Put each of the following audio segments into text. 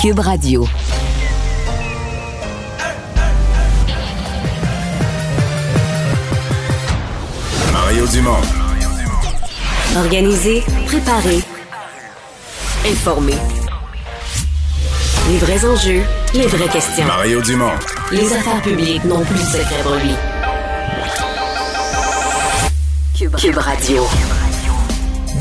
Cube Radio. Mario Dumont. Organiser, préparer, informer. Les vrais enjeux, les vraies questions. Mario Dumont. Les affaires publiques n'ont plus de secret pour lui. Cube, Radio.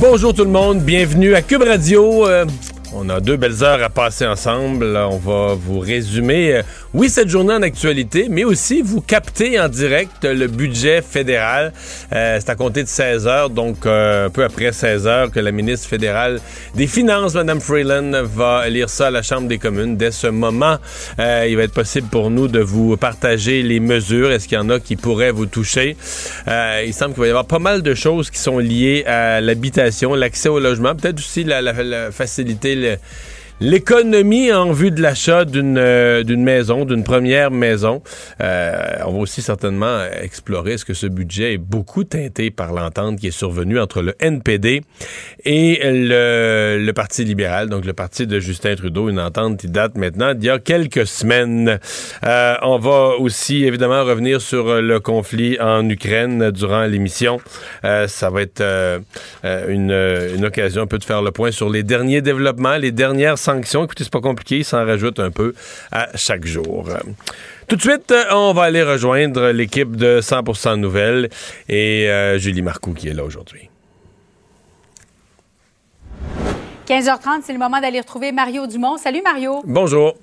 Bonjour tout le monde, bienvenue à Cube Radio. Euh, on a deux belles heures à passer ensemble. On va vous résumer, euh, oui, cette journée en actualité, mais aussi vous capter en direct le budget fédéral. Euh, c'est à compter de 16 heures, donc euh, un peu après 16 heures, que la ministre fédérale des Finances, Mme Freeland, va lire ça à la Chambre des communes. Dès ce moment, il va être possible pour nous de vous partager les mesures. Est-ce qu'il y en a qui pourraient vous toucher? il semble qu'il va y avoir pas mal de choses qui sont liées à l'habitation, l'accès au logement, peut-être aussi la, la, la facilité 2000 L'économie en vue de l'achat d'une euh, d'une maison, d'une première maison. Euh, on va aussi certainement explorer est-ce que ce budget est beaucoup teinté par l'entente qui est survenue entre le NPD et le, le Parti libéral, donc le parti de Justin Trudeau, une entente qui date maintenant d'il y a quelques semaines. Euh, on va aussi évidemment revenir sur le conflit en Ukraine durant l'émission. ça va être une, une occasion un peu de faire le point sur les derniers développements, les dernières sanctions. Écoutez, c'est pas compliqué, il s'en rajoute un peu à chaque jour. Tout de suite, on va aller rejoindre l'équipe de 100% Nouvelles et euh, Julie Marcoux qui est là aujourd'hui. 15h30, c'est le moment d'aller retrouver Mario Dumont. Salut Mario. Bonjour.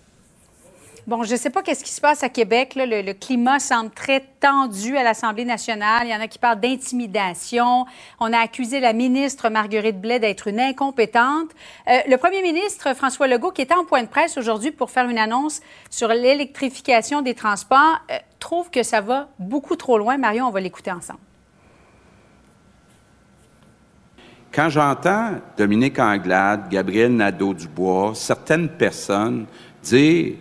Bon, je ne sais pas qu'est-ce qui se passe à Québec. Le, climat semble très tendu à l'Assemblée nationale. Il y en a qui parlent d'intimidation. On a accusé la ministre Marguerite Blais d'être une incompétente. Euh, le premier ministre François Legault, qui était en point de presse aujourd'hui pour faire une annonce sur l'électrification des transports, euh, trouve que ça va beaucoup trop loin. Marion, on va l'écouter ensemble. Quand j'entends Dominique Anglade, Gabriel Nadeau-Dubois, certaines personnes dire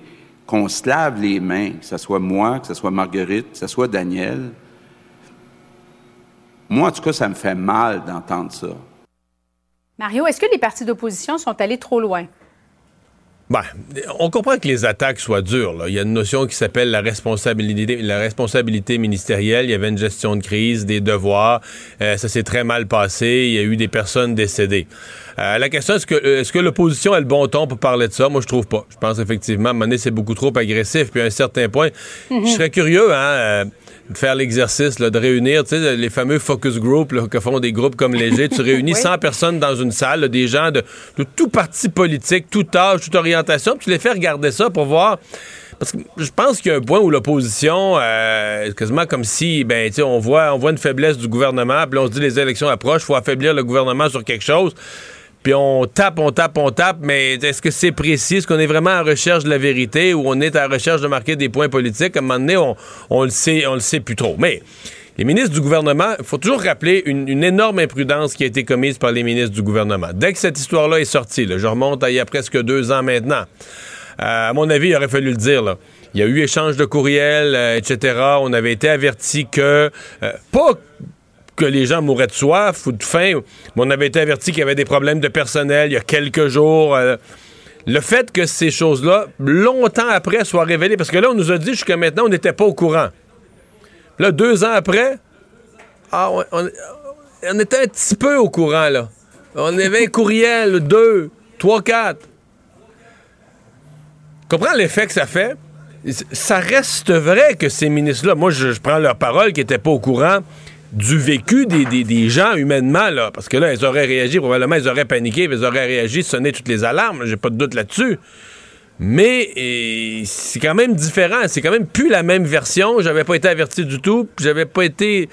qu'on se lave les mains, que ce soit moi, que ce soit Marguerite, que ce soit Daniel. Moi, en tout cas, ça me fait mal d'entendre ça. Mario, est-ce que les partis d'opposition sont allés trop loin? Ben, on comprend que les attaques soient dures. Il y a une notion qui s'appelle la responsabilité, la responsabilité ministérielle. Il y avait une gestion de crise, des devoirs. Euh, ça s'est très mal passé. Il y a eu des personnes décédées. Euh, la question, est-ce que, est-ce que l'opposition a le bon ton pour parler de ça? Moi, je trouve pas. Je pense effectivement, à un c'est beaucoup trop agressif. Puis à un certain point, je serais curieux, hein, euh, de faire l'exercice, de réunir, tu sais, les fameux focus group que font des groupes comme Léger. Tu réunis 100 personnes dans une salle, des gens de, tout parti politique, tout âge, toute orientation, tu les fais regarder ça pour voir. Parce que je pense qu'il y a un point où l'opposition, euh, quasiment comme si, ben, tu sais, on voit, on voit une faiblesse du gouvernement, puis on se dit les élections approchent, il faut affaiblir le gouvernement sur quelque chose puis on tape, on tape, on tape, mais est-ce que c'est précis? Est-ce qu'on est vraiment en recherche de la vérité ou on est en recherche de marquer des points politiques? À un moment donné, on, le sait, on le sait plus trop. Mais les ministres du gouvernement, il faut toujours rappeler une, énorme imprudence qui a été commise par les ministres du gouvernement. Dès que cette histoire-là est sortie, je remonte à il y a presque deux ans maintenant, euh, à mon avis, il aurait fallu le dire, Il y a eu échange de courriels, euh, etc. On avait été averti que, euh, pas que les gens mouraient de soif ou de faim. On avait été averti qu'il y avait des problèmes de personnel il y a quelques jours. Euh, le fait que ces choses-là, longtemps après, soient révélées, parce que là, on nous a dit jusqu'à maintenant, on n'était pas au courant. Là, deux ans après, ah, on, était un petit peu au courant. On avait un courriel, deux, trois, quatre. Comprends l'effet que ça fait? Ça reste vrai que ces ministres-là, moi, je prends leur parole, qu'ils n'étaient pas au courant du vécu des, gens humainement, là. Parce que là, ils auraient réagi, probablement, ils auraient paniqué, ils auraient réagi, sonné toutes les alarmes, j'ai pas de doute là-dessus. Mais c'est quand même différent. C'est quand même plus la même version. J'avais pas été averti du tout. J'avais pas été.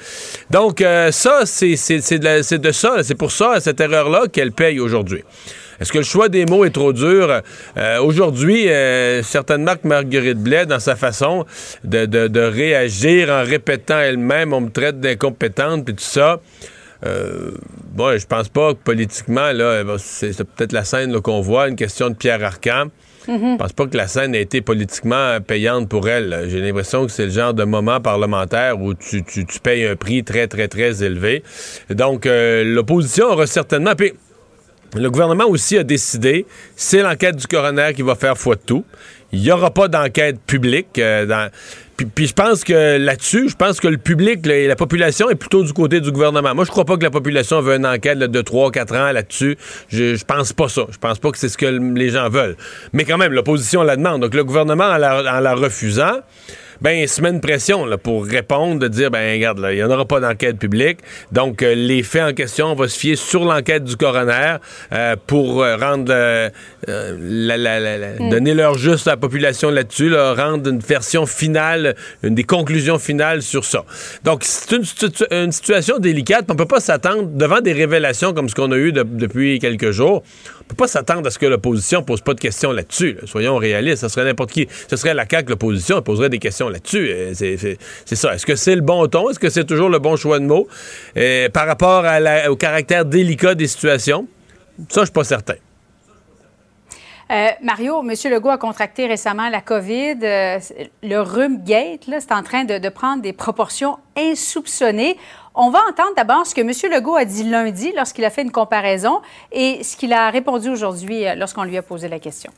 Donc, euh, ça, c'est de, de, ça. C'est pour ça, cette erreur-là, qu'elle paye aujourd'hui. Est-ce que le choix des mots est trop dur? Euh, aujourd'hui, euh, certainement que Marguerite Blais, dans sa façon de, réagir en répétant elle-même, on me traite d'incompétente, puis tout ça. Euh, bon, je pense pas que politiquement, là, c'est peut-être la scène qu'on voit, une question de Pierre Arcan. Mm-hmm. Je pense pas que la scène a été politiquement payante pour elle. J'ai l'impression que c'est le genre de moment parlementaire où tu, payes un prix très, très, très élevé. Donc, l'opposition aura certainement... Le gouvernement aussi a décidé, c'est l'enquête du coroner qui va faire foi de tout. Il n'y aura pas d'enquête publique. Euh, puis, je pense que là-dessus, je pense que le public la population est plutôt du côté du gouvernement. Moi, je crois pas que la population veut une enquête de 3-4 ans là-dessus. Je, je pense pas ça. Je pense pas que c'est ce que les gens veulent. Mais quand même, l'opposition la demande. Donc, le gouvernement, en la refusant, ben, il se met une pression là, pour répondre, de dire, ben, regarde, il n'y en aura pas d'enquête publique. Donc, euh, les faits en question, on va se fier sur l'enquête du coroner euh, pour euh, rendre, la, la, la, mm. donner leur juste à la population là-dessus, rendre une version finale, une des conclusions finales sur ça. Donc, c'est une, une, situation délicate. On peut pas s'attendre devant des révélations comme ce qu'on a eu depuis quelques jours peut pas s'attendre à ce que l'opposition pose pas de questions là-dessus. Soyons réalistes. Ce serait n'importe qui. Ce serait la CAQ, l'opposition, poserait des questions là-dessus. Euh, c'est ça. Est-ce que c'est le bon ton? Est-ce que c'est toujours le bon choix de mots? Euh, par rapport au caractère délicat des situations, ça, je suis pas certain. Euh, Mario, M. Legault a contracté récemment la COVID. le rhume gate, c'est en train de, prendre des proportions insoupçonnées. On va entendre d'abord ce que M. Legault a dit lundi lorsqu'il a fait une comparaison et ce qu'il a répondu aujourd'hui euh, lorsqu'on lui a posé la question.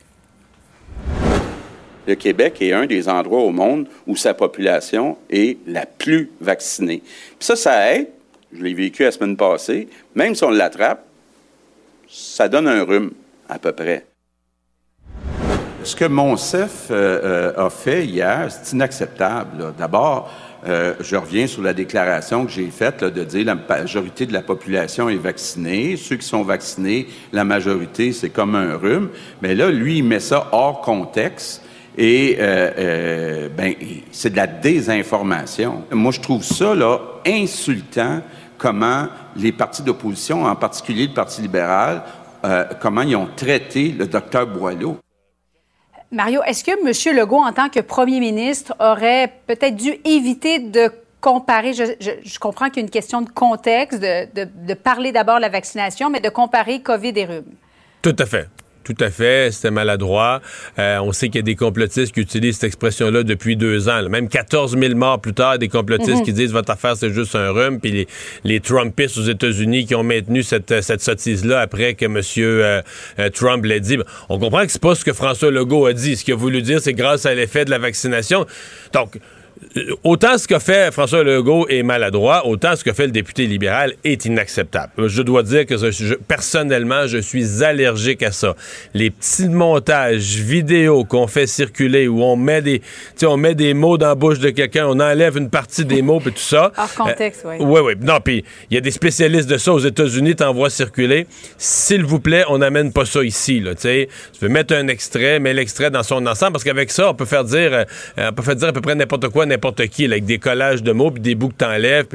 Le Québec est un des endroits au monde où sa population est la plus vaccinée. Puis ça, ça aide. Je l'ai vécu la semaine passée. Même si on l'attrape, ça donne un rhume, à peu près. Ce que Monsef euh, euh, a fait hier, c'est inacceptable. D'abord, euh, je reviens sur la déclaration que j'ai faite de dire la majorité de la population est vaccinée. Ceux qui sont vaccinés, la majorité, c'est comme un rhume. Mais là, lui, il met ça hors contexte. Et euh, euh, ben, c'est de la désinformation. Moi, je trouve ça là, insultant comment les partis d'opposition, en particulier le Parti libéral, comment ils ont traité le docteur Boileau. Mario, est-ce que M. Legault, en tant que premier ministre, aurait peut-être dû éviter de comparer, je, comprends qu'il y a une question de contexte, de, de parler d'abord de la vaccination, mais de comparer COVID et rhume? Tout à fait. Tout à fait, c'était maladroit. Euh, on sait qu'il y a des complotistes qui utilisent cette expression-là depuis deux ans. Même 14 000 morts plus tard, des complotistes mhm. qui disent votre affaire c'est juste un rhume. Puis les, les Trumpistes aux États-Unis qui ont maintenu cette, cette sottise-là après que M. Euh, euh, Trump l'ait dit. On comprend que c'est pas ce que François Legault a dit. Ce qu'il a voulu dire, c'est grâce à l'effet de la vaccination. Donc, autant ce qu'a fait François Legault est maladroit, autant ce que fait le député libéral est inacceptable. Je dois dire que personnellement, je suis allergique à ça. Les petits montages vidéo qu'on fait circuler où on met des, on met des mots dans la bouche de quelqu'un, on enlève une partie des mots et tout ça. Hors contexte, oui. oui, oui. Non, puis il y a des spécialistes de ça aux États-Unis, t'envoies circuler. S'il vous plaît, on n'amène pas ça ici, là. Tu veux mettre un extrait, mets l'extrait dans son ensemble parce qu'avec ça, on peut faire dire, euh, on peut faire dire à peu près n'importe quoi, n'importe qui, avec des collages de mots puis des bouts que t'enlèves.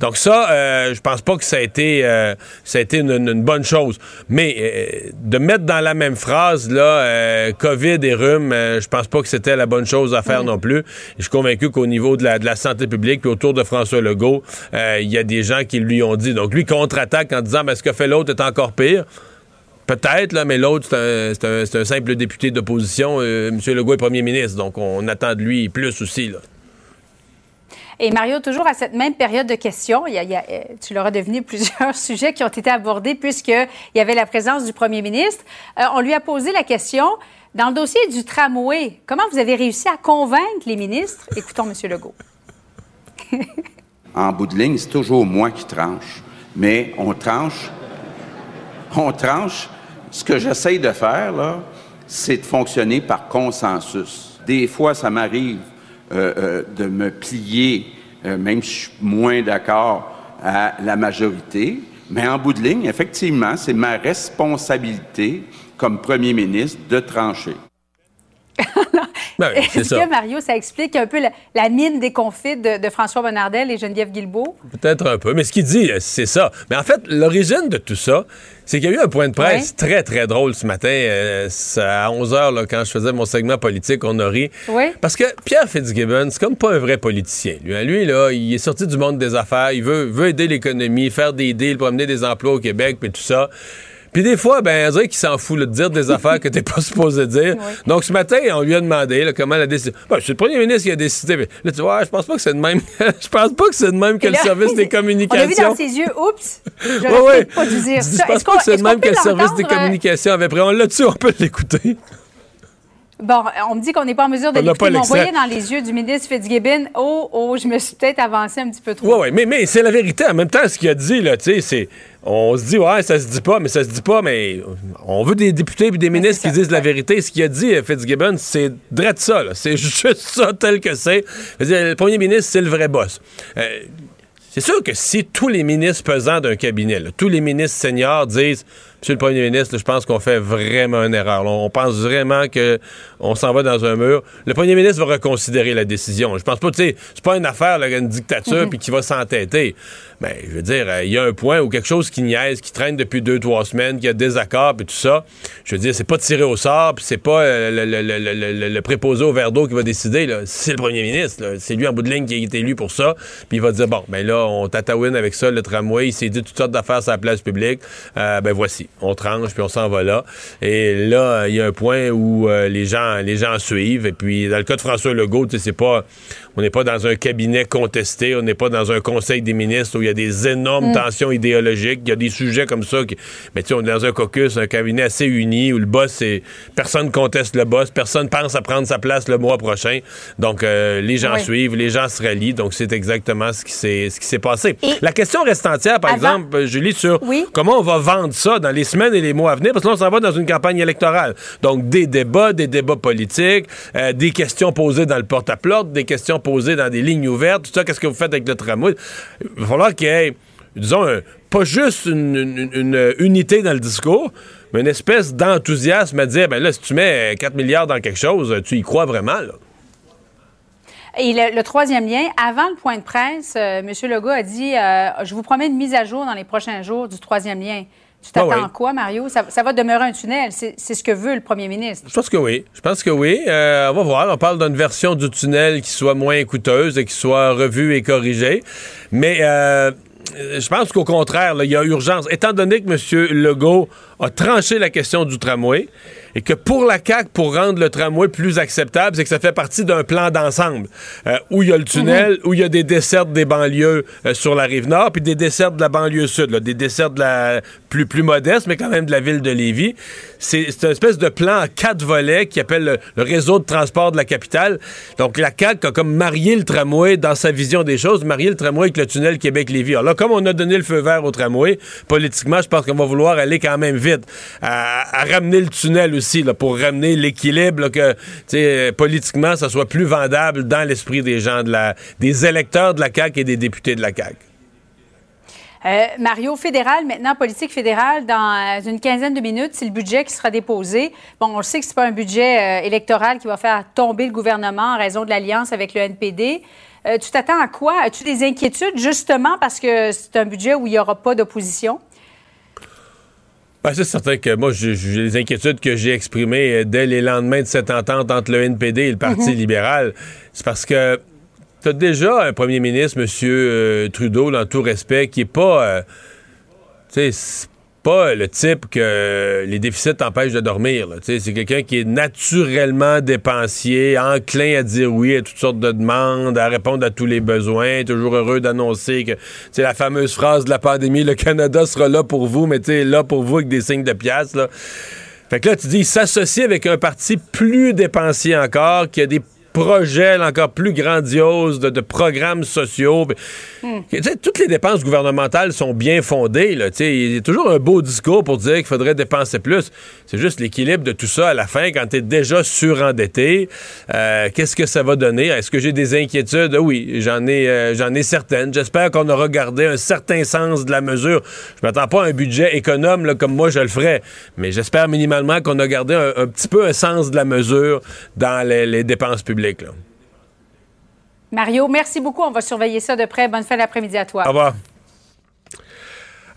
Donc ça, euh, je pense pas que ça a été, euh, ça a été une, bonne chose. Mais euh, de mettre dans la même phrase là, COVID et rhume, je pense pas que c'était la bonne chose à faire non plus. Je suis convaincu qu'au niveau de la, de la santé publique puis autour de François Legault, il y a des gens qui lui ont dit. Donc lui contre-attaque en disant, mais ce que fait l'autre est encore pire. Peut-être, là, mais l'autre, c'est un, un, simple député d'opposition. M. Legault est premier ministre, donc on attend de lui plus aussi. Là. Et Mario, toujours à cette même période de questions, euh, tu l'auras deviné, plusieurs sujets qui ont été abordés puisqu'il y avait la présence du premier ministre. Euh, on lui a posé la question, dans le dossier du tramway, comment vous avez réussi à convaincre les ministres? Écoutons M. Legault. en bout de ligne, c'est toujours moi qui tranche. Mais on tranche, on tranche. Ce que j'essaye de faire, là, c'est de fonctionner par consensus. Des fois, ça m'arrive euh, euh, de me plier, euh, même si je suis moins d'accord à la majorité. Mais en bout de ligne, effectivement, c'est ma responsabilité comme premier ministre de trancher. Ben Est-ce que, Mario, ça explique un peu la, mine des conflits de, François Bonnardel et Geneviève Guilbeault? Peut-être un peu, mais ce qu'il dit, c'est ça. Mais en fait, l'origine de tout ça, c'est qu'il y a eu un point de presse très, très drôle ce matin, euh, à 11 h, quand je faisais mon segment politique, on a ri. Oui. Parce que Pierre Fitzgibbon, c'est comme pas un vrai politicien. Lui, hein. lui là, il est sorti du monde des affaires, il veut, veut aider l'économie, faire des deals pour amener des emplois au Québec, puis tout ça. Puis des fois, ben, on dirait qu'il s'en fout là, de dire des affaires que t'es pas supposé dire. Donc ce matin, on lui a demandé là, comment la décision. Ben, c'est le premier ministre qui a décidé. Mais Là, tu vois, je pense pas que c'est de même. je pense pas que c'est de même que le service des On a vu communications. dans ses yeux, oups, j'aurais Ouais, ouais. pas dû dire Je ça. Je pense pas que c'est de même que le service des euh, communications avait pris. On l'a dessus, on peut l'écouter? Bon, on me dit qu'on n'est pas en mesure de l'écouter, mais on l'extrait. voyait dans les yeux du ministre Fitzgibbon, oh, oh, je me suis peut-être avancé un petit peu trop. Oui, oui, mais, mais c'est la vérité. En même temps, ce qu'il a dit, là, tu sais, c'est. On se dit, ouais, ça se dit pas, mais ça se dit pas, mais on veut des députés et des ministres qui disent la vérité. Ce qu'il a dit, euh, Fitzgibbon, c'est drôle ça, là. C'est juste ça tel que c'est. Le premier ministre, c'est le vrai boss. Euh, c'est sûr que si tous les ministres pesants d'un cabinet, là, tous les ministres seniors disent Monsieur le premier ministre, là, je pense qu'on fait vraiment une erreur. là. On pense vraiment qu'on s'en va dans un mur. Le premier ministre va reconsidérer la décision. Je pense pas, tu sais, c'est pas une affaire, là, une dictature, puis qui va s'entêter. Mais je veux dire, euh, il y a un point où quelque chose qui niaise, qui traîne depuis deux, trois semaines, qui a des accords, puis tout ça. Je veux dire, c'est pas tiré au sort, puis c'est pas euh, le, le- le- le- préposé au verre d'eau qui va décider. C'est le premier ministre. C'est lui en bout de ligne qui a été élu pour ça. Puis il va dire bon, ben là, on tatouine avec ça le tramway. Il s'est dit toutes sortes d'affaires sur la place publique. Euh, ben voici, on tranche puis on s'en va là. Et là, il y a un point où les gens, les gens suivent. Et puis dans le cas de François Legault, c'est pas, on n'est pas dans un cabinet contesté. On n'est pas dans un conseil des ministres où il y a des énormes tensions idéologiques. Il y a des sujets comme ça. Qui, mais tu sais, on est dans un caucus, un cabinet assez uni où le boss, c'est personne conteste le boss, personne pense à prendre sa place le mois prochain. Donc euh, les gens Oui. suivent, les gens se rallient. Donc c'est exactement ce qui s'est passé. Et- La question reste entière, par Avant- exemple, euh, Julie, sur Oui. comment on va vendre ça dans les semaines et les mois à venir, parce que là, on s'en va dans une campagne électorale. Donc, des débats, des débats politiques, euh, des questions posées dans le porte-à-porte, des questions dans des lignes ouvertes, tout ça, qu'est-ce que vous faites avec le tramway? Il va falloir qu'il y ait, disons, pas juste une, une unité dans le discours, mais une espèce d'enthousiasme à dire, ben là, si tu mets 4 milliards dans quelque chose, tu y crois vraiment. Et le, troisième lien, avant le point de presse, euh, M. Legault a dit euh, Je vous promets une mise à jour dans les prochains jours du troisième lien. Tu t'attends Ah oui. quoi, Mario? Ça, ça va demeurer un tunnel. C'est ce que veut le premier ministre. Je pense que oui. Je pense que oui. Euh, on va voir. On parle d'une version du tunnel qui soit moins coûteuse et qui soit revue et corrigée. Mais euh, je pense qu'au contraire, il y a urgence. Étant donné que M. Legault a tranché la question du tramway et que pour la CAQ, pour rendre le tramway plus acceptable, c'est que ça fait partie d'un plan d'ensemble euh, où il y a le tunnel, où il y a des dessertes des banlieues euh, sur la rive nord, puis des dessertes de la banlieue sud, là, des dessertes de la plus, plus modestes, mais quand même de la ville de Lévis. C'est une espèce de plan à quatre volets qui appelle le, le réseau de transport de la capitale. Donc la CAQ a comme marié le tramway dans sa vision des choses, marié le tramway avec le tunnel Québec-Lévis. Alors là, comme on a donné le feu vert au tramway, politiquement, je pense qu'on va vouloir aller quand même vite à, à ramener le tunnel pour ramener l'équilibre, que politiquement, ça soit plus vendable dans l'esprit des gens, des électeurs de la CAQ et des députés de la CAQ. Euh, Mario, fédéral, maintenant, politique fédérale, dans euh, une quinzaine de minutes, c'est le budget qui sera déposé. Bon, on sait que ce n'est pas un budget euh, électoral qui va faire tomber le gouvernement en raison de l'alliance avec le NPD. Tu t'attends à quoi? As-tu des inquiétudes, justement, parce que c'est un budget où il n'y aura pas d'opposition? Ben, c'est certain que moi, j'ai les inquiétudes que j'ai exprimées euh, dès les lendemains de cette entente entre le NPD et le Parti libéral. C'est parce que tu as déjà un premier ministre, M. euh, Trudeau, dans tout respect, qui est pas. euh, pas le type que les déficits t'empêchent de dormir. C'est quelqu'un qui est naturellement dépensier, enclin à dire oui à toutes sortes de demandes, à répondre à tous les besoins, toujours heureux d'annoncer que c'est la fameuse phrase de la pandémie, le Canada sera là pour vous, mais tu là pour vous avec des signes de pièces. Fait que là, tu dis, il s'associe avec un parti plus dépensier encore, qui a des projets là, encore plus grandioses de, de programmes sociaux. Sais, Toutes les dépenses gouvernementales sont bien fondées. Là, il y a toujours un beau discours pour dire qu'il faudrait dépenser plus. C'est juste l'équilibre de tout ça à la fin, quand tu es déjà surendetté. euh, Qu'est-ce que ça va donner? Est-ce que j'ai des inquiétudes? Ah Oui, j'en ai, euh, j'en ai certaines. J'espère qu'on aura gardé un certain sens de la mesure. Je m'attends pas à un budget économe là, comme moi je le ferais, mais j'espère minimalement qu'on a gardé un, un petit peu un sens de la mesure dans les, les dépenses publiques. Là. Mario, merci beaucoup. On va surveiller ça de près. Bonne fin d'après-midi à toi. Au revoir.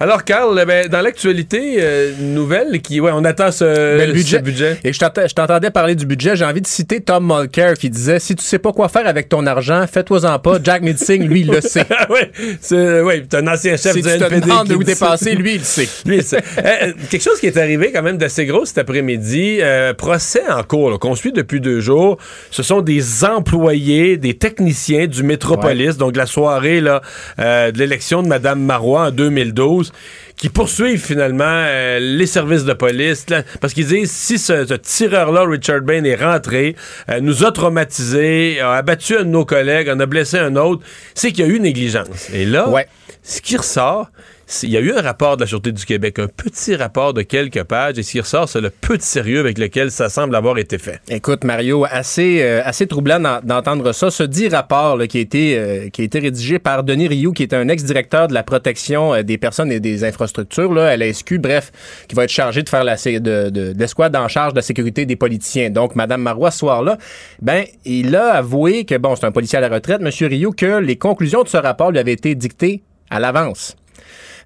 Alors, Carl, eh ben, dans l'actualité euh, nouvelle, qui, ouais, on attend ce, le budget. ce budget. Et je t'entendais parler du budget. J'ai envie de citer Tom Mulcair qui disait si tu sais pas quoi faire avec ton argent, fais-toi-en pas. Jack Mitzing, lui, il le sait. Ouais, c'est ouais, un ancien chef Si du tu te NPD. qui où dit t'es ça. passé, lui, il le sait. Lui, c'est- Euh, quelque chose qui est arrivé quand même d'assez gros cet après-midi. euh, procès en cours qu'on suit depuis deux jours. Ce sont des employés, des techniciens du Métropolis, donc la soirée là, euh, de l'élection de Mme Marois en 2012, qui poursuivent finalement euh, les services de police là, parce qu'ils disent si ce, ce tireur-là, Richard Bain, est rentré, euh, nous a traumatisés, a abattu un de nos collègues, en a blessé un autre, c'est qu'il y a eu négligence. Et là, Ouais. ce qui ressort, il y a eu un rapport de la Sûreté du Québec, un petit rapport de quelques pages, et ce qui ressort, c'est le peu de sérieux avec lequel ça semble avoir été fait. Écoute, Mario, assez, euh, assez troublant d'en- d'entendre ça. Ce dit rapport qui, a été, euh, qui a été rédigé par Denis Rioux, qui est un ex-directeur de la protection euh, des personnes et des infrastructures là, à la SQ, bref, qui va être chargé de faire la, de, de, de l'escouade en charge de la sécurité des politiciens. Donc, Mme Marois, ce soir-là, ben, il a avoué que, bon, c'est un policier à la retraite, M. Rioux, que les conclusions de ce rapport lui avaient été dictées à l'avance.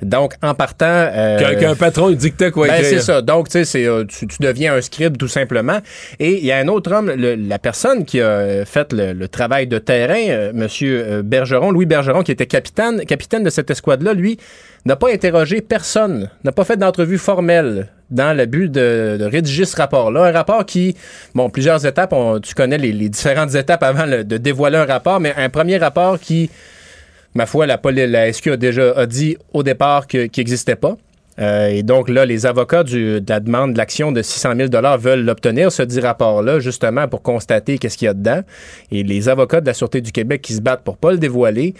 Donc, en partant... euh, Qu'un qu'un patron il dictait quoi ben, c'est ça. Donc, tu sais, c'est, euh, tu, tu deviens un scribe tout simplement. Et il y a un autre homme, le- la personne qui a euh, fait le, le travail de terrain, euh, Monsieur Bergeron, Louis Bergeron, qui était capitaine, capitaine de cette escouade-là, lui, n'a pas interrogé personne, n'a pas fait d'entrevue formelle dans le but de, de rédiger ce rapport-là. Un rapport qui, bon, plusieurs étapes, on- tu connais les, les différentes étapes avant le- de dévoiler un rapport, mais un premier rapport qui, ma foi, la, la SQ a déjà a dit au départ qu'il n'existait pas. Euh, et donc là, les avocats du- de la demande de l'action de 600 000 veulent l'obtenir, ce dit rapport-là, justement pour constater qu'est-ce qu'il y a dedans. Et les avocats de la Sûreté du Québec qui se battent pour pas le dévoiler.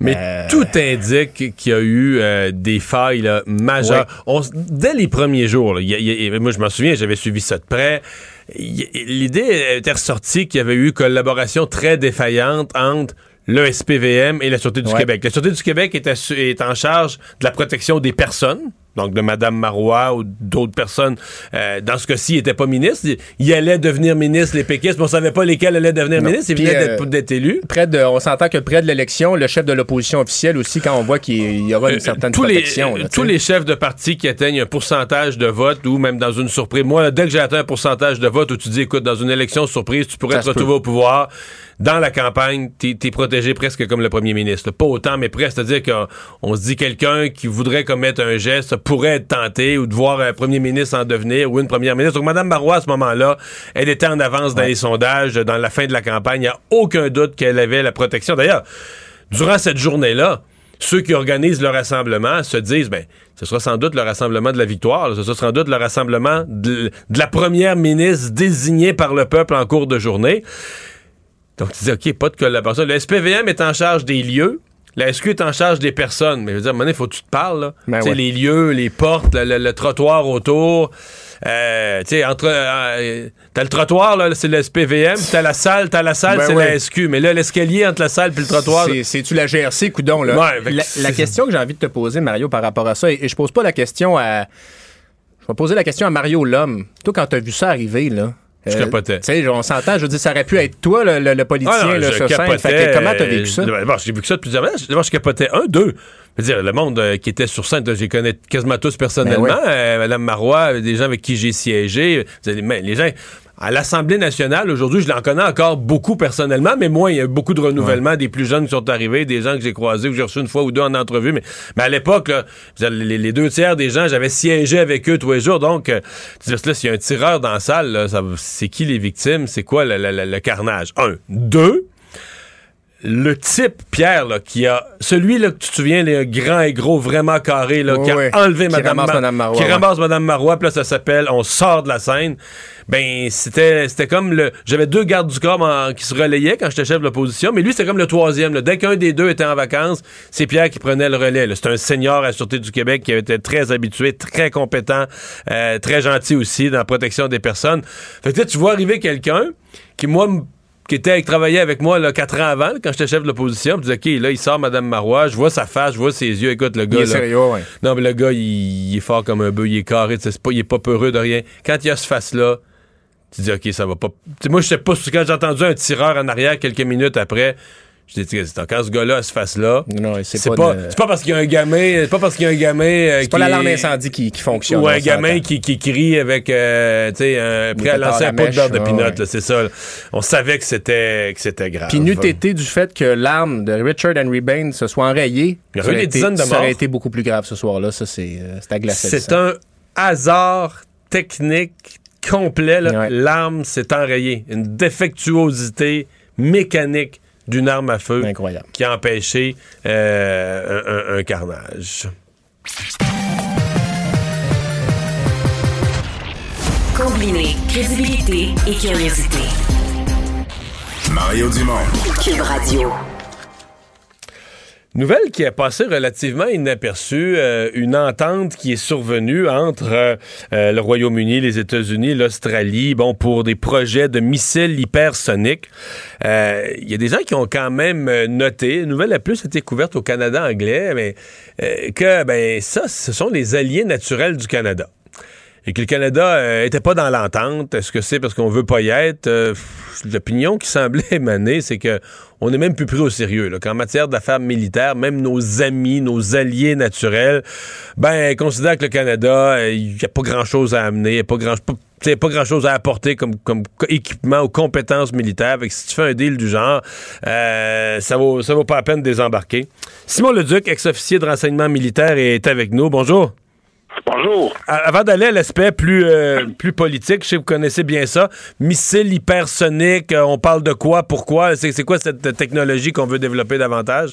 Mais Euh, tout indique qu'il y a eu euh, des failles là, majeures. On dès les premiers jours, là, il y a- il y a- moi je m'en souviens, j'avais suivi ça de près. L'idée était ressortie qu'il y avait eu collaboration très défaillante entre le SPVM et la Sûreté du Ouais. Québec. La Sûreté du Québec est en charge de la protection des personnes, donc de Mme Marois ou d'autres personnes. Euh, dans ce cas-ci, il n'était pas ministre. Il, il allait devenir ministre, les péquistes, mais on savait pas lesquels allaient devenir Non. ministres. Il Puis, venait euh, d'être- élu. près de, on s'entend que près de l'élection, le chef de l'opposition officielle aussi, quand on voit qu'il y aura une Euh, certaine tous les, là, tous les chefs de parti qui atteignent un pourcentage de vote ou même dans une surprise. Moi, là, dès que j'ai atteint un pourcentage de vote où tu dis, écoute, dans une élection surprise, tu pourrais Ça te retrouver au pouvoir. Dans la campagne, t'es es protégé presque comme le premier ministre. Pas autant, mais presque. C'est-à-dire qu'on on se dit quelqu'un qui voudrait commettre un geste pourrait être tenté ou de voir un premier ministre en devenir ou une première ministre. Donc, Mme Marois, à ce moment-là, elle était en avance dans les sondages. Dans la fin de la campagne, il n'y a aucun doute qu'elle avait la protection. D'ailleurs, durant cette journée-là, ceux qui organisent le rassemblement se disent, ben, ce sera sans doute le rassemblement de la victoire, là. ce sera sans doute le rassemblement de, de la première ministre désignée par le peuple en cours de journée. Donc, tu dis, OK, pas de collaboration. Le SPVM est en charge des lieux. La SQ est en charge des personnes. Mais je veux dire, à donné, faut que tu te parles, là. Ben tu sais, ouais. les lieux, les portes, le, le- le trottoir autour. Euh, tu sais, entre. euh, t'as le trottoir, là, c'est le SPVM. T'as la salle, t'as la salle, Ben c'est ouais. la SQ. Mais là, l'escalier entre la salle et le trottoir. C'est- C'est-tu la GRC, coudon, là? Ouais, la, la question que j'ai envie de te poser, Mario, par rapport à ça, et, et je pose pas la question à. Je vais poser la question à Mario Lhomme. Toi, quand t'as vu ça arriver, là. Je capotais. Tu sais, on s'entend, je veux dire, ça aurait pu être toi, le, le- le politicien, Ah non, là, sur scène. capotais, Fait que comment t'as vécu ça? euh, D'abord, j'ai vécu ça de plusieurs manières. D'abord, je capotais. Un, deux. Je veux dire, le monde euh, qui était sur scène, je les connais quasiment tous personnellement. Ben Euh, Madame Marois, des gens avec qui j'ai siégé. Les gens... À l'Assemblée nationale, aujourd'hui, je l'en connais encore beaucoup personnellement, mais moi, il y a eu beaucoup de renouvellement, des plus jeunes qui sont arrivés, des gens que j'ai croisés, que j'ai reçus une fois ou deux en entrevue. Mais, mais à l'époque, les, les deux tiers des gens, j'avais siégé avec eux tous les jours. Donc, euh, tu dis, là, s'il y a un tireur dans la salle, c'est qui les victimes? C'est quoi le, le- le- le carnage? Un. Deux, le type, Pierre, là, qui a. Celui là, que tu te souviens, le grand et gros, vraiment carré, là, qui a oui. enlevé Qui Madame, ramasse Mar- Madame Marois, Qui ouais. ramasse Madame Marois, puis là, ça s'appelle On sort de la scène. Ben, c'était c'était comme le. J'avais deux gardes du corps en- qui se relayaient quand j'étais chef de l'opposition, mais lui, c'était comme le troisième. là. Dès qu'un des deux était en vacances, c'est Pierre qui prenait le relais. C'est un senior à la Sûreté du Québec qui avait été très habitué, très compétent, euh, très gentil aussi dans la protection des personnes. Fait que tu vois arriver quelqu'un qui, moi, me qui était qui travaillait avec moi là, quatre ans avant, là, quand j'étais chef de l'opposition. Je disais, OK, là, il sort Mme Marois, je vois sa face, je vois ses yeux. Écoute, le gars. Il est là, sérieux, ouais. non, mais le gars, il, il est fort comme un bœuf, il est carré, pas, il est pas peureux de rien. Quand il a ce face-là, tu dis, OK, ça va pas. Moi, je sais pas, quand j'ai entendu un tireur en arrière quelques minutes après, Je dis, quand ce gars-là se fasse là, c'est pas pas, de- pas parce qu'il y a un gamin, c'est pas parce qu'il y a un gamin. euh, C'est pas l'alarme incendie qui, qui fonctionne. Ou un gamin qui, qui crie avec, euh, tu sais, prêt à lancer un pot de beurre de pinot, ouais. c'est ça. là. On savait que c'était, que c'était grave. Puis n'eût été du fait que l'arme de Richard Henry Bain se soit enrayée, Il y aurait eu des été- dizaines de Ça aurait été beaucoup plus grave ce soir-là. Ça, c'est euh, c'est un hasard technique complet. Ouais. L'arme s'est enrayée. Une défectuosité mécanique d'une arme à feu Incroyable. qui a empêché euh, un, un- un carnage. Combiner crédibilité et curiosité. Mario Dumont. Cube Radio. Nouvelle qui est passée relativement inaperçue, euh, une entente qui est survenue entre euh, euh, le Royaume-Uni, les États-Unis, l'Australie, bon, pour des projets de missiles hypersoniques. Il y a des gens qui ont quand même noté, une nouvelle a plus été couverte au Canada anglais, mais que ben ça, ce sont les alliés naturels du Canada. Et que le Canada euh, était pas dans l'entente. Est-ce que c'est parce qu'on veut pas y être? Euh, L'opinion qui semblait émaner, c'est que on n'est même plus pris au sérieux. Qu'en matière d'affaires militaires, même nos amis, nos alliés naturels, ben, considèrent que le Canada, euh, il n'y a pas grand-chose à amener, il n'y a pas grand pas- pas grand-chose à apporter comme, comme co- équipement ou compétences militaires. Fait que si tu fais un deal du genre, euh, ça vaut, ça vaut pas la peine de désembarquer. Simon Leduc, ex-officier de renseignement militaire, est avec nous. Bonjour. Bonjour. Avant d'aller à l'aspect plus, euh, plus politique, je sais que vous connaissez bien ça. Missile hypersonique, euh, on parle de quoi, pourquoi? C'est quoi cette technologie qu'on veut développer davantage?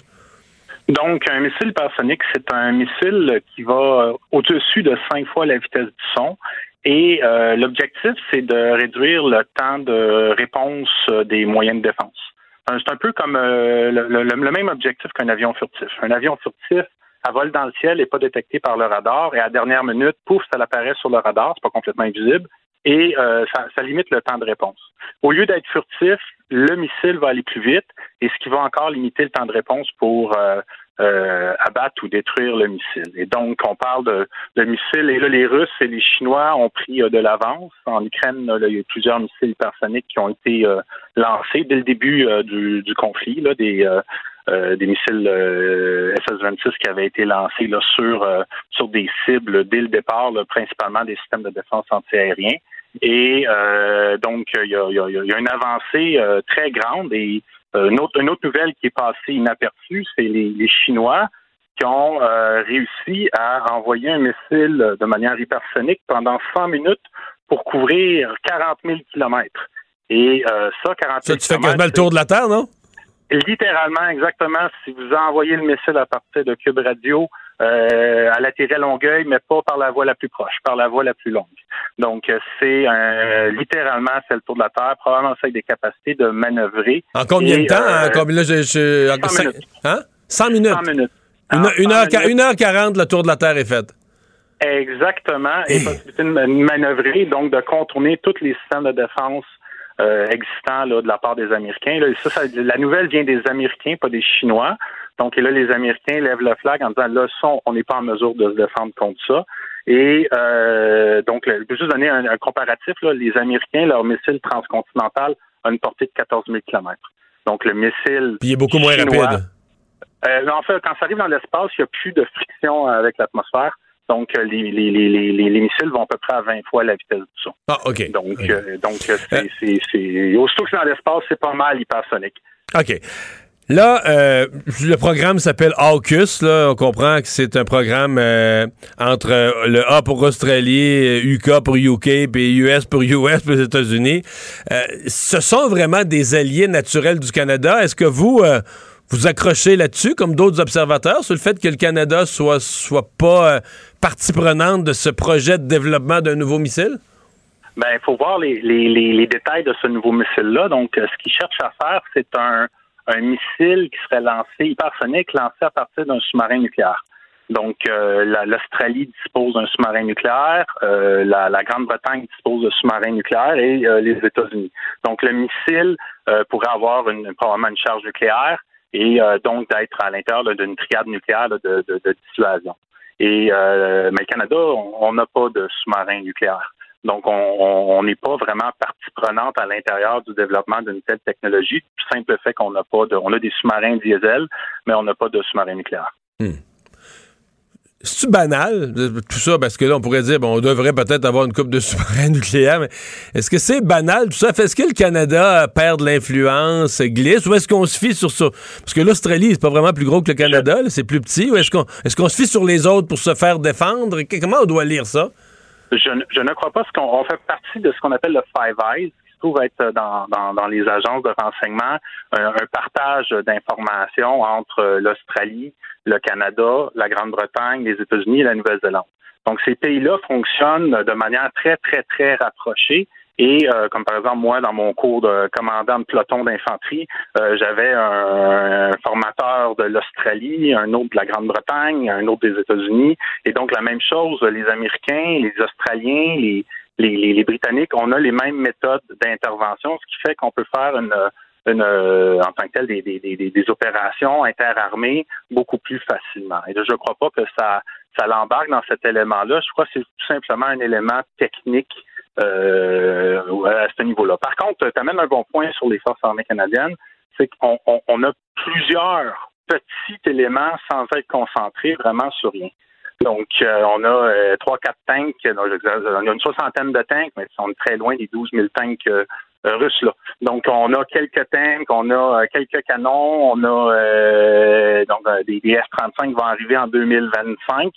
Donc, un missile hypersonique, c'est un missile qui va euh, au-dessus de cinq fois la vitesse du son. Et euh, l'objectif, c'est de réduire le temps de réponse des moyens de défense. C'est un peu comme euh, le, le- le même objectif qu'un avion furtif. Un avion furtif, elle vole dans le ciel, n'est pas détecté par le radar, et à la dernière minute, pouf, ça apparaît sur le radar, c'est pas complètement invisible, et euh, ça, ça limite le temps de réponse. Au lieu d'être furtif, le missile va aller plus vite, et ce qui va encore limiter le temps de réponse pour euh, euh, abattre ou détruire le missile. Et donc, on parle de, de missiles, et là, les Russes et les Chinois ont pris euh, de l'avance. En Ukraine, là, il y a plusieurs missiles hypersoniques qui ont été euh, lancés dès le début euh, du, du conflit, là, des, euh, des missiles euh, SS-26 qui avaient été lancés là, sur, euh, sur des cibles dès le départ, là, principalement des systèmes de défense antiaérien. Et donc, il y a, il y a- il y a une avancée très grande. Et une, autre, une autre nouvelle qui est passée inaperçue, c'est les, les Chinois qui ont réussi à envoyer un missile de manière hypersonique pendant 100 minutes pour couvrir 40 000 kilomètres. Et euh, ça, 40 Ça, 000 tu fais quasiment le tour de la Terre, non? Littéralement, exactement. Si vous envoyez le missile à partir de Cube Radio, euh, elle atterrit Longueuil, mais pas par la voie la plus proche, par la voie la plus longue. Donc, euh, c'est un- littéralement, c'est le tour de la Terre, probablement ça avec des capacités de manœuvrer. En combien de temps? euh, En combien, là, je, je- en- 100 cinq- minutes. Hein? 100 minutes. 100 minutes. Une, En une 100 heure, minutes. une heure 40, le tour de la Terre est fait. Exactement. Et possibilité de man- manœuvrer, donc de contourner tous les systèmes de défense euh, existants là, de la part des Américains. Là, ça, ça- la nouvelle vient des Américains, pas des Chinois. Donc, et là, les Américains lèvent le flag en disant, là, on n'est pas en mesure de se défendre contre ça. Et euh, donc, je peux juste donner un, un comparatif. Là, les Américains, leur missile transcontinental a une portée de 14 000 km. Donc, le missile Puis il est beaucoup moins rapide. euh, en fait, quand ça arrive dans l'espace, il n'y a plus de friction avec l'atmosphère. Donc, euh, les, les, les, les, les- les missiles vont à peu près à 20 fois la vitesse du son. Ah, OK. Donc, OK. euh, donc euh, c'est, c'est, aussitôt que c'est dans l'espace, c'est pas mal hypersonique. OK. Là, euh, le programme s'appelle AUKUS. Là. On comprend que c'est un programme euh, entre euh, le A pour Australie, euh, UK pour UK, puis US pour US pour les États-Unis. Euh, ce sont vraiment des alliés naturels du Canada. Est-ce que vous euh, vous accrochez là-dessus, comme d'autres observateurs, sur le fait que le Canada soit, soit pas euh, partie prenante de ce projet de développement d'un nouveau missile? Ben, il faut voir les, les, les, détails de ce nouveau missile-là. Donc, euh, ce qu'ils cherchent à faire, c'est un, un missile qui serait lancé, hypersonique, lancé à partir d'un sous-marin nucléaire. Donc, euh, la- l'Australie dispose d'un sous-marin nucléaire, euh, la, la Grande-Bretagne dispose de sous-marins nucléaires et euh, les États-Unis. Donc, le missile pourrait avoir une, probablement une charge nucléaire et euh, donc d'être à l'intérieur d'une triade nucléaire de, de, de dissuasion. Et euh, mais le Canada, on on n'a pas de sous-marin nucléaire. Donc, on n'est pas vraiment partie prenante à l'intérieur du développement d'une telle technologie. Du simple fait qu'on n'a pas de, on a des sous-marins diesel, mais on n'a pas de sous-marins nucléaires. Hmm. C'est-tu banal, tout ça? Parce que là, on pourrait dire, bon, on devrait peut-être avoir une coupe de sous-marins nucléaires, mais est-ce que c'est banal, tout ça? Est-ce que le Canada perd de l'influence, glisse, ou est-ce qu'on se fie sur ça? Parce que l'Australie, c'est pas vraiment plus gros que le Canada, c'est plus petit, ou est-ce qu'on est qu'on se fie sur les autres pour se faire défendre? Comment on doit lire ça? Je, je ne crois pas, ce qu'on fait partie de ce qu'on appelle le Five Eyes, trouve être dans, les agences de renseignement un, partage d'informations entre l'Australie, le Canada, la Grande-Bretagne, les États-Unis et la Nouvelle-Zélande. Donc, ces pays-là fonctionnent de manière très, très, très rapprochée. Et euh, comme par exemple, moi, dans mon cours de commandant de peloton d'infanterie, euh, j'avais un, formateur de l'Australie, un autre de la Grande-Bretagne, un autre des États-Unis. Et donc, la même chose, les Américains, les Australiens, les, les, Britanniques, on a les mêmes méthodes d'intervention, ce qui fait qu'on peut faire une, euh, en tant que tel des, des, opérations interarmées beaucoup plus facilement. Et je ne crois pas que ça, ça l'embarque dans cet élément-là. Je crois que c'est tout simplement un élément technique euh, à ce niveau-là. Par contre, tu amènes un bon point sur les forces armées canadiennes, c'est qu'on on a plusieurs petits éléments sans être concentrés vraiment sur rien. Donc, euh, on a euh, trois, quatre tanks. on a une soixantaine de tanks, mais ils sont très loin des 12 000 tanks euh, russes. Là. Donc, on a quelques tanks, on a quelques canons, on a donc des, des F-35 vont arriver en 2025.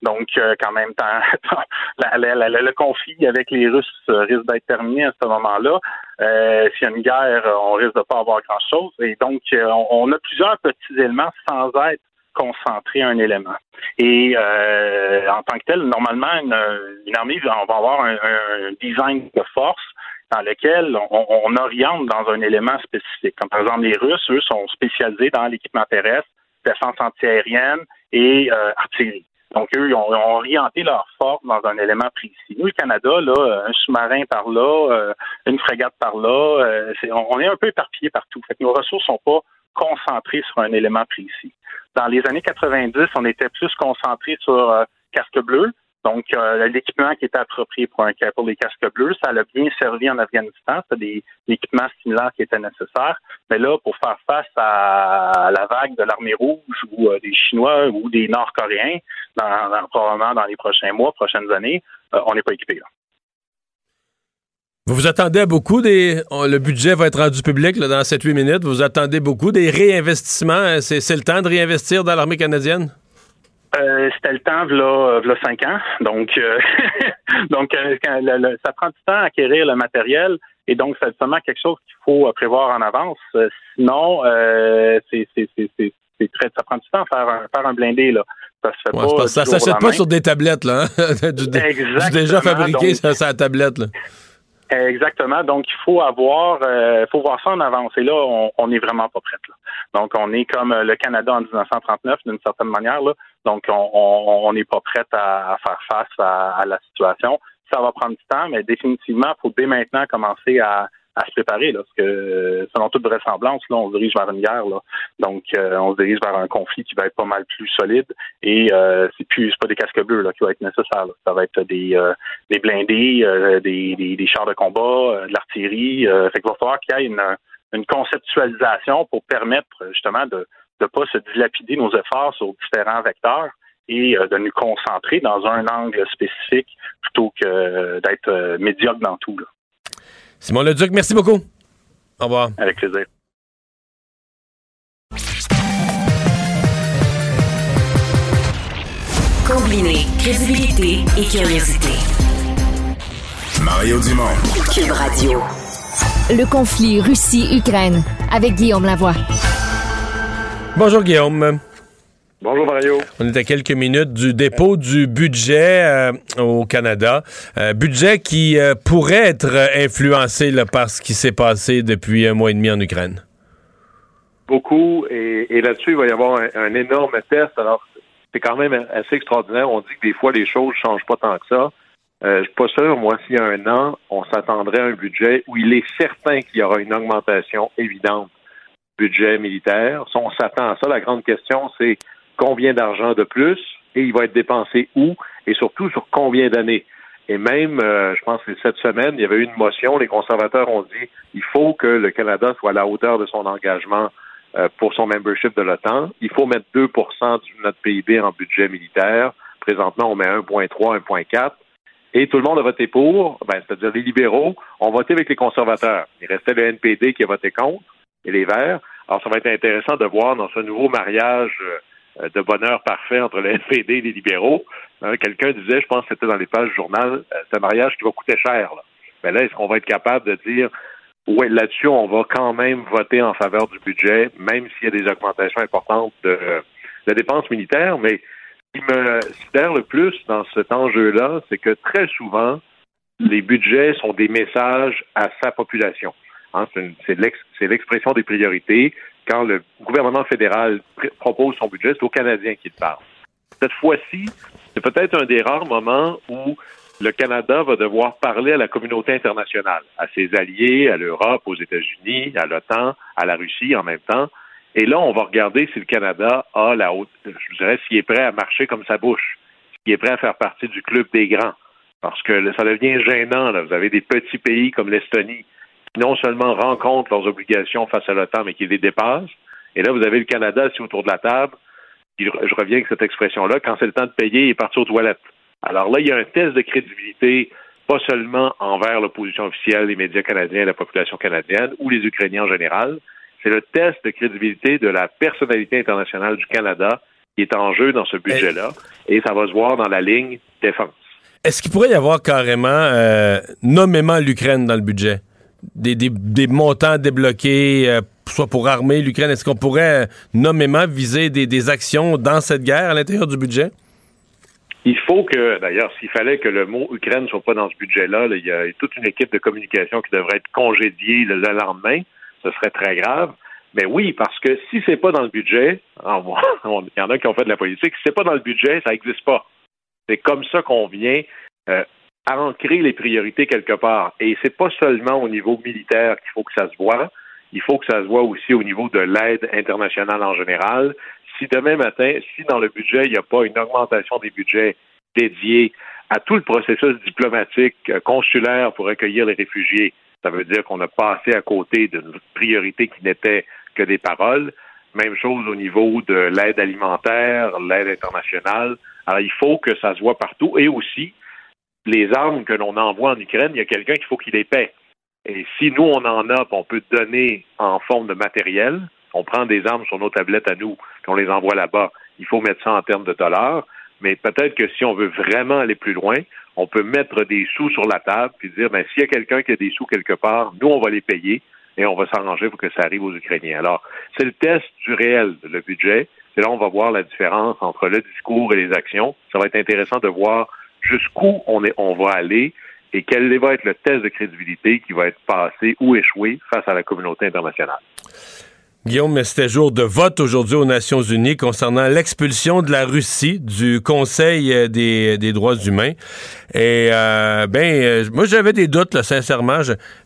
Donc, quand même, le conflit avec les Russes risque d'être terminé à ce moment-là. S'il y a une guerre, on risque de pas avoir grand-chose. Et donc, on, a plusieurs petits éléments sans être concentrer un élément. Et euh, en tant que tel, normalement, une, armée, on va avoir un, design de force dans lequel on, oriente dans un élément spécifique. Comme par exemple, les Russes, eux, sont spécialisés dans l'équipement terrestre, défense antiaérienne et euh, artillerie. Donc, eux, ils ont, orienté leur force dans un élément précis. Nous, le Canada, là, un sous-marin par là, euh, une frégate par là, on, est un peu éparpillé partout. Fait que nos ressources sont pas concentrées sur un élément précis. Dans les années 90, on était plus concentré sur euh, casque bleu. Donc, euh, l'équipement qui était approprié pour, un, pour les casques bleus, ça a bien servi en Afghanistan. C'était des équipements similaires qui étaient nécessaires. Mais là, pour faire face à la vague de l'armée rouge ou euh, des Chinois ou des Nord-Coréens, dans, probablement dans les prochains mois, prochaines années, on n'est pas équipé. Vous vous attendez à beaucoup des. le budget va être rendu public là, dans 7-8 minutes. Vous attendez beaucoup des réinvestissements. C'est le temps de réinvestir dans l'armée canadienne? Euh, c'était le temps, voilà, 5 ans. Donc, euh, donc euh, ça prend du temps à acquérir le matériel et donc c'est seulement quelque chose qu'il faut prévoir en avance. sinon, c'est très, ça prend du temps à faire un, faire un blindé là. Ça se fait pas. Ça s'achète pas sur des tablettes là. Hein? du, déjà fabriqué sur la tablette là. Exactement. Donc, il faut avoir, euh, faut voir ça en avance. Et là, on, on est vraiment pas prêt. Là. Donc, on est comme le Canada en 1939 d'une certaine manière. Là. Donc, on n'est pas prêt à, faire face à, la situation. Ça va prendre du temps, mais définitivement, il faut dès maintenant commencer à, à se préparer, là, parce que selon toute vraisemblance, là, on se dirige vers une guerre. Là. Donc, euh, on se dirige vers un conflit qui va être pas mal plus solide. Et euh, c'est plus pas des casques bleus là, qui vont être nécessaires. Ça va être des, euh, des blindés, euh, des, des, des, chars de combat, de l'artillerie. fait qu'il va falloir qu'il y ait une, une conceptualisation pour permettre justement de ne pas se dilapider nos efforts sur différents vecteurs et de nous concentrer dans un angle spécifique plutôt que d'être médiocre dans tout. Là. Simon Leduc, merci beaucoup. Au revoir. Avec plaisir. Combiner crédibilité et curiosité. Mario Dumont. Cube Radio. Le conflit Russie-Ukraine avec Guillaume Lavoie. Bonjour Guillaume. Bonjour Mario. On est à quelques minutes du dépôt du budget euh, au Canada. Euh, budget qui euh, pourrait être influencé par ce qui s'est passé depuis un mois et demi en Ukraine. Beaucoup. Et, là-dessus, il va y avoir un, énorme test. Alors, c'est quand même assez extraordinaire. On dit que des fois, les choses ne changent pas tant que ça. je ne suis pas sûr, moi, s'il y a un an, on s'attendrait à un budget où il est certain qu'il y aura une augmentation évidente du budget militaire. Si on s'attend à ça, la grande question, c'est combien d'argent de plus et il va être dépensé où et surtout sur combien d'années. Et même, euh, je pense que cette semaine, il y avait eu une motion, les conservateurs ont dit il faut que le Canada soit à la hauteur de son engagement euh, pour son membership de l'OTAN. Il faut mettre 2% de notre PIB en budget militaire. Présentement, on met 1,3, 1,4. Et tout le monde a voté pour, ben, c'est-à-dire les libéraux ont voté avec les conservateurs. Il restait le NPD qui a voté contre et les Verts. Alors, ça va être intéressant de voir dans ce nouveau mariage euh, de bonheur parfait entre le NPD et les libéraux. Hein, quelqu'un disait, je pense que c'était dans les pages du journal, euh, c'est un mariage qui va coûter cher. Mais là, est-ce qu'on va être capable de dire, oui, là-dessus, on va quand même voter en faveur du budget, même s'il y a des augmentations importantes de, de dépenses militaires, mais ce qui me sidère le plus dans cet enjeu-là, c'est que très souvent, les budgets sont des messages à sa population. Hein, c'est l'expression des priorités. Quand le gouvernement fédéral propose son budget, c'est aux Canadiens qu'il parle. Cette fois-ci, c'est peut-être un des rares moments où le Canada va devoir parler à la communauté internationale, à ses alliés, à l'Europe, aux États-Unis, à l'OTAN, à la Russie en même temps. Et là, on va regarder si le Canada a la haute, je dirais, s'il est prêt à marcher comme sa bouche, s'il est prêt à faire partie du club des grands. Parce que ça devient gênant. Vous avez des petits pays comme l'Estonie non seulement rencontrent leurs obligations face à l'OTAN, mais qui les dépassent. Et là, vous avez le Canada assis autour de la table. Je reviens avec cette expression-là. Quand c'est le temps de payer, il est parti aux toilettes. Alors là, il y a un test de crédibilité, pas seulement envers l'opposition officielle, les médias canadiens, la population canadienne ou les Ukrainiens en général. C'est le test de crédibilité de la personnalité internationale du Canada qui est en jeu dans ce budget-là. Et ça va se voir dans la ligne défense. Est-ce qu'il pourrait y avoir carrément euh, nommément l'Ukraine dans le budget? Des, montants débloqués, euh, soit pour armer l'Ukraine. Est-ce qu'on pourrait nommément viser des, actions dans cette guerre à l'intérieur du budget? Il faut que, d'ailleurs, s'il fallait que le mot Ukraine ne soit pas dans ce budget-là, il y a toute une équipe de communication qui devrait être congédiée le, lendemain. Ce serait très grave. Mais oui, parce que si c'est pas dans le budget, il y en a qui ont fait de la politique, si c'est pas dans le budget, ça n'existe pas. C'est comme ça qu'on vient euh, ancrer les priorités quelque part. Et c'est pas seulement au niveau militaire qu'il faut que ça se voit. Il faut que ça se voit aussi au niveau de l'aide internationale en général si demain matin, si dans le budget, il n'y a pas une augmentation des budgets dédiés à tout le processus diplomatique euh, consulaire pour accueillir les réfugiés, ça veut dire qu'on a passé à côté d'une priorité qui n'était que des paroles. Même chose au niveau de l'aide alimentaire, l'aide internationale. Alors, il faut que ça se voit partout. Et aussi, les armes que l'on envoie en Ukraine, il y a quelqu'un qu'il faut qu'il les paie. Et si nous, on en a, on peut donner en forme de matériel, on prend des armes sur nos tablettes à nous, qu'on les envoie là-bas. Il faut mettre ça en termes de dollars. Mais peut-être que si on veut vraiment aller plus loin, on peut mettre des sous sur la table puis dire, ben, s'il y a quelqu'un qui a des sous quelque part, nous, on va les payer et on va s'arranger pour que ça arrive aux Ukrainiens. Alors, c'est le test du réel, le budget. C'est là on va voir la différence entre le discours et les actions. Ça va être intéressant de voir jusqu'où on, va aller et quel va être le test de crédibilité qui va être passé ou échoué face à la communauté internationale. Guillaume, mais c'était jour de vote aujourd'hui aux Nations Unies concernant l'expulsion de la Russie du Conseil euh, des, droits humains. Et euh, ben, euh, moi j'avais des doutes, sincèrement,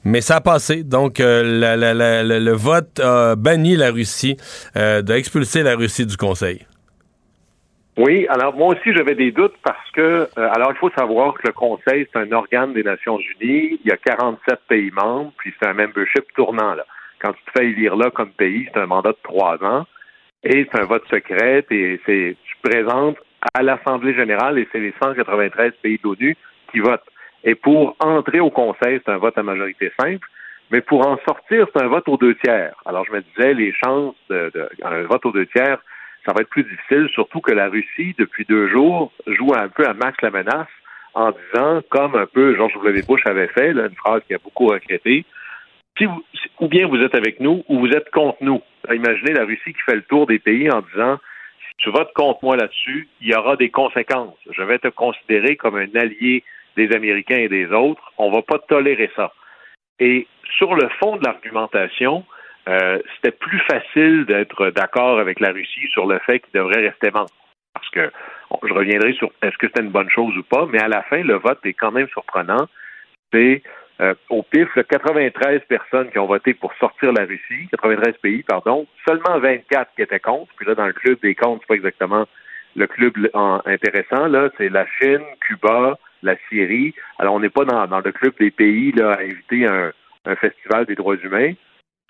mais ça a passé. Donc le vote a banni la Russie, d'expulser la Russie du Conseil. Oui, alors moi aussi j'avais des doutes parce que, alors il faut savoir que le Conseil, c'est un organe des Nations Unies, il y a 47 pays membres, puis c'est un membership tournant là. Quand tu te fais élire là comme pays, c'est un mandat de trois ans et c'est un vote secret et c'est tu présentes à l'Assemblée générale et c'est les 193 pays de l'ONU qui votent. Et pour entrer au Conseil, c'est un vote à majorité simple, mais pour en sortir, c'est un vote aux deux tiers. Alors je me disais, les chances d'un vote aux deux tiers, ça va être plus difficile, surtout que la Russie, depuis deux jours, joue un peu à max la menace en disant, comme un peu George W. Bush avait fait, une phrase qui a beaucoup regretté, ou bien vous êtes avec nous ou vous êtes contre nous. Imaginez la Russie qui fait le tour des pays en disant si tu votes contre moi là-dessus, il y aura des conséquences. Je vais te considérer comme un allié des Américains et des autres. On ne va pas tolérer ça. Et sur le fond de l'argumentation, euh, c'était plus facile d'être d'accord avec la Russie sur le fait qu'il devrait rester membre. Parce que je reviendrai sur est-ce que c'était une bonne chose ou pas, mais à la fin, le vote est quand même surprenant. C'est euh, au PIF, 93 personnes qui ont voté pour sortir la Russie, 93 pays, pardon, seulement 24 qui étaient contre. Puis là, dans le club des contre, c'est pas exactement le club intéressant. Là, c'est la Chine, Cuba, la Syrie. Alors, on n'est pas dans, le club des pays là, à inviter un festival des droits humains,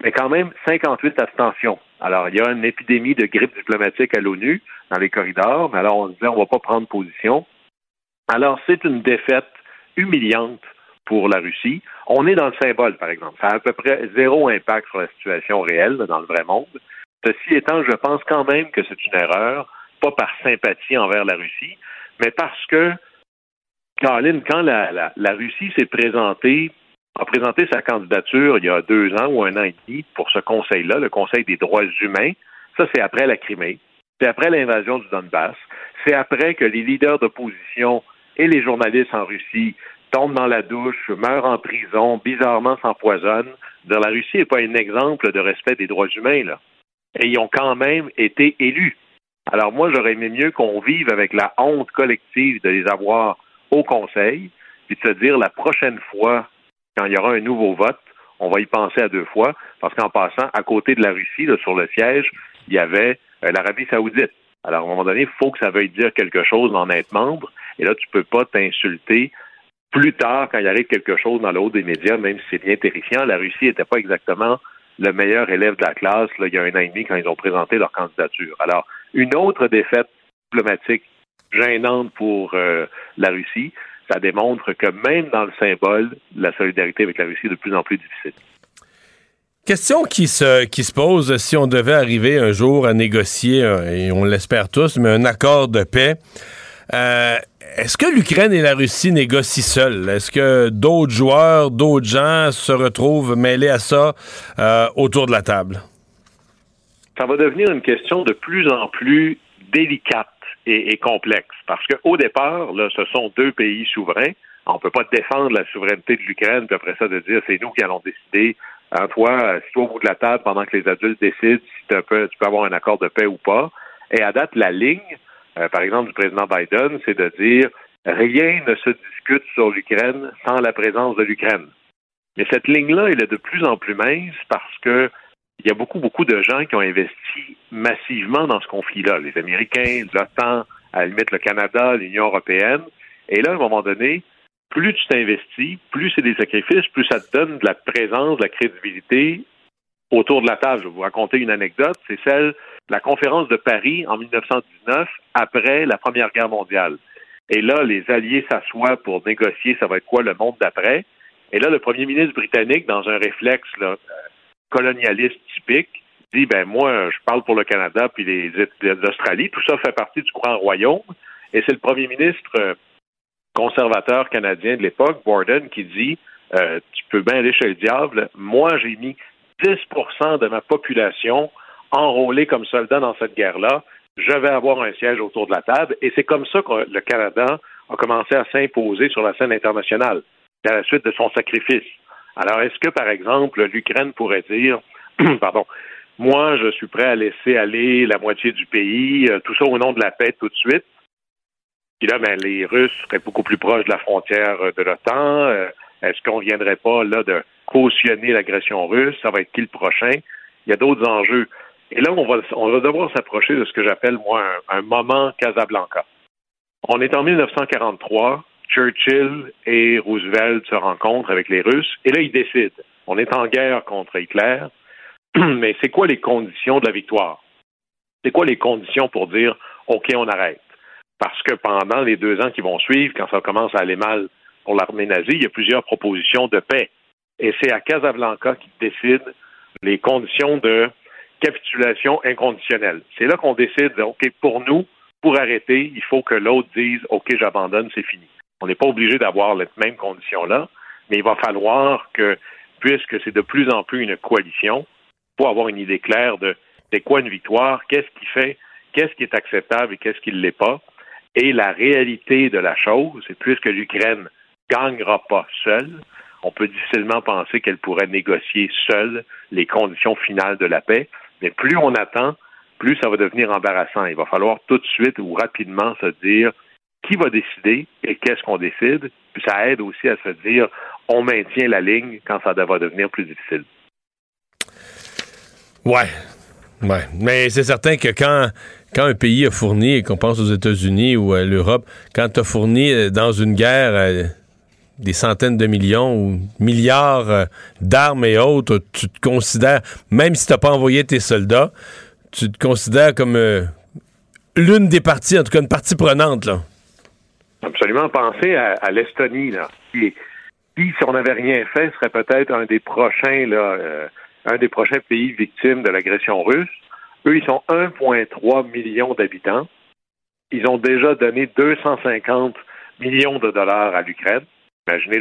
mais quand même 58 abstentions. Alors, il y a une épidémie de grippe diplomatique à l'ONU dans les corridors, mais alors on se disait on va pas prendre position. Alors, c'est une défaite humiliante pour la Russie. On est dans le symbole, par exemple. Ça a à peu près zéro impact sur la situation réelle dans le vrai monde. Ceci étant, je pense quand même que c'est une erreur, pas par sympathie envers la Russie, mais parce que, Caroline, quand la, la Russie s'est présentée, a présenté sa candidature il y a deux ans ou un an et demi pour ce conseil-là, le Conseil des droits humains, ça c'est après la Crimée, c'est après l'invasion du Donbass, c'est après que les leaders d'opposition et les journalistes en Russie tombent dans la douche, meurent en prison, bizarrement s'empoisonnent. La Russie n'est pas un exemple de respect des droits humains, là. Et ils ont quand même été élus. Alors moi, j'aurais aimé mieux qu'on vive avec la honte collective de les avoir au Conseil, puis de se dire la prochaine fois, quand il y aura un nouveau vote, on va y penser à deux fois, parce qu'en passant, à côté de la Russie, sur le siège, il y avait euh, l'Arabie saoudite. Alors, à un moment donné, il faut que ça veuille dire quelque chose d'en être membre. Et là, tu peux pas t'insulter plus tard quand il arrive quelque chose dans l'autre des médias, même si c'est bien terrifiant. La Russie n'était pas exactement le meilleur élève de la classe là, il y a un an et demi quand ils ont présenté leur candidature. Alors, une autre défaite diplomatique gênante pour euh, la Russie, ça démontre que même dans le symbole, la solidarité avec la Russie est de plus en plus difficile. Question qui se, qui se pose si on devait arriver un jour à négocier, et on l'espère tous, mais un accord de paix. Euh, est-ce que l'Ukraine et la Russie négocient seuls? Est-ce que d'autres joueurs, d'autres gens se retrouvent mêlés à ça euh, autour de la table? Ça va devenir une question de plus en plus délicate et, complexe parce qu'au départ, là, ce sont deux pays souverains. On ne peut pas défendre la souveraineté de l'Ukraine, puis après ça de dire c'est nous qui allons décider Hein, toi, si es au bout de la table pendant que les adultes décident si tu peux, tu peux avoir un accord de paix ou pas. Et à date, la ligne, euh, par exemple, du président Biden, c'est de dire rien ne se discute sur l'Ukraine sans la présence de l'Ukraine. Mais cette ligne-là, elle est de plus en plus mince parce que il y a beaucoup, beaucoup de gens qui ont investi massivement dans ce conflit-là. Les Américains, l'OTAN, à la limite le Canada, l'Union européenne. Et là, à un moment donné, plus tu t'investis, plus c'est des sacrifices, plus ça te donne de la présence, de la crédibilité autour de la table. Je vais vous raconter une anecdote. C'est celle de la conférence de Paris en 1919, après la Première Guerre mondiale. Et là, les Alliés s'assoient pour négocier ça va être quoi le monde d'après. Et là, le premier ministre britannique, dans un réflexe colonialiste typique, dit ben moi, je parle pour le Canada puis les, Australies. Tout ça fait partie du Grand Royaume. Et c'est le premier ministre conservateur canadien de l'époque, Borden, qui dit euh, Tu peux bien aller chez le diable. Moi, j'ai mis 10% de ma population enrôlée comme soldat dans cette guerre-là. Je vais avoir un siège autour de la table. Et c'est comme ça que le Canada a commencé à s'imposer sur la scène internationale, à la suite de son sacrifice. Alors, est-ce que, par exemple, l'Ukraine pourrait dire Pardon. Moi, je suis prêt à laisser aller la moitié du pays, euh, tout ça au nom de la paix tout de suite? Puis là, ben, les Russes seraient beaucoup plus proches de la frontière euh, de l'OTAN. Euh, est-ce qu'on viendrait pas là de cautionner l'agression russe? Ça va être qui le prochain? Il y a d'autres enjeux. Et là, on va, on va devoir s'approcher de ce que j'appelle, moi, un, moment Casablanca. On est en 1943. Churchill et Roosevelt se rencontrent avec les Russes. Et là, ils décident. On est en guerre contre Hitler. Mais c'est quoi les conditions de la victoire? C'est quoi les conditions pour dire, OK, on arrête? parce que pendant les deux ans qui vont suivre, quand ça commence à aller mal pour l'armée nazie, il y a plusieurs propositions de paix. Et c'est à Casablanca qui décide les conditions de capitulation inconditionnelle. C'est là qu'on décide, OK, pour nous, pour arrêter, il faut que l'autre dise, OK, j'abandonne, c'est fini. On n'est pas obligé d'avoir les mêmes conditions-là, mais il va falloir que, puisque c'est de plus en plus une coalition, pour avoir une idée claire de c'est quoi une victoire, qu'est-ce qui fait, qu'est-ce qui est acceptable et qu'est-ce qui ne l'est pas, et la réalité de la chose, c'est puisque l'Ukraine gagnera pas seule, on peut difficilement penser qu'elle pourrait négocier seule les conditions finales de la paix. Mais plus on attend, plus ça va devenir embarrassant. Il va falloir tout de suite ou rapidement se dire qui va décider et qu'est-ce qu'on décide. Puis ça aide aussi à se dire on maintient la ligne quand ça va devenir plus difficile. Ouais. Ouais. Mais c'est certain que quand quand un pays a fourni, et qu'on pense aux États-Unis ou à l'Europe, quand tu as fourni euh, dans une guerre euh, des centaines de millions ou milliards euh, d'armes et autres, tu te considères, même si tu n'as pas envoyé tes soldats, tu te considères comme l'une des parties, en tout cas une partie prenante. Là. Absolument. Pensez à, l'Estonie, là, qui, si on n'avait rien fait, serait peut-être un des prochains, là, un des prochains pays victimes de l'agression russe. Eux, ils sont 1,3 million d'habitants. Ils ont déjà donné 250 millions de dollars à l'Ukraine. Imaginez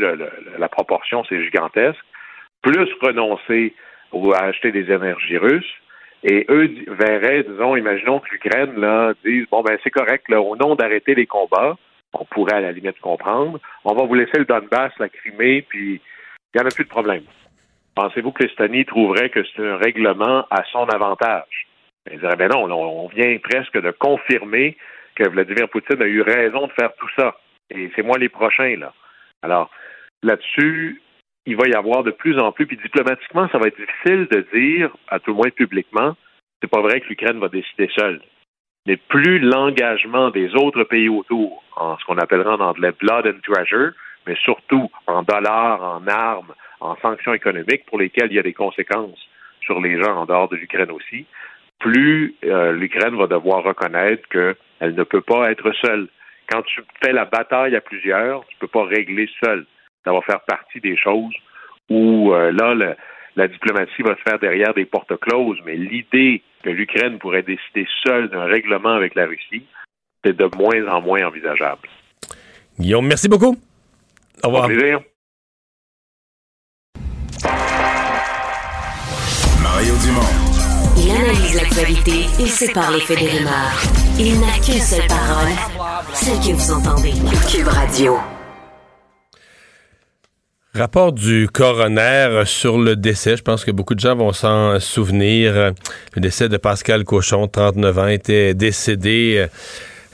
la proportion, c'est gigantesque. Plus renoncer ou à acheter des énergies russes. Et eux verraient, disons, imaginons que l'Ukraine dise bon ben c'est correct, là, au nom d'arrêter les combats, on pourrait à la limite comprendre. On va vous laisser le Donbass, la Crimée, puis il n'y en a plus de problème. Pensez-vous que l'Estonie trouverait que c'est un règlement à son avantage? Ils diraient, ben non, on vient presque de confirmer que Vladimir Poutine a eu raison de faire tout ça. Et c'est moi les prochains, là. Alors, là-dessus, il va y avoir de plus en plus, puis diplomatiquement, ça va être difficile de dire, à tout le moins publiquement, c'est pas vrai que l'Ukraine va décider seule. Mais plus l'engagement des autres pays autour, en ce qu'on appellera en anglais blood and treasure, mais surtout en dollars, en armes, en sanctions économiques pour lesquelles il y a des conséquences sur les gens en dehors de l'Ukraine aussi, plus euh, l'Ukraine va devoir reconnaître qu'elle ne peut pas être seule. Quand tu fais la bataille à plusieurs, tu ne peux pas régler seul. Ça va faire partie des choses où euh, là, la diplomatie va se faire derrière des portes closes, mais l'idée que l'Ukraine pourrait décider seule d'un règlement avec la Russie, c'est de moins en moins envisageable. Guillaume, merci beaucoup. Au revoir. plaisir. Mario Dumont. Il analyse l'actualité et sépare les faits des rumeurs. Il n'a qu'une seule parole, celle que vous entendez. Cube Radio. Rapport du coroner sur le décès. Je pense que beaucoup de gens vont s'en souvenir. Le décès de Pascal Cochon, 39 ans, était décédé.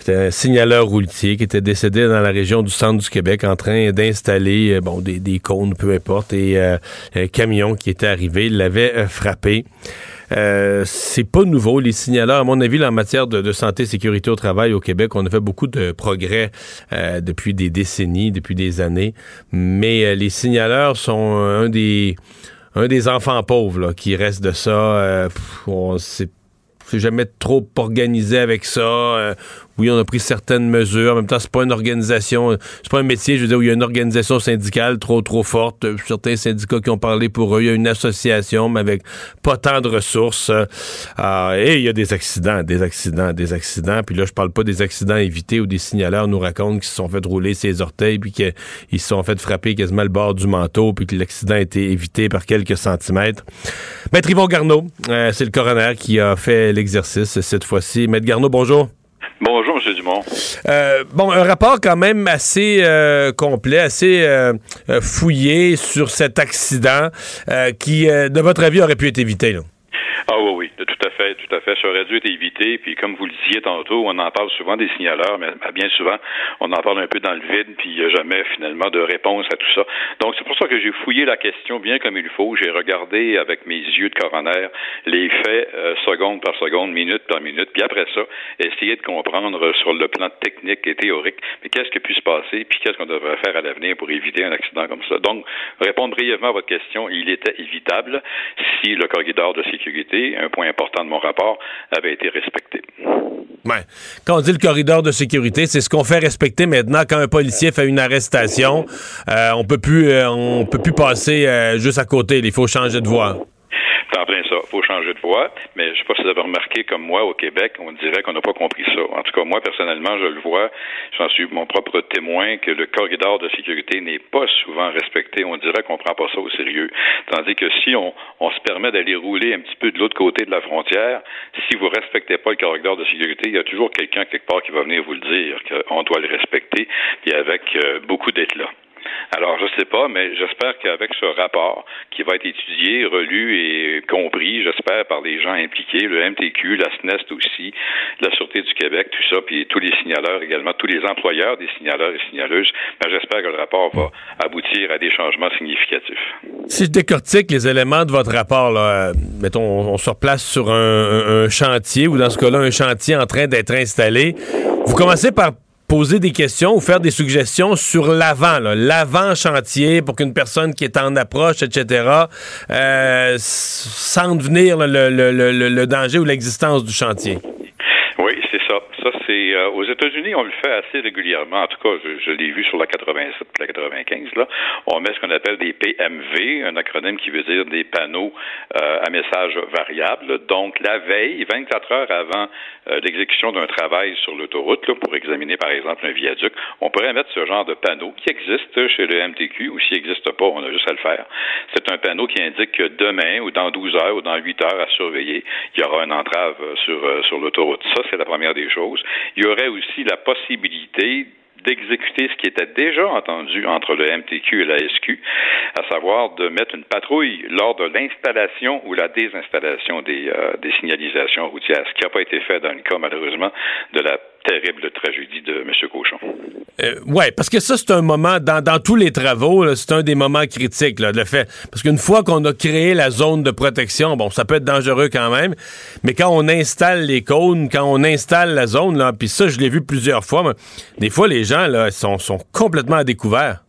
C'était un signaleur routier qui était décédé dans la région du centre du Québec en train d'installer euh, bon des, cônes, peu importe, et euh, un camion qui était arrivé l'avait euh, frappé. Euh, c'est pas nouveau, les signaleurs. À mon avis, en matière de, santé sécurité au travail au Québec, on a fait beaucoup de progrès depuis des décennies, depuis des années. Mais les signaleurs sont un des enfants pauvres qui reste de ça. on sait c'est jamais trop organisé avec ça oui, on a pris certaines mesures. En même temps, c'est pas une organisation, c'est pas un métier, je veux dire, où il y a une organisation syndicale trop, trop forte. Certains syndicats qui ont parlé pour eux. Il y a une association, mais avec pas tant de ressources. Euh, et il y a des accidents, des accidents, des accidents. Puis là, je parle pas des accidents évités où des signaleurs nous racontent qu'ils se sont fait rouler ses orteils, puis qu'ils se sont fait frapper quasiment le bord du manteau, puis que l'accident a été évité par quelques centimètres. Maître Yvon Garneau, euh, c'est le coroner qui a fait l'exercice cette fois-ci. Maître Garneau, bonjour. Bonjour, M. Dumont. Euh, bon, un rapport quand même assez euh, complet, assez euh, fouillé sur cet accident qui, de votre avis, aurait pu être évité. Ah oui, oui, tout à fait, tout à fait. Ça aurait dû être évité. Puis comme vous le disiez tantôt, on en parle souvent des signaleurs, mais bien souvent, on en parle un peu dans le vide, puis il n'y a jamais finalement de réponse à tout ça. Donc c'est pour ça que j'ai fouillé la question bien comme il faut. J'ai regardé avec mes yeux de coroner les faits euh, seconde par seconde, minute par minute, puis après ça, essayer de comprendre sur le plan technique et théorique, mais qu'est-ce qui a se passer, puis qu'est-ce qu'on devrait faire à l'avenir pour éviter un accident comme ça. Donc, répondre brièvement à votre question, il était évitable si le corridor de sécurité, un point important de mon rapport, avait été respecté. Ouais. Quand on dit le corridor de sécurité, c'est ce qu'on fait respecter maintenant quand un policier fait une arrestation. Euh, on peut euh, on peut plus passer euh, juste à côté. Il faut changer de voie faut changer de voie. Mais je ne sais pas si vous avez remarqué, comme moi, au Québec, on dirait qu'on n'a pas compris ça. En tout cas, moi, personnellement, je le vois, j'en suis mon propre témoin, que le corridor de sécurité n'est pas souvent respecté. On dirait qu'on ne prend pas ça au sérieux. Tandis que si on, se permet d'aller rouler un petit peu de l'autre côté de la frontière, si vous ne respectez pas le corridor de sécurité, il y a toujours quelqu'un quelque part qui va venir vous le dire qu'on doit le respecter, et avec euh, beaucoup d'éclat. Alors, je sais pas, mais j'espère qu'avec ce rapport qui va être étudié, relu et compris, j'espère, par les gens impliqués, le MTQ, la SNEST aussi, la Sûreté du Québec, tout ça, puis tous les signaleurs également, tous les employeurs des signaleurs et signaleuses, ben, j'espère que le rapport va aboutir à des changements significatifs. Si je décortique les éléments de votre rapport, là, mettons, on, se replace sur un chantier, ou dans ce cas-là, un chantier en train d'être installé, vous commencez par poser des questions ou faire des suggestions sur l'avant, l'avant chantier pour qu'une personne qui est en approche, etc., euh, sente venir le, le danger ou l'existence du chantier. Oui, c'est. Ça, euh, aux États-Unis, on le fait assez régulièrement. En tout cas, je, l'ai vu sur la 87, la 95. Là, on met ce qu'on appelle des PMV, un acronyme qui veut dire des panneaux euh, à message variable. Donc, la veille, 24 heures avant euh, l'exécution d'un travail sur l'autoroute, pour examiner par exemple un viaduc, on pourrait mettre ce genre de panneau qui existe chez le MTQ ou s'il n'existe pas, on a juste à le faire. C'est un panneau qui indique que demain ou dans 12 heures ou dans 8 heures à surveiller, il y aura une entrave sur, sur l'autoroute. Ça, c'est la première des choses. Il y aurait aussi la possibilité d'exécuter ce qui était déjà entendu entre le MTQ et la SQ, à savoir de mettre une patrouille lors de l'installation ou la désinstallation des, euh, des signalisations routières, ce qui n'a pas été fait dans le cas, malheureusement, de la terrible tragédie de M. Cochon. Euh, oui, parce que ça, c'est un moment, dans, dans tous les travaux, c'est un des moments critiques, là, le fait. Parce qu'une fois qu'on a créé la zone de protection, bon, ça peut être dangereux quand même, mais quand on installe les cônes, quand on installe la zone, puis ça, je l'ai vu plusieurs fois, mais des fois, les gens, là, sont, sont complètement à découvert.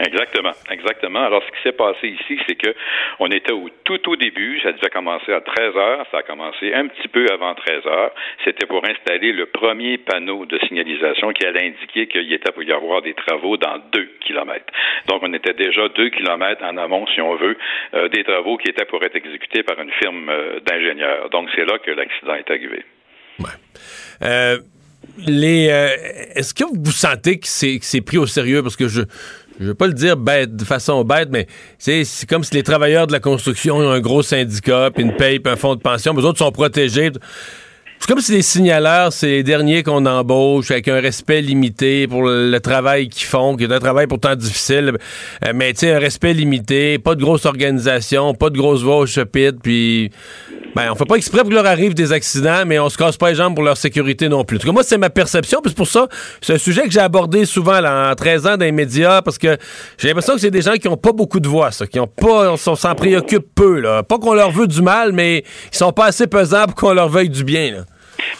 Exactement, exactement. Alors, ce qui s'est passé ici, c'est que on était au tout au début, ça devait commencer à 13 heures, ça a commencé un petit peu avant 13 heures. C'était pour installer le premier panneau de signalisation qui allait indiquer qu'il était pour y avoir des travaux dans deux kilomètres. Donc, on était déjà deux kilomètres en amont, si on veut, euh, des travaux qui étaient pour être exécutés par une firme euh, d'ingénieurs. Donc, c'est là que l'accident est arrivé. Ouais. Euh, les, est-ce que vous sentez que c'est pris au sérieux? Parce que je, je veux pas le dire bête, de façon bête, mais c'est comme si les travailleurs de la construction ont un gros syndicat, puis une paye, puis un fonds de pension, mais les autres sont protégés. C'est comme si les signaleurs, c'est les derniers qu'on embauche avec un respect limité pour le travail qu'ils font, qui est un travail pourtant difficile, euh, mais tu sais, un respect limité, pas de grosse organisation, pas de grosse voix au chapitre, puis ben, on fait pas exprès pour leur arrive des accidents, mais on se casse pas les jambes pour leur sécurité non plus. En tout cas, moi, c'est ma perception, puis c'est pour ça, c'est un sujet que j'ai abordé souvent là, en 13 ans dans les médias, parce que j'ai l'impression que c'est des gens qui ont pas beaucoup de voix, ça, qui ont pas, s'en préoccupent peu, là. Pas qu'on leur veut du mal, mais ils sont pas assez pesants pour qu'on leur veuille du bien, là.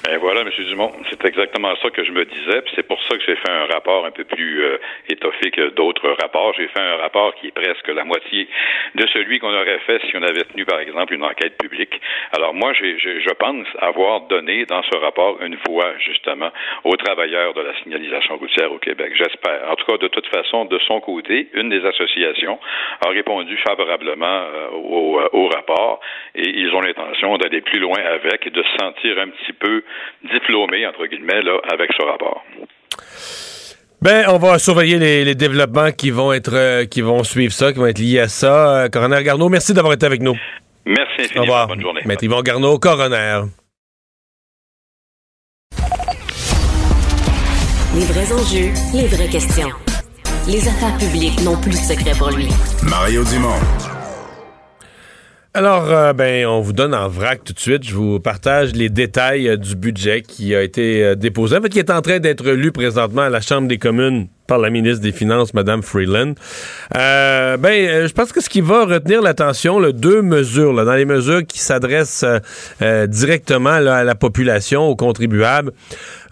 Ben voilà, M. Dumont, c'est exactement ça que je me disais, puis c'est pour ça que j'ai fait un rapport un peu plus euh, étoffé que d'autres rapports. J'ai fait un rapport qui est presque la moitié de celui qu'on aurait fait si on avait tenu, par exemple, une enquête publique. Alors moi, j'ai, je pense avoir donné dans ce rapport une voix, justement, aux travailleurs de la signalisation routière au Québec. J'espère. En tout cas, de toute façon, de son côté, une des associations a répondu favorablement euh, au, euh, au rapport et ils ont l'intention d'aller plus loin avec et de se sentir un petit peu diplômé, entre guillemets, là, avec ce rapport. Ben, on va surveiller les, développements qui vont être, euh, qui vont suivre ça, qui vont être liés à ça. Euh, coroner Garneau, merci d'avoir été avec nous. Merci infiniment. Au revoir. Bonne journée. Maître Yvon Garneau, coroner. Les vrais enjeux, les vraies questions. Les affaires publiques n'ont plus de secret pour lui. Mario Dumont. Alors, euh, ben, on vous donne en vrac tout de suite. Je vous partage les détails euh, du budget qui a été euh, déposé, en qui est en train d'être lu présentement à la Chambre des communes par la ministre des Finances, Mme Freeland. ben, je pense que ce qui va retenir l'attention, le deux mesures, là, dans les mesures qui s'adressent directement à la population, aux contribuables,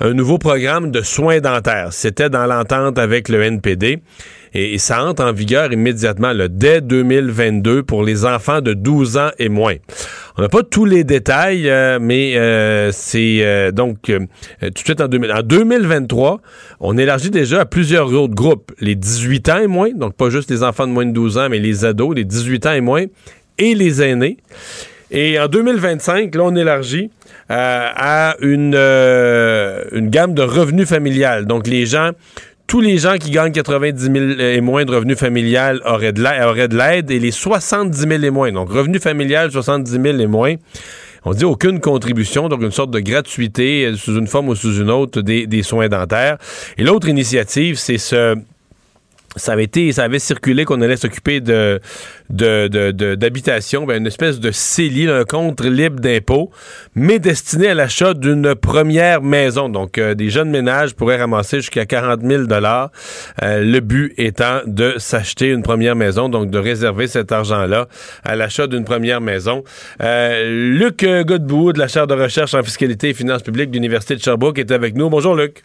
un nouveau programme de soins dentaires. C'était dans l'entente avec le NPD et, ça entre en vigueur immédiatement, le dès 2022 pour les enfants de 12 ans et moins. On n'a pas tous les détails, euh, mais euh, c'est euh, donc tout de suite en, 2000, en 2023, on élargit déjà à plusieurs autres groupes, les 18 ans et moins, donc pas juste les enfants de moins de 12 ans, mais les ados, les 18 ans et moins, et les aînés. Et en 2025, là, on élargit à une, une gamme de revenus familiales. Donc, les gens tous les gens qui gagnent 90 000 et moins de revenus familial auraient de l'aide et les 70 000 et moins, donc revenus familial 70 000 et moins, on dit aucune contribution, donc une sorte de gratuité euh, sous une forme ou sous une autre des, soins dentaires. Et l'autre initiative, c'est ce ça avait été, ça avait circulé qu'on allait s'occuper de, d'habitation, ben, une espèce de CELI, un compte libre d'impôt, mais destiné à l'achat d'une première maison. Donc, euh, des jeunes ménages pourraient ramasser jusqu'à 40 000 dollars. Euh, le but étant de s'acheter une première maison, donc de réserver cet argent-là à l'achat d'une première maison. Euh, Luc Godbout de la chaire de recherche en fiscalité et finances publiques de l'Université de Sherbrooke est avec nous. Bonjour, Luc.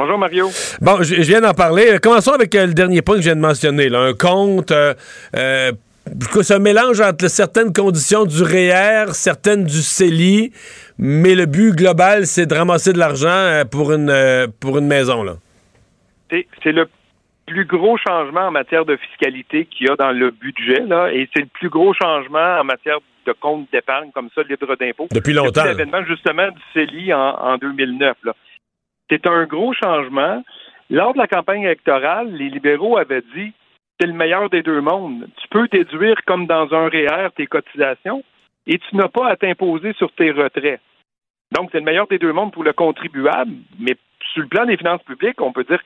Bonjour Mario. Bon, je, viens d'en parler. Commençons avec euh, le dernier point que je viens de mentionner. un compte, euh, euh ce mélange entre certaines conditions du REER, e certaines du CELI, mais le but global, c'est de ramasser de l'argent euh, pour une, pour une maison. Là. C'est le plus gros changement en matière de fiscalité qu'il y a dans le budget, là, et c'est le plus gros changement en matière de compte d'épargne comme ça, libre d'impôt. Depuis longtemps. Depuis l'événement justement du CELI en, en 2009. Là. C'est un gros changement. Lors de la campagne électorale, les libéraux avaient dit c'est le meilleur des deux mondes. Tu peux déduire comme dans un REER tes cotisations et tu n'as pas à t'imposer sur tes retraits. Donc, c'est le meilleur des deux mondes pour le contribuable, mais sur le plan des finances publiques, on peut dire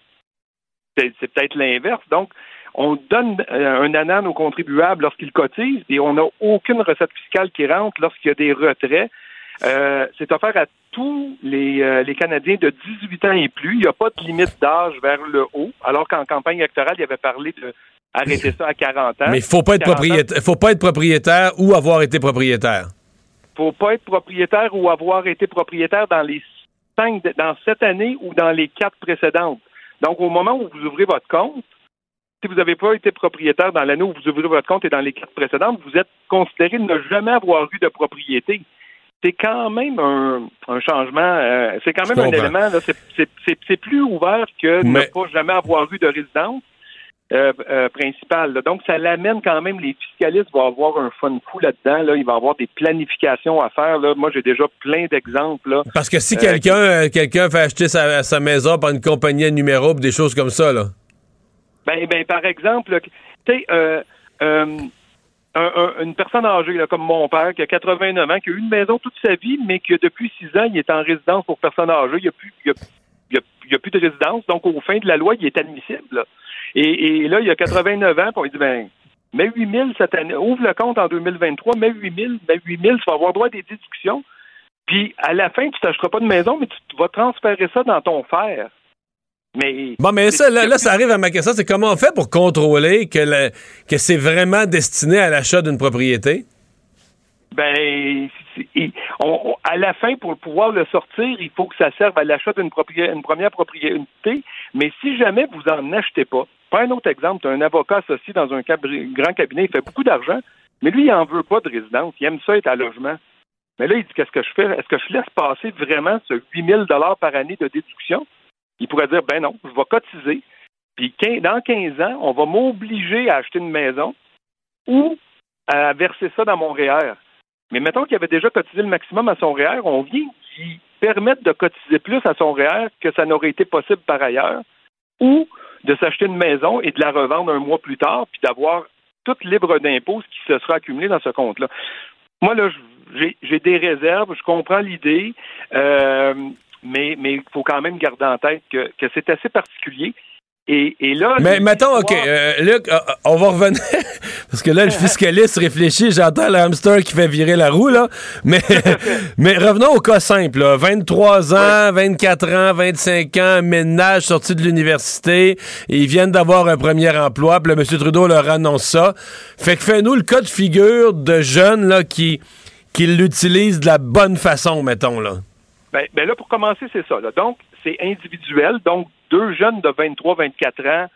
que c'est peut-être l'inverse. Donc, on donne euh, un anan aux contribuables lorsqu'ils cotisent et on n'a aucune recette fiscale qui rentre lorsqu'il y a des retraits. Euh, c'est offert à tous euh, les, Canadiens de 18 ans et plus. Il n'y a pas de limite d'âge vers le haut, alors qu'en campagne électorale, il avait parlé de arrêter ça à 40 ans. Mais il faut pas être propriétaire, faut pas être propriétaire ou avoir été propriétaire. Faut pas être propriétaire ou avoir été propriétaire dans les cinq, dans cette année ou dans les quatre précédentes. Donc, au moment où vous ouvrez votre compte, si vous n'avez pas été propriétaire dans l'année où vous ouvrez votre compte et dans les quatre précédentes, vous êtes considéré ne jamais avoir eu de propriété c'est quand même un, changement, euh, c'est quand même un élément, c'est plus ouvert que ne pas jamais avoir eu de résidence euh, euh, principale. Donc, ça l'amène quand même, les fiscalistes vont avoir un fun fou là-dedans. Là. Il va avoir des planifications à faire. Là. Moi, j'ai déjà plein d'exemples. Parce que si quelqu'un quelqu'un fait acheter sa, maison par une compagnie à numéro, des choses comme ça, là. Ben, ben par exemple, tu sais, une personne âgée, comme mon père, qui a 89 ans, qui a eu une maison toute sa vie, mais qui, depuis six ans, il est en résidence pour personnes âgées. Il n'y a, plus, il a, plus de résidence. Donc, au fin de la loi, il est admissible. Et, là, il a 89 ans, puis on dit, ben, mets 8 000 cette année, ouvre le compte en 2023, mets 8 000, mets 8 000, tu vas avoir droit à des déductions. Puis, à la fin, tu t'achèteras pas de maison, mais tu vas transférer ça dans ton fer. Mais bon, mais ça, là, ça arrive à ma question, c'est comment on fait pour contrôler que, que c'est vraiment destiné à l'achat d'une propriété? Ben, à la fin, pour pouvoir le sortir, il faut que ça serve à l'achat d'une première propriété. Mais si jamais vous en achetez pas, pas un autre exemple, tu as un avocat associé dans un grand cabinet, il fait beaucoup d'argent, mais lui, il n'en veut pas de résidence. Il aime ça être à logement. Mais là, il dit qu'est-ce que je fais? Est-ce que je laisse passer vraiment ce 8 000 par année de déduction? Il pourrait dire, ben non, je vais cotiser, puis dans 15 ans, on va m'obliger à acheter une maison ou à verser ça dans mon REER. Mais mettons qu'il avait déjà cotisé le maximum à son REER, on vient lui permettre de cotiser plus à son REER que ça n'aurait été possible par ailleurs, ou de s'acheter une maison et de la revendre un mois plus tard, puis d'avoir toute libre d'impôts qui se sera accumulé dans ce compte-là. Moi, là, j'ai des réserves, je comprends l'idée. Euh, mais il faut quand même garder en tête que, c'est assez particulier. Et, là. Mais mettons, OK, euh, Luc, euh, on va revenir. Parce que là, le fiscaliste réfléchit, j'entends le hamster qui fait virer la roue, là. Mais, mais revenons au cas simple, 23 ans, 24 ans, 25 ans, ménage sorti de l'université, ils viennent d'avoir un premier emploi, puis là, M. Trudeau leur annonce ça. Fait que fais-nous le cas de figure de jeunes, là, qui, qui l'utilisent de la bonne façon, mettons, là. Ben, ben, là, pour commencer, c'est ça. Donc, c'est individuel. Donc, deux jeunes de 23-24 ans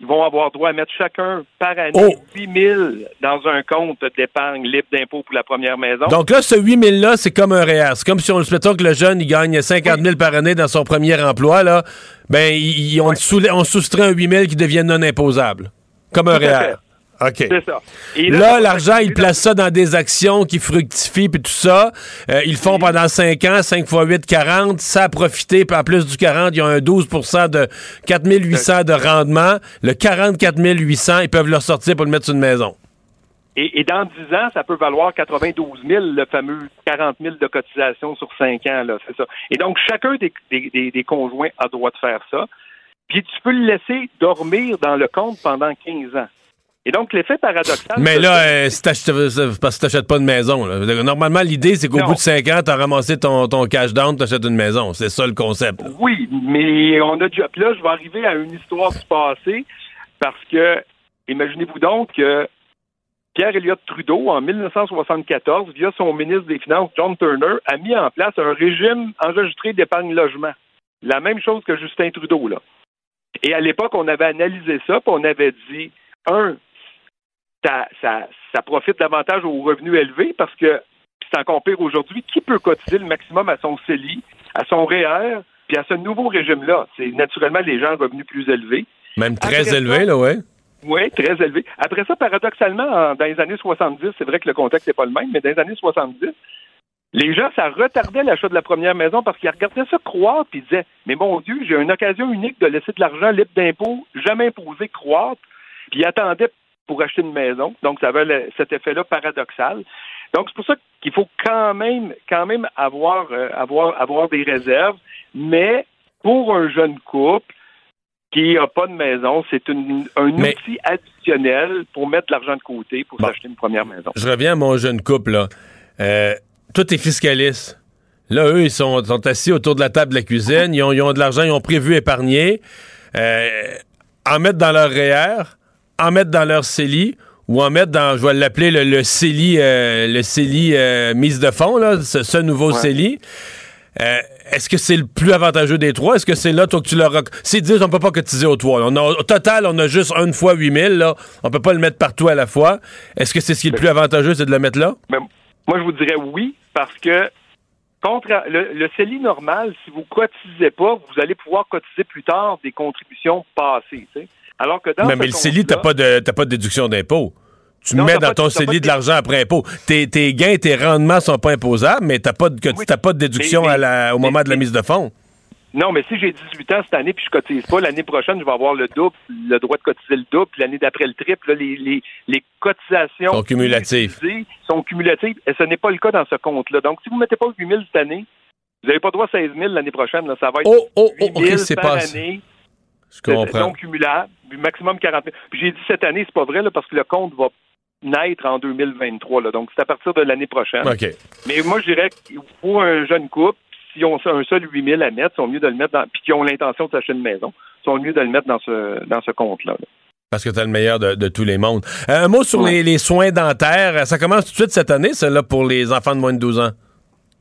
ils vont avoir droit à mettre chacun par année 8 000 dans un compte d'épargne libre d'impôt pour la première maison. Donc là, ce 8 000-là, c'est comme un REER. C'est comme si on souhaitait que le jeune, il gagne 50 000 par année dans son premier emploi. Là. Ben, il, on, on, soustrait un 8 000 qui devient non imposable. Comme un REER. OK. C'est ça. là, l'argent, ils placent ça dans des actions qui fructifient puis tout ça. Euh, ils font pendant 5 ans, 5 fois 8, 40. Ça a profité, puis en plus du 40, ils ont un 12% de 4 800 de rendement. Le 44 800, ils peuvent le sortir pour le mettre sur une maison. Et, dans 10 ans, ça peut valoir 92 000, le fameux 40 000 de cotisation sur 5 ans, là, c'est ça. Et donc, chacun des, des conjoints a droit de faire ça. puis tu peux le laisser dormir dans le compte pendant 15 ans. Et donc, l'effet paradoxal. Mais là, euh, si parce que tu n'achètes pas de maison. Normalement, l'idée, c'est qu'au bout de 5 ans, tu as ramassé ton, ton cash down, tu achètes une maison. C'est ça le concept. Oui, mais on a déjà. Là, je vais arriver à une histoire du passé parce que, imaginez-vous donc que Pierre Elliott Trudeau, en 1974, via son ministre des Finances, John Turner, a mis en place un régime enregistré d'épargne logement. La même chose que Justin Trudeau, là. Et à l'époque, on avait analysé ça, puis on avait dit, un, ça, ça, profite davantage aux revenus élevés parce que c'est encore pire aujourd'hui. Qui peut cotiser le maximum à son CELI, à son REER, puis à ce nouveau régime-là? C'est naturellement les gens à revenus plus élevés. Même très élevés, là, ouais. Oui, très élevés. Après ça, paradoxalement, dans les années 70, c'est vrai que le contexte n'est pas le même, mais dans les années 70, les gens, ça retardait l'achat de la première maison parce qu'ils regardaient ça croître puis ils disaient Mais mon Dieu, j'ai une occasion unique de laisser de l'argent libre d'impôts, jamais imposé croître. Puis ils attendaient pour acheter une maison. Donc, ça avait cet effet-là paradoxal. Donc, c'est pour ça qu'il faut quand même, quand même avoir, euh, avoir, avoir des réserves. Mais pour un jeune couple qui n'a pas de maison, c'est un outil additionnel pour mettre de l'argent de côté pour s'acheter une première maison. Je reviens à mon jeune couple. Là. Euh, tout est fiscaliste. Là, eux, ils sont, assis autour de la table de la cuisine. Ils ont, de l'argent, ils ont prévu épargner. Euh, en mettre dans leur REER, en mettre dans leur CELI ou en mettre dans, je vais l'appeler le, le CELI, euh, le CELI euh, mise de fond, là, ce, nouveau CELI. Euh, est-ce que c'est le plus avantageux des trois? Est-ce que c'est là, toi, que tu leur... S'ils disent on peut pas cotiser aux trois. On au total, on a juste une fois 8000, là. On peut pas le mettre partout à la fois. Est-ce que c'est ce qui est le plus avantageux, c'est de le mettre là? Ben, moi, je vous dirais oui, parce que contre le, le CELI normal, si vous cotisez pas, vous allez pouvoir cotiser plus tard des contributions passées. Alors que dans mais, mais le CELI, tu n'as pas, de, pas de déduction d'impôt. Tu mets dans ton CELI de l'argent après impôt. Tes, tes, gains, tes rendements sont pas imposables, mais tu n'as pas, de, pas de déduction à la, au moment de la mise de fonds. Non, mais si j'ai 18 ans cette année puis je cotise pas, l'année prochaine, je vais avoir le double, le droit de cotiser le double, puis l'année d'après le triple. les, les, les, cotisations sont cumulatives. sont cumulatives et ce n'est pas le cas dans ce compte-là. Donc, si vous ne mettez pas 8 000 cette année, vous n'avez pas droit à 16 000 l'année prochaine. Là. Ça va être oh, oh, oh, 8 000 par année. Je comprends. Non cumulable, maximum 40 000. Puis j'ai dit cette année, c'est pas vrai, là, parce que le compte va naître en 2023. Là, donc, c'est à partir de l'année prochaine. Mais moi, je dirais que pour un jeune couple, si on un seul 8 000 à mettre, c'est mieux de le mettre dans. Puis qui ont l'intention de s'acheter une maison, c'est mieux de le mettre dans ce, dans ce compte-là. Parce que tu as le meilleur de, tous les mondes. Euh, un mot sur les, soins dentaires. Ça commence tout de suite cette année, celle-là, pour les enfants de moins de 12 ans?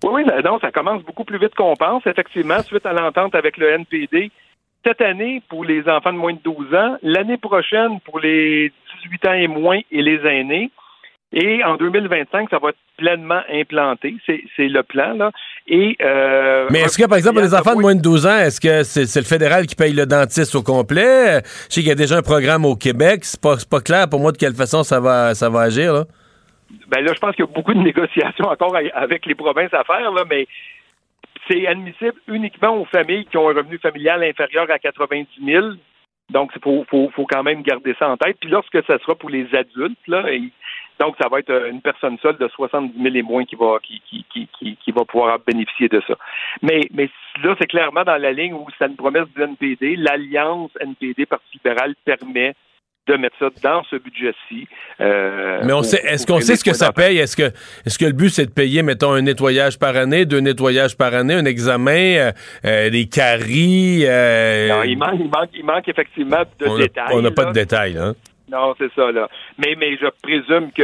Oui, oui, non, ça commence beaucoup plus vite qu'on pense. Effectivement, suite à l'entente avec le NPD, cette année pour les enfants de moins de 12 ans, l'année prochaine pour les 18 ans et moins et les aînés. Et en 2025, ça va être pleinement implanté. C'est le plan, là. Et, euh, Mais est-ce que, par exemple, pour les enfants de moins de 12 ans, est-ce que c'est le fédéral qui paye le dentiste au complet? Je sais qu'il y a déjà un programme au Québec. C'est pas, pas clair pour moi de quelle façon ça va, ça va agir, là. Ben là, je pense qu'il y a beaucoup de négociations encore avec les provinces à faire, là, mais c'est admissible uniquement aux familles qui ont un revenu familial inférieur à 90 000. Donc, il faut, faut, faut, quand même garder ça en tête. Puis lorsque ça sera pour les adultes, là, donc ça va être euh, une personne seule de 70 000 et moins qui va, qui, qui, qui, qui va pouvoir bénéficier de ça. Mais, mais là, c'est clairement dans la ligne où c'est une promesse du NPD. L'alliance NPD-Parti libéral permet de mettre ça dans ce budget-ci. Euh, Mais on sait, est-ce qu'on sait ce que ça paye? Est-ce que, est-ce que le but, c'est de payer, mettons, un nettoyage par année, deux nettoyages par année, un examen, euh, euh des caries? Euh, non, il manque, il manque, il manque effectivement de détails. on n'a pas de détails, hein? Non, c'est ça, là. Mais, mais je présume que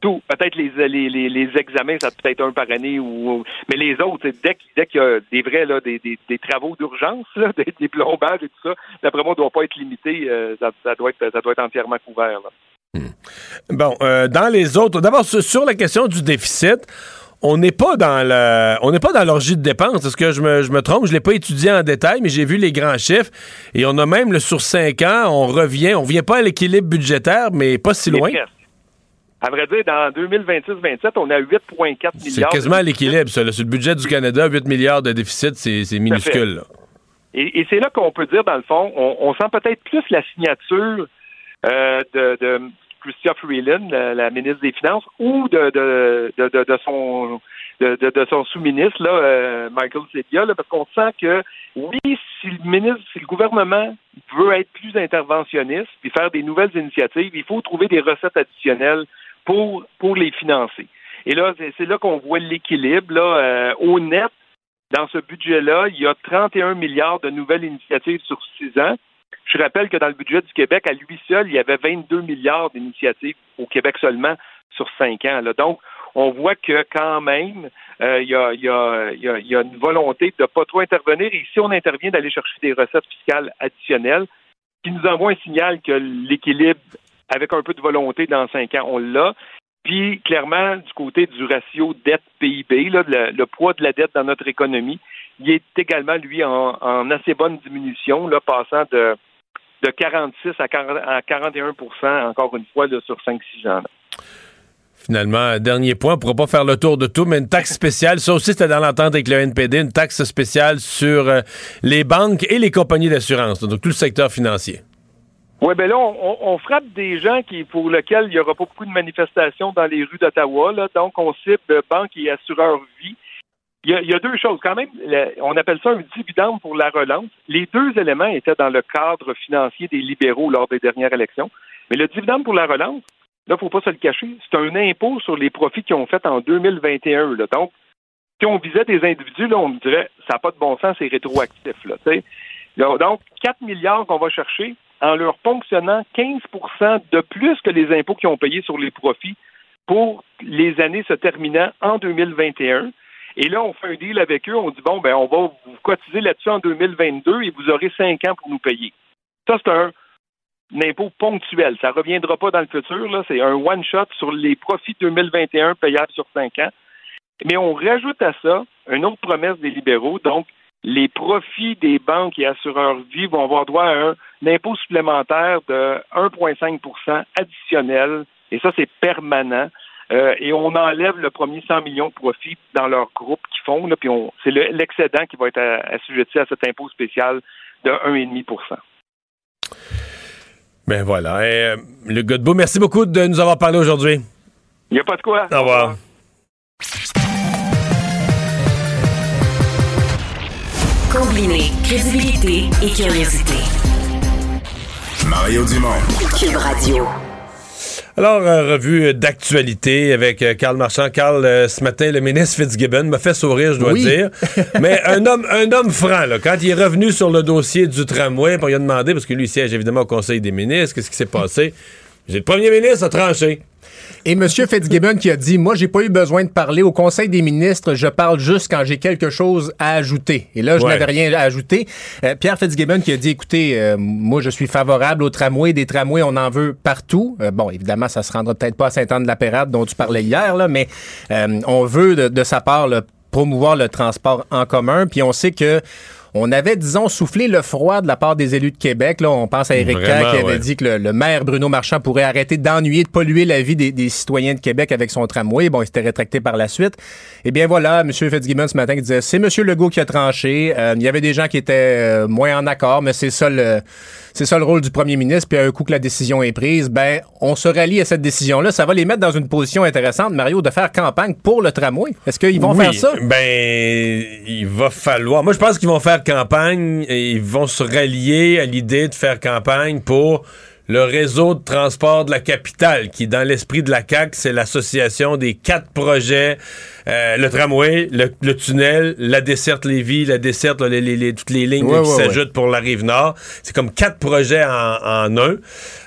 tout. Peut-être les, les, les, examens, ça peut être un par année, ou, mais les autres, dès, dès qu'il y a des vrais là, des, des, des travaux d'urgence, des, des, plombages et tout ça, d'après moi, ne doit pas être limité. Euh, ça, ça, doit être, ça doit être entièrement couvert. Là. Hmm. Bon, euh, dans les autres, d'abord sur la question du déficit, on n'est pas dans le, on n'est pas dans l'orgie de dépenses. Est-ce que je me, je me trompe? Je l'ai pas étudié en détail, mais j'ai vu les grands chiffres et on a même le sur cinq ans, on revient, on vient pas à l'équilibre budgétaire, mais pas si loin. À vrai dire, dans 2026-27, on a 8,4 milliards. C'est quasiment à l'équilibre, ça. Sur le budget du Canada, 8 milliards de déficit, c'est minuscule. Et, c'est là qu'on peut dire, dans le fond, on, sent peut-être plus la signature euh, de, de Chrystia Freeland, la, ministre des Finances, ou de, de, de, son de, son sous-ministre, là, euh, Michael Sedia, parce qu'on sent que oui, si le ministre, si le gouvernement veut être plus interventionniste puis faire des nouvelles initiatives, il faut trouver des recettes additionnelles pour, pour les financer. Et là, c'est là qu'on voit l'équilibre. Euh, au net, dans ce budget-là, il y a 31 milliards de nouvelles initiatives sur six ans. Je rappelle que dans le budget du Québec, à lui seul, il y avait 22 milliards d'initiatives au Québec seulement sur cinq ans. Donc, on voit que quand même, euh, il y, a, y, a, y, a, une volonté de ne pas trop intervenir. Et si on intervient, d'aller chercher des recettes fiscales additionnelles, qui nous envoie un signal que l'équilibre, avec un peu de volonté dans cinq ans, on l'a. Puis, clairement, du côté du ratio dette-PIB, le, poids de la dette dans notre économie, il est également, lui, en, assez bonne diminution, passant de, de 46 à, 41% encore une fois, sur 5-6 ans. Finalement, dernier point, on ne pourra pas faire le tour de tout, mais une taxe spéciale, ça aussi c'était dans l'entente avec le NPD, une taxe spéciale sur euh, les banques et les compagnies d'assurance, donc tout le secteur financier. Oui, ben là, on, frappe des gens qui, pour lesquels il n'y aura pas beaucoup de manifestations dans les rues d'Ottawa. Donc, on cible banques et assureurs vie. Il y, a, deux choses. Quand même, on appelle ça un dividende pour la relance. Les deux éléments étaient dans le cadre financier des libéraux lors des dernières élections. Mais le dividende pour la relance, là, il ne faut pas se le cacher, c'est un impôt sur les profits qu'ils ont fait en 2021. Là. Donc, si on visait des individus, là, on dirait, ça n'a pas de bon sens, c'est rétroactif. Là, donc, 4 milliards qu'on va chercher, en leur ponctionnant 15% de plus que les impôts qu'ils ont payés sur les profits pour les années se terminant en 2021. Et là, on fait un deal avec eux, on dit, bon, ben, on va vous cotiser là-dessus en 2022 et vous aurez cinq ans pour nous payer. Ça, c'est un, impôt ponctuel. Ça ne reviendra pas dans le futur. Là. C'est un one-shot sur les profits 2021 payables sur cinq ans. Mais on rajoute à ça une autre promesse des libéraux, donc les profits des banques et assureurs vie vont avoir droit à un, impôt supplémentaire de 1,5% additionnel, et ça, c'est permanent. Euh, et on enlève le premier 100 millions de profits dans leur groupe qu'ils font, là, puis c'est l'excédent qui va être assujetti à cet impôt spécial de 1,5 Ben voilà. Et, euh, le Godbout, merci beaucoup de nous avoir parlé aujourd'hui. Il n'y a pas de quoi. Au revoir. Combiner crédibilité et curiosité. Mario Dumont. Cube Radio. Alors, euh, revue d'actualité avec euh, Carl Marchand. Carl, euh, ce matin, le ministre Fitzgibbon m'a fait sourire, je dois dire. Mais un homme, un homme franc, là, quand il est revenu sur le dossier du tramway, pour lui a demandé, parce que lui siège évidemment au Conseil des ministres, qu'est-ce qui s'est passé? J'ai le premier ministre a tranché. Et M. Fitzgibbon qui a dit Moi, j'ai pas eu besoin de parler au Conseil des ministres, je parle juste quand j'ai quelque chose à ajouter. Et là, je n'avais rien à ajouter. Euh, Pierre Fitzgibbon qui a dit Écoutez, euh, moi, je suis favorable aux tramways. Des tramways, on en veut partout. Euh, bon, évidemment, ça se rendra peut-être pas à Saint-Anne-de-la-Pérade dont tu parlais hier, là, mais on veut de, de sa part promouvoir le transport en commun. Puis on sait que on avait, disons, soufflé le froid de la part des élus de Québec. Là, on pense à Éric qui avait dit que le, maire Bruno Marchand pourrait arrêter d'ennuyer, de polluer la vie des, citoyens de Québec avec son tramway. Bon, il s'était rétracté par la suite. Eh bien voilà, M. Fitzgibbon ce matin qui disait c'est M. Legault qui a tranché. Euh, il y avait des gens qui étaient euh, moins en accord, mais c'est ça le c'est ça le rôle du premier ministre. Puis un coup que la décision est prise, ben on se rallie à cette décision-là. Ça va les mettre dans une position intéressante, Mario, de faire campagne pour le tramway. Est-ce qu'ils vont faire ça? Ben, il va falloir. Moi, je pense qu'ils vont faire campagne et ils vont se rallier à l'idée de faire campagne pour le réseau de transport de la capitale, qui, dans l'esprit de la CAQ, c'est l'association des quatre projets, euh, le tramway, le, tunnel, la desserte Lévis, la desserte, les, toutes les lignes qui s'ajoutent pour la rive nord. C'est comme quatre projets en, un.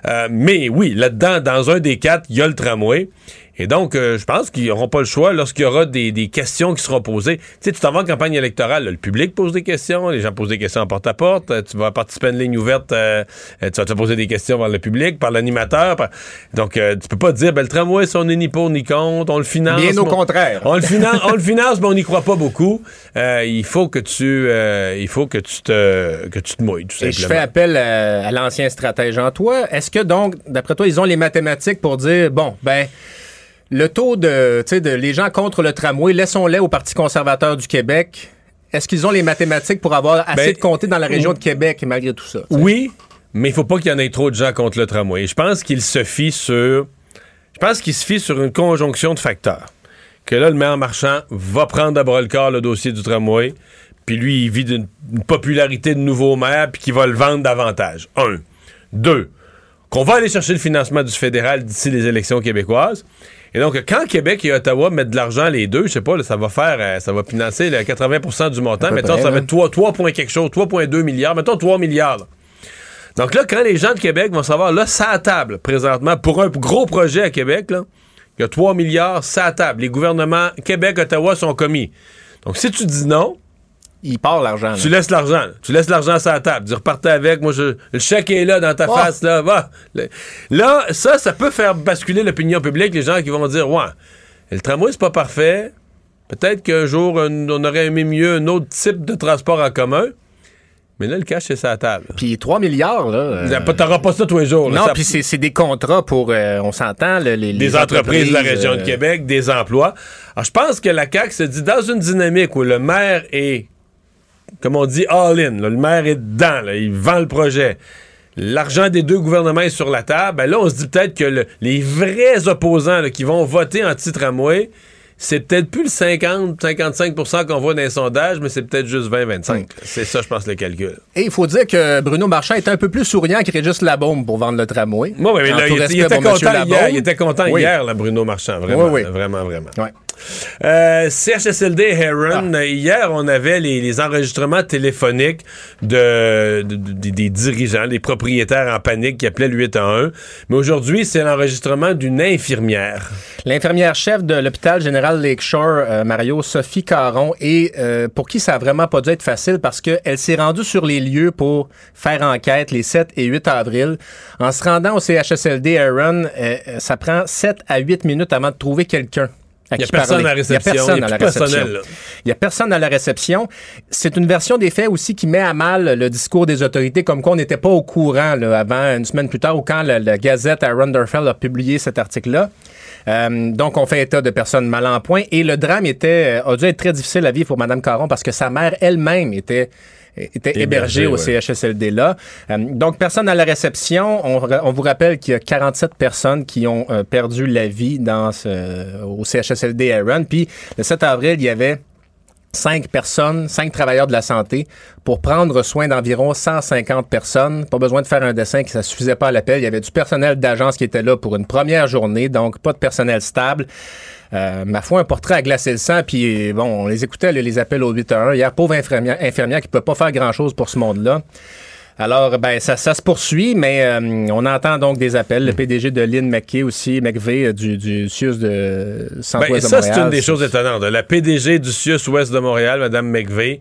Euh, mais oui, là-dedans, dans un des quatre, il y a le tramway. Et donc, euh, je pense qu'ils n'auront pas le choix lorsqu'il y aura des, questions qui seront posées. Tu sais, tu t'en vas en campagne électorale, le public pose des questions, les gens posent des questions en porte-à-porte, euh, tu vas participer à une ligne ouverte, euh, tu vas te poser des questions par le public, par l'animateur. Donc, tu peux pas dire, ben, le tramway, on n'est ni pour ni contre, on le finance. Bien au contraire. On le finance, on le finance, mais on n'y croit pas beaucoup. il faut que tu, il faut que tu te, que tu te mouilles, tout simplement. Et je fais appel à, à l'ancien stratège en toi. Est-ce que donc, d'après toi, ils ont les mathématiques pour dire, bon, ben, le taux de, de les gens contre le tramway, laissons-les au Parti conservateur du Québec. Est-ce qu'ils ont les mathématiques pour avoir assez ben, de compter dans la région de Québec malgré tout ça? Oui, mais il faut pas qu'il y en ait trop de gens contre le tramway. Je pense qu'il se fie sur. Je pense qu'il se fie sur une conjonction de facteurs que là, le maire marchand va prendre à bras le corps le dossier du tramway, puis lui, il vit d'une popularité de nouveau maire, puis qu'il va le vendre davantage. Un. Deux, qu'on va aller chercher le financement du fédéral d'ici les élections québécoises. Et donc, quand Québec et Ottawa mettent de l'argent les deux, je sais pas, ça va faire, euh, ça va financer 80% du montant. Mettons, ça va être 3, 3 quelque chose, 3,2 milliards. Mettons 3 milliards. Donc là, quand les gens de Québec vont savoir, là, ça à table, présentement, pour un gros projet à Québec, là, il y a 3 milliards, ça à table. Les gouvernements Québec, Ottawa sont commis. Donc, si tu dis non, il part l'argent. Tu laisses l'argent. Tu laisses l'argent sur la table. Tu repartais avec. Moi, je, le chèque est là dans ta face. Là, va. là, ça, ça peut faire basculer l'opinion publique. Les gens qui vont dire Ouais, le tramway, c'est pas parfait. Peut-être qu'un jour, on aurait aimé mieux un autre type de transport en commun. Mais là, le cash, c'est sa table. Puis 3 milliards, là. Euh... T'auras pas ça tous les jours. non, puis c'est des contrats pour, euh, on s'entend, les, Des entreprises, de la région de euh, Québec, des emplois. Alors, je pense que la CAQ se dit, dans une dynamique où le maire est comme on dit, all-in. Le maire est dedans, il vend le projet. L'argent des deux gouvernements est sur la table. Ben là, on se dit peut-être que les vrais opposants qui vont voter anti-tramway, c'est peut-être plus le 50-55% qu'on voit dans les sondages, mais c'est peut-être juste 20-25. C'est ça, je pense, le calcul. Et il faut dire que Bruno Marchand est un peu plus souriant qu'il Régis Labombe pour vendre le tramway. Oui, mais il, était content hier, il, était content hier, Bruno Marchand. Vraiment, vraiment, vraiment. Euh, CHSLD Heron, ah. hier, on avait les, enregistrements téléphoniques de, des dirigeants, des propriétaires en panique qui appelaient le 811. Mais aujourd'hui, c'est l'enregistrement d'une infirmière. L'infirmière chef de l'hôpital général Lakeshore, euh, Mario Sophie Caron, et euh, pour qui ça a vraiment pas dû être facile parce qu'elle s'est rendue sur les lieux pour faire enquête les 7 et 8 avril. En se rendant au CHSLD Heron, ça prend 7 à 8 minutes avant de trouver quelqu'un il n'y a personne à la réception. Il n'y a personne à la réception. Il n'y a personne à la réception. C'est une version des faits aussi qui met à mal le discours des autorités, comme quoi on n'était pas au courant là, avant, une semaine plus tard, ou quand la, Gazette à Runderfell a publié cet article-là. Euh, donc, on fait état de personnes mal en point. Et le drame était, euh, a dû être très difficile à vivre pour Mme Caron parce que sa mère elle-même était était hébergé, au CHSLD là. Euh, donc, personne à la réception. On, vous rappelle qu'il y a 47 personnes qui ont euh, perdu la vie dans ce, au CHSLD Aaron. Puis, le 7 avril, il y avait cinq personnes, cinq travailleurs de la santé pour prendre soin d'environ 150 personnes. Pas besoin de faire un dessin qui ça suffisait pas à l'appel. Il y avait du personnel d'agence qui était là pour une première journée, donc pas de personnel stable. Euh, ma foi, un portrait à glacer le sang. Puis bon, on les écoutait, les appels au 8 1 Hier, pauvre infirmière, infirmière qui peut pas faire grand-chose pour ce monde-là. Alors, ben, ça, ça se poursuit, mais euh, on entend donc des appels. Le PDG de Lynn McKay aussi, McVeigh euh, du, du CIUS de Centre-Ouest ben, de Montréal. Ça, c'est une des choses étonnantes. La PDG du CIUS Ouest de Montréal, Mme McVeigh,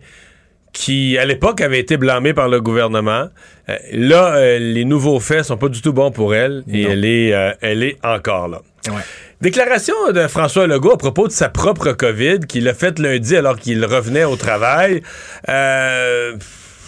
qui, à l'époque, avait été blâmée par le gouvernement. là, les nouveaux faits sont pas du tout bons pour elle et elle est, elle est encore là. Ouais. Déclaration de François Legault à propos de sa propre COVID qu'il a faite lundi alors qu'il revenait au travail. Euh,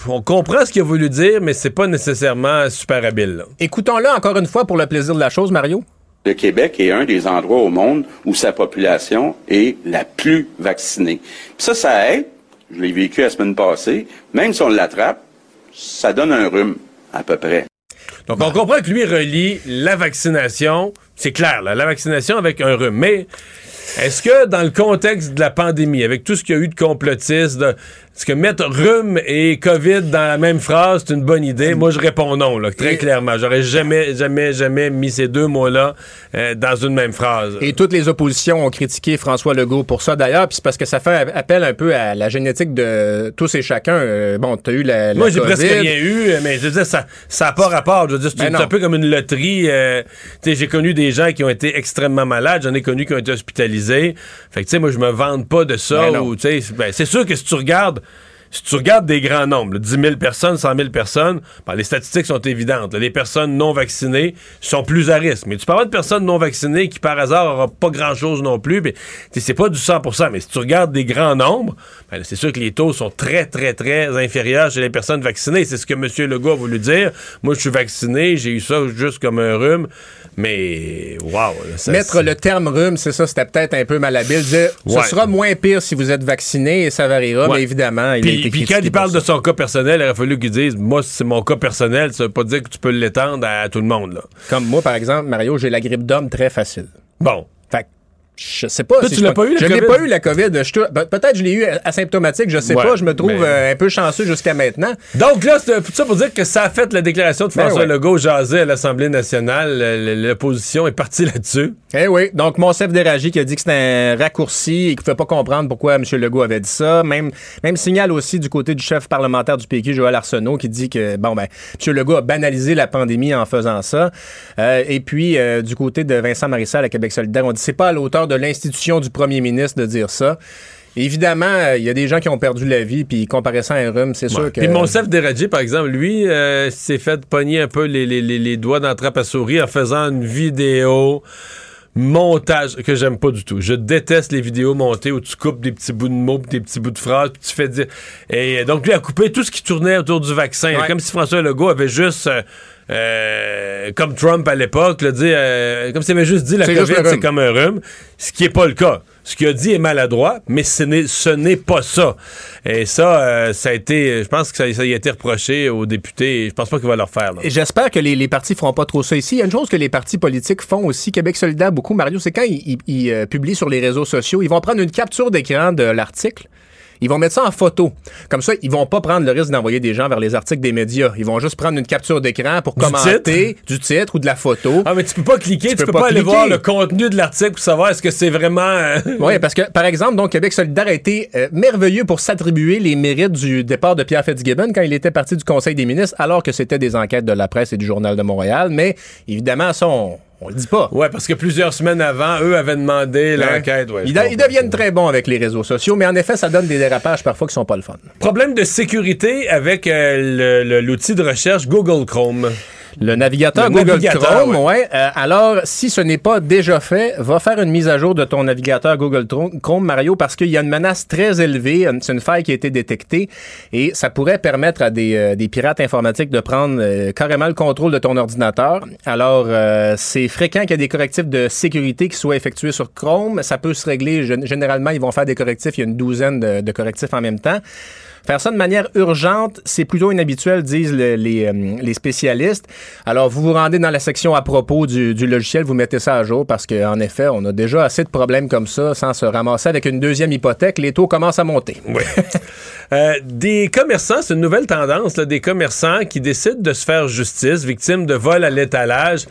on comprend ce qu'il a voulu dire, mais c'est pas nécessairement super habile. Écoutons-le encore une fois pour le plaisir de la chose, Mario. Le Québec est un des endroits au monde où sa population est la plus vaccinée. ça, ça aide. Je l'ai vécu la semaine passée. Même si on l'attrape, ça donne un rhume, à peu près. Donc, on comprend que lui relie la vaccination, c'est clair, la vaccination avec un rhume. Mais est-ce que dans le contexte de la pandémie, avec tout ce qu'il y a eu de complotistes, de, est-ce que mettre rhume et COVID dans la même phrase, c'est une bonne idée? Moi, je réponds non, là, très clairement. J'aurais jamais, jamais, jamais mis ces deux mots-là euh, dans une même phrase. Et toutes les oppositions ont critiqué François Legault pour ça, d'ailleurs, puis c'est parce que ça fait appel un peu à la génétique de tous et chacun. Euh, bon, t'as eu la, Moi, j'ai presque rien eu, mais je veux dire, ça n'a pas rapport. Je veux dire, c'est ben un peu comme une loterie. Euh, j'ai connu des gens qui ont été extrêmement malades, j'en ai connu qui ont été hospitalisés. Fait que, tu sais, moi, je me vante pas de ça. Ben ben, c'est sûr que si tu regardes si tu regardes des grands nombres, 10 000 personnes, 100 000 personnes, ben, les statistiques sont évidentes. les personnes non vaccinées sont plus à risque. Mais tu parles de personnes non vaccinées qui, par hasard, n'auront pas grand-chose non plus. Mais c'est pas du 100% Mais si tu regardes des grands nombres, ben, c'est sûr que les taux sont très, très, très inférieurs chez les personnes vaccinées. C'est ce que M. Legault a voulu dire. Moi, je suis vacciné, j'ai eu ça juste comme un rhume. Mais, wow. Mettre le terme rhume, c'est ça, c'était peut-être un peu malhabile. Dire, ce sera moins pire si vous êtes vacciné et ça variera, mais évidemment, il puis quand il parle de son cas personnel, il aurait fallu qu'il dise Moi, c'est mon cas personnel, ça veut pas dire que tu peux l'étendre à, tout le monde. Là. Comme moi, par exemple, Mario, j'ai la grippe d'homme très facile. Bon. Je sais pas. Toi, si tu je l'as pas eu, la Je n'ai COVID? pas eu la COVID. Peut-être je l'ai eu asymptomatique, je sais Ouais, pas. Je me trouve mais- euh, un peu chanceux jusqu'à maintenant. Donc là, c'est tout ça pour dire que ça a fait la déclaration de Ben François ouais. Legault jasé à l'Assemblée nationale. Le- le- L'opposition est partie là-dessus. Eh oui, donc Monsef Déragi qui a dit que c'était un raccourci et qu'il ne pouvait pas comprendre pourquoi M. Legault avait dit ça. Même, même signal aussi du côté du chef parlementaire du PQ, Joël Arsenault, qui dit que, bon, ben, M. Legault a banalisé la pandémie en faisant ça. Euh, et puis, euh, du côté de Vincent Marissal à Québec solidaire, on dit c'est pas à l'auteur de l'institution du premier ministre de dire ça. Évidemment, euh, il y a des gens qui ont perdu la vie, puis comparé ça à un rhume, c'est sûr que... Puis Monsef Deradji, par exemple, lui, euh, s'est fait pogner un peu les, les- les- les doigts dans la trappe à souris en faisant une vidéo montage que j'aime pas du tout. Je déteste les vidéos montées où tu coupes des petits bouts de mots, des petits bouts de phrases, puis tu fais dire. Et donc lui a coupé tout ce qui tournait autour du vaccin, Ouais. comme si François Legault avait juste. euh, euh, comme Trump à l'époque, euh, comme s'il avait juste dit la COVID, c'est comme un rhume, ce qui est pas le cas. Ce qu'il a dit est maladroit, mais ce n'est, n'est pas ça. Et ça, euh, ça a été, je pense que ça, ça y a été reproché aux députés et je pense pas qu'il va le refaire. là. Et J'espère que les, les partis feront pas trop ça ici. Il y a une chose que les partis politiques font aussi, Québec solidaire beaucoup, Mario, c'est quand ils, ils- ils, euh, publient sur les réseaux sociaux, ils vont prendre une capture d'écran de l'article. Ils vont mettre ça en photo. Comme ça, ils vont pas prendre le risque d'envoyer des gens vers les articles des médias. Ils vont juste prendre une capture d'écran pour Du commenter du titre ou de la photo. Ah, mais tu peux pas cliquer, tu, peux peux, pas pas, aller voir le contenu de l'article pour savoir est-ce que c'est vraiment. euh, Oui, parce que, par exemple, donc, Québec solidaire a été euh, merveilleux pour s'attribuer les mérites du départ de Pierre Fitzgibbon quand il était parti du Conseil des ministres, alors que c'était des enquêtes de la presse et du Journal de Montréal. Mais, évidemment, ça, on, on le dit pas. Ouais, parce que plusieurs semaines avant, eux avaient demandé l'enquête. Ouais, ils, deviennent très bons avec les réseaux sociaux, mais en effet, ça donne des dérapages parfois qui sont pas le fun. Problème de sécurité avec euh, l'outil de recherche Google Chrome. Le navigateur Le Google navigateur, Chrome, ouais. ouais. euh, alors, si ce n'est pas déjà fait, va faire une mise à jour de ton navigateur Google Chrome, Mario, parce qu'il y a une menace très élevée. C'est une faille qui a été détectée et ça pourrait permettre à des, euh, des pirates informatiques de prendre euh, carrément le contrôle de ton ordinateur. Alors, euh, c'est fréquent qu'il y ait des correctifs de sécurité qui soient effectués sur Chrome. Ça peut se régler. Gén- Généralement, ils vont faire des correctifs. Il y a une douzaine de, de correctifs en même temps. Faire ça de manière urgente, c'est plutôt inhabituel, disent euh, les spécialistes. Alors, vous vous rendez dans la section à propos du, logiciel, vous mettez ça à jour parce qu'en effet, on a déjà assez de problèmes comme ça sans se ramasser avec une deuxième hypothèque. Les taux commencent à monter. Oui. Euh, des commerçants, c'est une nouvelle tendance, là, des commerçants qui décident de se faire justice, victimes de vol à l'étalage,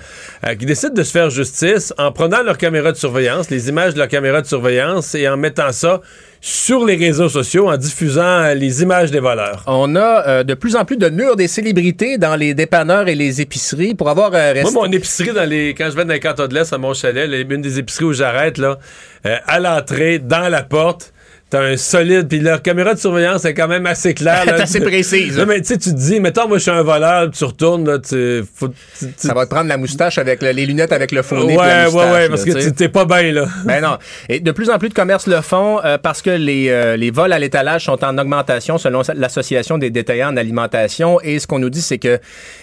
euh, qui décident de se faire justice en prenant leur caméra de surveillance, les images de leur caméra de surveillance et en mettant ça sur les réseaux sociaux, en diffusant euh, les images des voleurs. On a euh, de plus en plus de murs des célébrités dans les dépanneurs et les épiceries pour avoir euh, resté... Moi, mon épicerie, dans les, quand je vais dans les cantons de l'Est à mon chalet, là, une des épiceries où j'arrête, là, euh, à l'entrée, dans la porte, t'as un solide, puis leur caméra de surveillance est quand même assez claire. là. C'est assez précise. Non, mais tu sais, tu te dis, mettons, moi, je suis un voleur, tu retournes, là, tu, faut, tu- tu- Ça va te prendre la moustache avec le- les lunettes avec le faux Ouais, la ouais, moustache, ouais, là, parce que tu- t'es pas bien, là. Ben non. Et de plus en plus de commerces le font euh, parce que les, euh, les vols à l'étalage sont en augmentation selon l'Association des détaillants en alimentation. Et ce qu'on nous dit, c'est que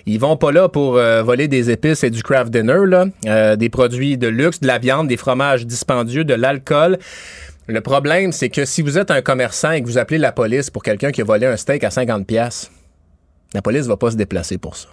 ils vont pas là pour euh, voler des épices et du craft dinner, là, euh, des produits de luxe, de la viande, des fromages dispendieux, de l'alcool. Le problème, c'est que si vous êtes un commerçant et que vous appelez la police pour quelqu'un qui a volé un steak à 50 pièces, la police va pas se déplacer pour ça.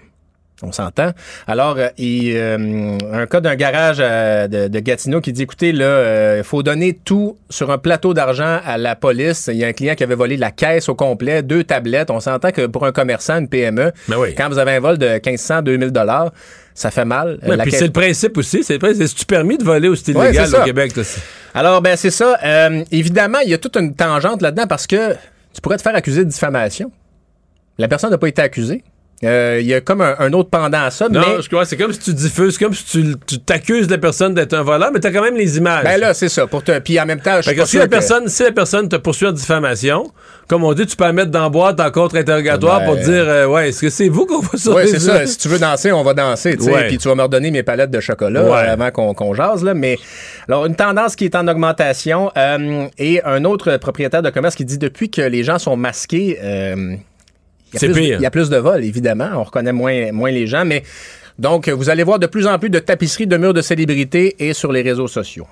On s'entend. Alors, euh, il, euh, un cas d'un garage euh, de, de Gatineau qui dit, écoutez, là, il faut donner tout sur un plateau d'argent à la police. Il y a un client qui avait volé la caisse au complet, deux tablettes. On s'entend que pour un commerçant, une PME, Ben oui. quand vous avez un vol de 1500, 2000 dollars, ça fait mal. Euh, Ouais, puis caisse- c'est le principe aussi. C'est le principe. C'est-tu permis de voler au style Ouais, légal au. Québec? c'est- Alors, ben c'est ça. Euh, évidemment, il y a toute une tangente là-dedans parce que tu pourrais te faire accuser de diffamation. La personne n'a pas été accusée. Euh, Il y a comme un, un autre pendant à ça, Non, mais... je crois c'est comme si tu diffuses, comme si tu tu t'accuses la personne d'être un voleur, mais t'as quand même les images. Ben là, c'est ça. Pour te... Puis en même temps, je que si la, que- personne, si la personne te poursuit en diffamation, comme on dit, tu peux la mettre dans la boîte en contre-interrogatoire Ben- pour dire euh, Ouais, est-ce que c'est vous qu'on va sortir Oui, c'est ça. Si tu veux danser, on va danser, tu. Ouais. Puis tu vas me redonner mes palettes de chocolat Ouais. euh, avant qu'on jase, là. Mais alors, une tendance qui est en augmentation et un autre propriétaire de commerce qui dit depuis que les gens sont masqués, C'est plus- pire. Il y a plus de vols, évidemment. On reconnaît moins, moins les gens, mais donc vous allez voir de plus en plus de tapisseries de murs de célébrités et sur les réseaux sociaux.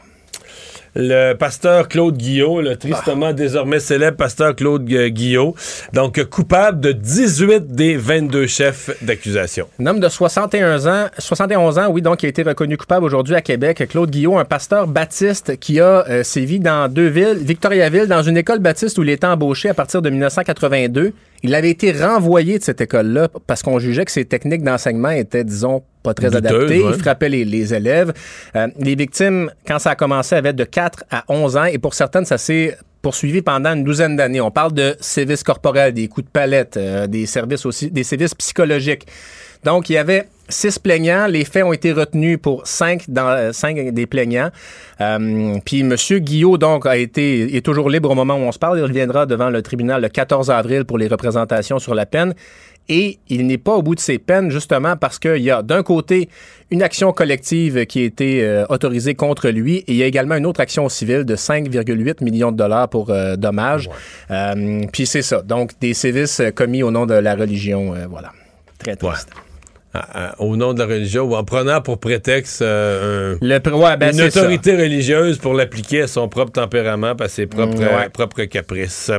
Le pasteur Claude Guillot, le tristement désormais célèbre pasteur Claude Guillot, donc coupable de 18 des 22 chefs d'accusation. Un homme de 61 ans, 71 ans, oui, donc qui a été reconnu coupable aujourd'hui à Québec. Claude Guillot, un pasteur baptiste qui a euh, sévi dans deux villes, Victoriaville, dans une école baptiste où il était embauché à partir de 1982. Il avait été renvoyé de cette école-là parce qu'on jugeait que ses techniques d'enseignement étaient, disons, pas très adaptées. Il frappait les, élèves. Euh, les victimes, quand ça a commencé, avaient de 4 à 11 ans et pour certaines, ça s'est poursuivi pendant une douzaine d'années. On parle de sévices corporels, des coups de palette, euh, des services aussi, des sévices psychologiques. Donc, il y avait six plaignants. Les faits ont été retenus pour cinq, dans, euh, cinq des plaignants. Euh, puis M. Guillot, donc, a été, est toujours libre au moment où on se parle. Il reviendra devant le tribunal le 14 avril pour les représentations sur la peine. Et il n'est pas au bout de ses peines, justement, parce qu'il y a d'un côté une action collective qui a été euh, autorisée contre lui et il y a également une autre action civile de 5,8 millions de dollars pour dommages. puis c'est ça. Donc, des sévices commis au nom de la religion. voilà. Très triste au nom de la religion ou en prenant pour prétexte euh, ben, une autorité religieuse pour l'appliquer à son propre tempérament, à ses propres, mm, propres caprices.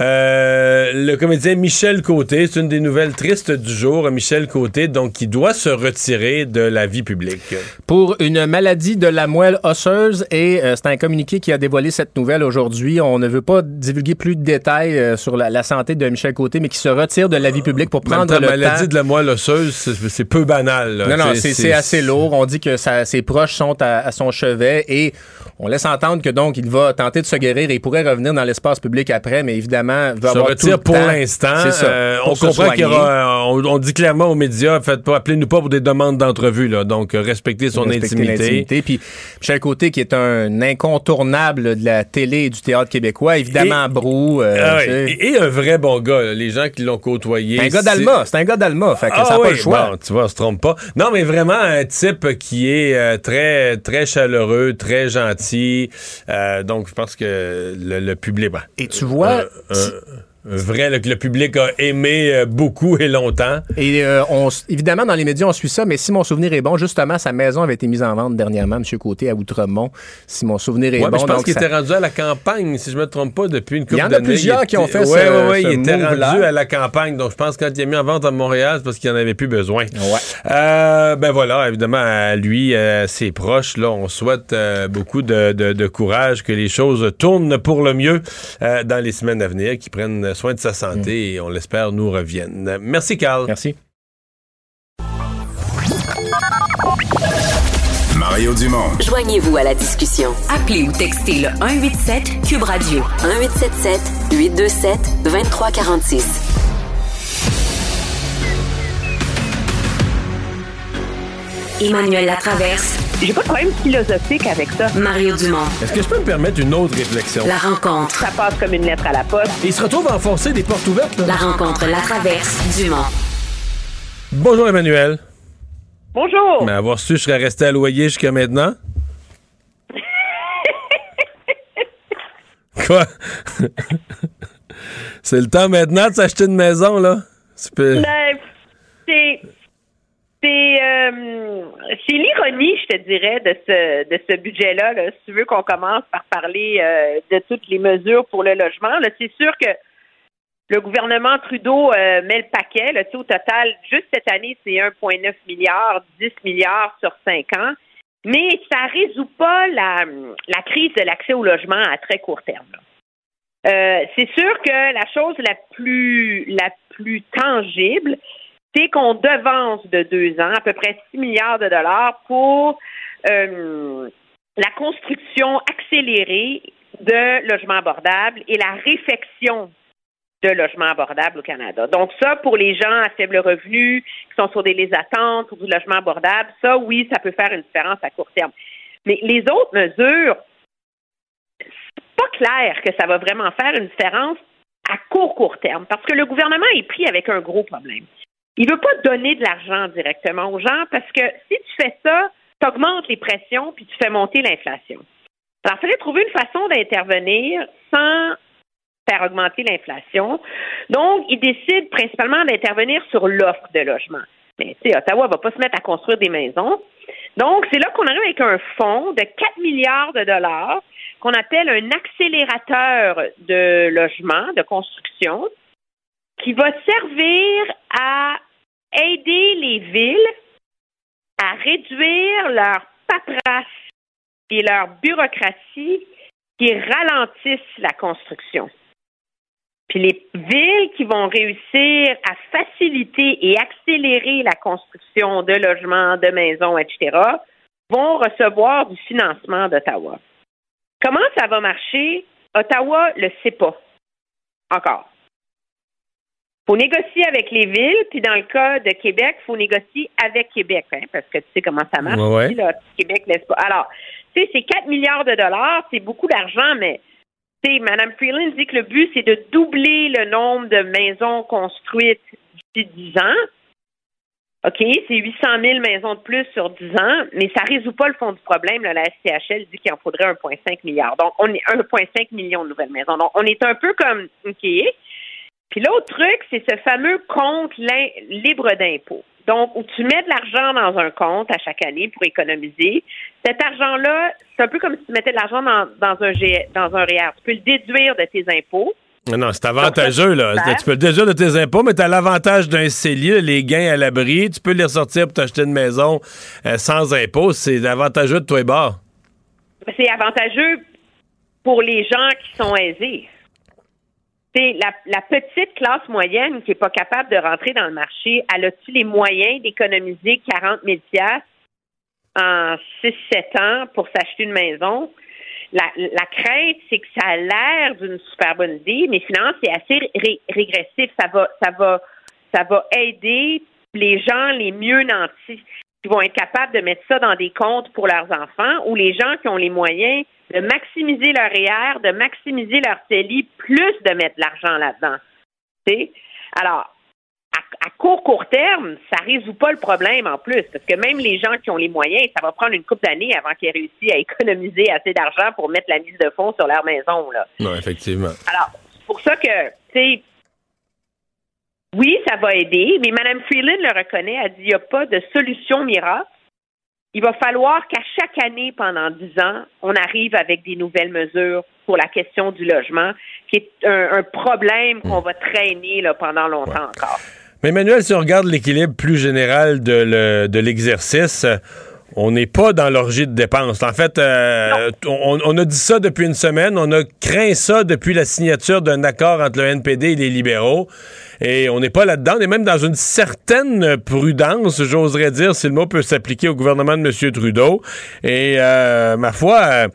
Euh, le comédien Michel Côté, c'est une des nouvelles tristes du jour. Michel Côté, donc, qui doit se retirer de la vie publique. Pour une maladie de la moelle osseuse, et euh, c'est un communiqué qui a dévoilé cette nouvelle aujourd'hui. On ne veut pas divulguer plus de détails euh, sur la, santé de Michel Côté, mais qui se retire de la vie publique pour prendre la maladie de la moelle osseuse, c'est peu banal. Non, non, c'est assez lourd. On dit que ses proches sont à, à son chevet et on laisse entendre que donc il va tenter de se guérir et il pourrait revenir dans l'espace public après, mais évidemment, va se avoir retire pour l'instant. Euh, on comprend qu'il y aura, on, dit clairement aux médias, faites pas, appelez-nous pas pour des demandes d'entrevue, là. Donc, euh, respectez son intimité. Puis, Michel Côté, qui est un incontournable de la télé et du théâtre québécois, évidemment, Brou. Euh, ah et, un vrai bon gars, les gens qui l'ont côtoyé. Un gars d'Alma, c'est un gars d'Alma, fait que ah ça n'a pas le choix. tu vois, on se trompe pas. Non, mais vraiment un type qui est très, très chaleureux, très gentil euh, donc, je pense que le, public. Ben, Et tu vois. Uh, Vrai, que le public a aimé euh, beaucoup et longtemps. Et euh, on, évidemment, dans les médias, on suit ça, mais si mon souvenir est bon, justement, sa maison avait été mise en vente dernièrement, M. Côté, à Outremont. Si mon souvenir est bon. je pense qu'il était rendu à la campagne, si je ne me trompe pas, depuis une couple y en a plusieurs qui ont fait ça. Oui, oui, il était rendu à la campagne. Donc, je pense que quand il a mis en vente à Montréal, c'est parce qu'il n'en avait plus besoin. Ouais. Euh, ben voilà, évidemment, à lui, à ses proches, là, on souhaite beaucoup de, de, courage, que les choses tournent pour le mieux dans les semaines à venir, qu'ils prennent soin de sa santé mm. et on l'espère nous revienne. Merci, Carl. Merci. Mario Dumont. Joignez-vous à la discussion. Appelez ou textez le 187 Cube Radio 1877 827 2346. Emmanuel Latraverse. J'ai pas de problème philosophique avec ça. Mario Dumont. Est-ce que je peux me permettre une autre réflexion? La rencontre. Ça passe comme une lettre à la poste. il se retrouve à enfoncer des portes ouvertes. Là. La rencontre, la traverse, Dumont. Bonjour Emmanuel. Bonjour. Mais avoir su, je serais resté à loyer jusqu'à maintenant? Quoi? C'est le temps maintenant de s'acheter une maison, là? Ben, c'est c'est euh, c'est l'ironie, je te dirais, de ce de ce budget-là. Là. Si tu veux qu'on commence par parler euh, de toutes les mesures pour le logement, c'est sûr que le gouvernement Trudeau euh, met le paquet. Là, au total, juste cette année, c'est 1,9 milliard, 10 milliards sur 5 ans. Mais ça résout pas la, la crise de l'accès au logement à très court terme. c'est sûr que la chose la plus la plus tangible, c'est qu'on devance de deux ans à peu près 6 milliards de dollars pour euh, la construction accélérée de logements abordables et la réfection de logements abordables au Canada. Donc ça, pour les gens à faible revenu, qui sont sur des listes d'attente pour du logement abordable, ça, oui, ça peut faire une différence à court terme. Mais les autres mesures, c'est pas clair que ça va vraiment faire une différence à court, court terme, parce que le gouvernement est pris avec un gros problème. Il ne veut pas donner de l'argent directement aux gens parce que si tu fais ça, tu augmentes les pressions puis tu fais monter l'inflation. Alors, il fallait trouver une façon d'intervenir sans faire augmenter l'inflation. Donc, il décide principalement d'intervenir sur l'offre de logement. Mais tu sais, Ottawa va pas se mettre à construire des maisons. Donc, c'est là qu'on arrive avec un fonds de 4 milliards de dollars qu'on appelle un accélérateur de logement, de construction, qui va servir à aider les villes à réduire leur paperasse et leur bureaucratie qui ralentissent la construction. Puis les villes qui vont réussir à faciliter et accélérer la construction de logements, de maisons, etc., vont recevoir du financement d'Ottawa. Comment ça va marcher? Ottawa ne le sait pas encore. Faut négocier avec les villes, puis dans le cas de Québec, il faut négocier avec Québec, hein, parce que tu sais comment ça marche. Ouais, ouais. Québec laisse pas. Alors, tu sais, c'est 4 milliards de dollars, c'est beaucoup d'argent, mais tu sais, Mme Freeland dit que le but, c'est de doubler le nombre de maisons construites d'ici 10 ans. OK, c'est 800 000 maisons de plus sur 10 ans, mais ça ne résout pas le fond du problème. Là, la SCHL dit qu'il en faudrait 1,5 milliard. Donc, on est 1,5 million de nouvelles maisons. Donc, on est un peu comme OK. Puis l'autre truc, c'est ce fameux compte libre d'impôt. Donc, où tu mets de l'argent dans un compte à chaque année pour économiser. Cet argent-là, c'est un peu comme si tu mettais de l'argent dans, dans, un, dans un REER. Tu peux le déduire de tes impôts. Non, c'est avantageux, là. Tu peux le déduire de tes impôts, mais tu as l'avantage d'un CELI, les gains à l'abri. Tu peux les ressortir pour t'acheter une maison euh, sans impôt. C'est avantageux de toi et bord. C'est avantageux pour les gens qui sont aisés. C'est la, la, petite classe moyenne qui n'est pas capable de rentrer dans le marché, elle a-t-il les moyens d'économiser 40 000 en 6-7 ans pour s'acheter une maison? La, la crainte, c'est que ça a l'air d'une super bonne idée, mais finalement, c'est assez régressif. Ça va, ça va, ça va aider les gens les mieux nantis qui vont être capables de mettre ça dans des comptes pour leurs enfants ou les gens qui ont les moyens de maximiser leur REER, de maximiser leur CELI, plus de mettre de l'argent là-dedans. Alors, à, court, court terme, ça ne résout pas le problème en plus, parce que même les gens qui ont les moyens, ça va prendre une couple d'années avant qu'ils aient réussi à économiser assez d'argent pour mettre la mise de fonds sur leur maison. Là. Non, effectivement. Alors, c'est pour ça que, tu sais, oui, ça va aider, mais Mme Freeland le reconnaît, elle dit qu'il n'y a pas de solution miracle il va falloir qu'à chaque année, pendant dix ans, on arrive avec des nouvelles mesures pour la question du logement, qui est un, problème qu'on va traîner là, pendant longtemps encore. Mais Emmanuel, si on regarde l'équilibre plus général de l'exercice, on n'est pas dans l'orgie de dépenses. En fait, euh, on, a dit ça depuis une semaine. On a craint ça depuis la signature d'un accord entre le NPD et les libéraux. Et on n'est pas là-dedans. On est même dans une certaine prudence, j'oserais dire, si le mot peut s'appliquer au gouvernement de M. Trudeau. Et euh, ma foi, euh,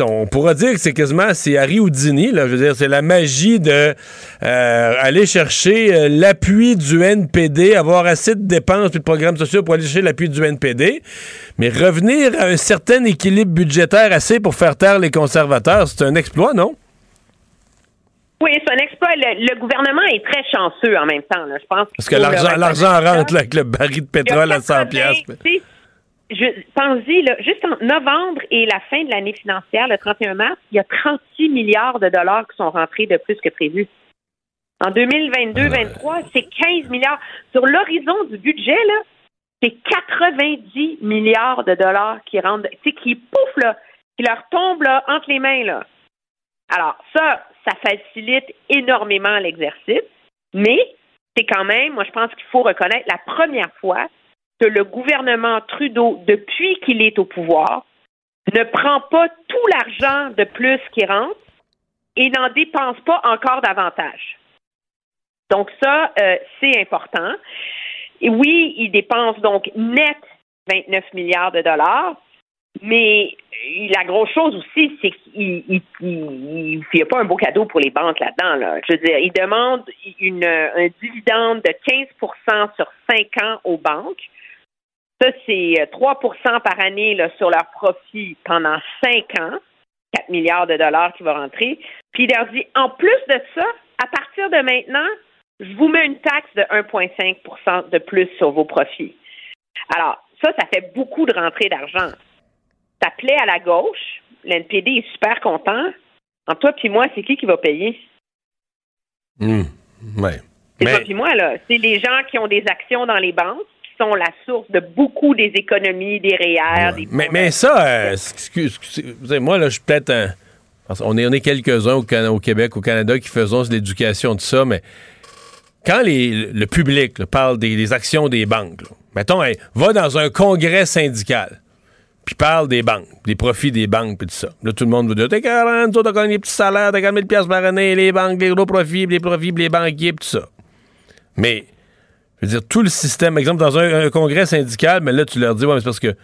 on pourra dire que c'est quasiment c'est Harry Houdini. Là, je veux dire, c'est la magie de euh, aller chercher l'appui du NPD, avoir assez de dépenses et de programmes sociaux pour aller chercher l'appui du NPD. Mais revenir à un certain équilibre budgétaire assez pour faire taire les conservateurs, c'est un exploit, non? Oui, c'est un exploit. Le, gouvernement est très chanceux en même temps. Je pense Parce que l'argent, rentre avec le baril de pétrole à 100 pièces. Pense-y, juste en novembre et la fin de l'année financière, le 31 mars, il y a 36 milliards de dollars qui sont rentrés de plus que prévu. En 2022-23, c'est 15 milliards. Sur l'horizon du budget, là, c'est 90 milliards de dollars qui rentrent, qui pouf, là, qui leur tombent là, entre les mains. Là. Alors, ça, ça facilite énormément l'exercice, mais c'est quand même, moi je pense qu'il faut reconnaître la première fois que le gouvernement Trudeau, depuis qu'il est au pouvoir, ne prend pas tout l'argent de plus qui rentre et n'en dépense pas encore davantage. Donc ça, euh, c'est important. Et oui, il dépense donc net 29 milliards de dollars, mais la grosse chose aussi, c'est qu'il n'y a pas un beau cadeau pour les banques là-dedans. Là. Je veux dire, il demande une, un dividende de 15% sur 5 ans aux banques. Ça, c'est 3% euh, par année sur leur profit pendant 5 ans. 4 milliards de dollars qui vont rentrer. Puis il leur dit, en plus de ça, à partir de maintenant, je vous mets une taxe de 1,5% de plus sur vos profits. Alors, ça, ça fait beaucoup de rentrées d'argent plaît à la gauche, l'NPD est super content. En toi puis moi, c'est qui qui va payer? Mmh. Ouais. C'est toi puis moi, là. C'est les gens qui ont des actions dans les banques, sont la source de beaucoup des économies, des REER. Des mais, mais ça, euh, excuse, moi, là, je suis peut-être un. On est, on est quelques-uns au, au, Québec, au Canada, qui faisons de l'éducation de ça, mais quand les, le public parle des, actions des banques, mettons, va dans un congrès syndical, puis parle des banques, des profits des banques, puis tout ça. Là, tout le monde vous dit T'es 40, toi, t'as gagné des petits salaires, t'as 40 000 par année, les banques, les gros profits, les profits, les banquiers, puis tout ça. Mais, je veux dire, tout le système, exemple, dans un, congrès syndical, mais là, tu leur dis Ouais, mais c'est parce que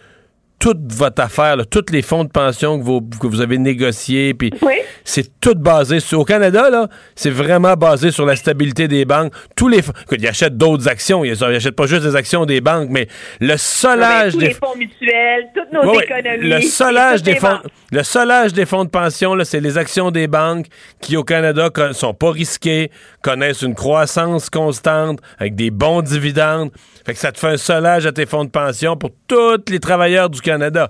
toute votre affaire, là, tous les fonds de pension que vous, que vous avez négociés, puis c'est tout basé sur. Au Canada, là, c'est vraiment basé sur la stabilité des banques. Tous les écoute, ils achètent d'autres actions, ils n'achètent pas juste des actions des banques, mais le solage des fonds mutuels, toutes nos économies. Le solage des fonds, le solage des fonds de pension, là, c'est les actions des banques qui au Canada sont pas risquées, connaissent une croissance constante avec des bons dividendes. Fait que ça te fait un solage à tes fonds de pension pour tous les travailleurs du Canada.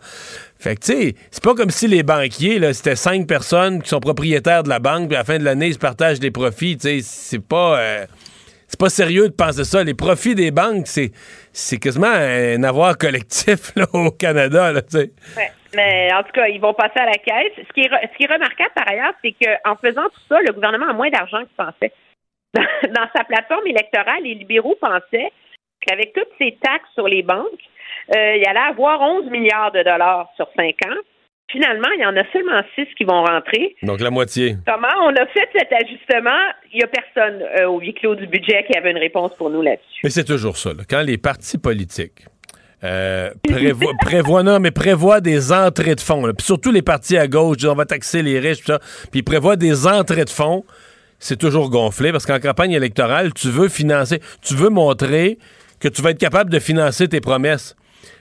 Fait que, tu sais, c'est pas comme si les banquiers, là, c'était cinq personnes qui sont propriétaires de la banque, puis à la fin de l'année, ils se partagent des profits. Tu sais, c'est pas. Euh, c'est pas sérieux de penser ça. Les profits des banques, c'est, c'est quasiment un avoir collectif là, au Canada. Là, ouais, mais en tout cas, ils vont passer à la caisse. Ce qui est, ce qui est remarquable par ailleurs, c'est qu'en faisant tout ça, le gouvernement a moins d'argent qu'il pensait. Dans, sa plateforme électorale, les libéraux pensaient qu'avec toutes ces taxes sur les banques, euh, il allait avoir 11 milliards de dollars sur 5 ans. Finalement, il y en a seulement 6 qui vont rentrer. Donc la moitié. Comment on a fait cet ajustement? Il n'y a personne euh, au huis clos du budget qui avait une réponse pour nous là-dessus. Mais c'est toujours ça. Quand les partis politiques euh, non, mais prévoient des entrées de fonds, puis surtout les partis à gauche, on va taxer les riches, ça, puis ils prévoient des entrées de fonds, c'est toujours gonflé parce qu'en campagne électorale, tu veux financer, tu veux montrer que tu vas être capable de financer tes promesses.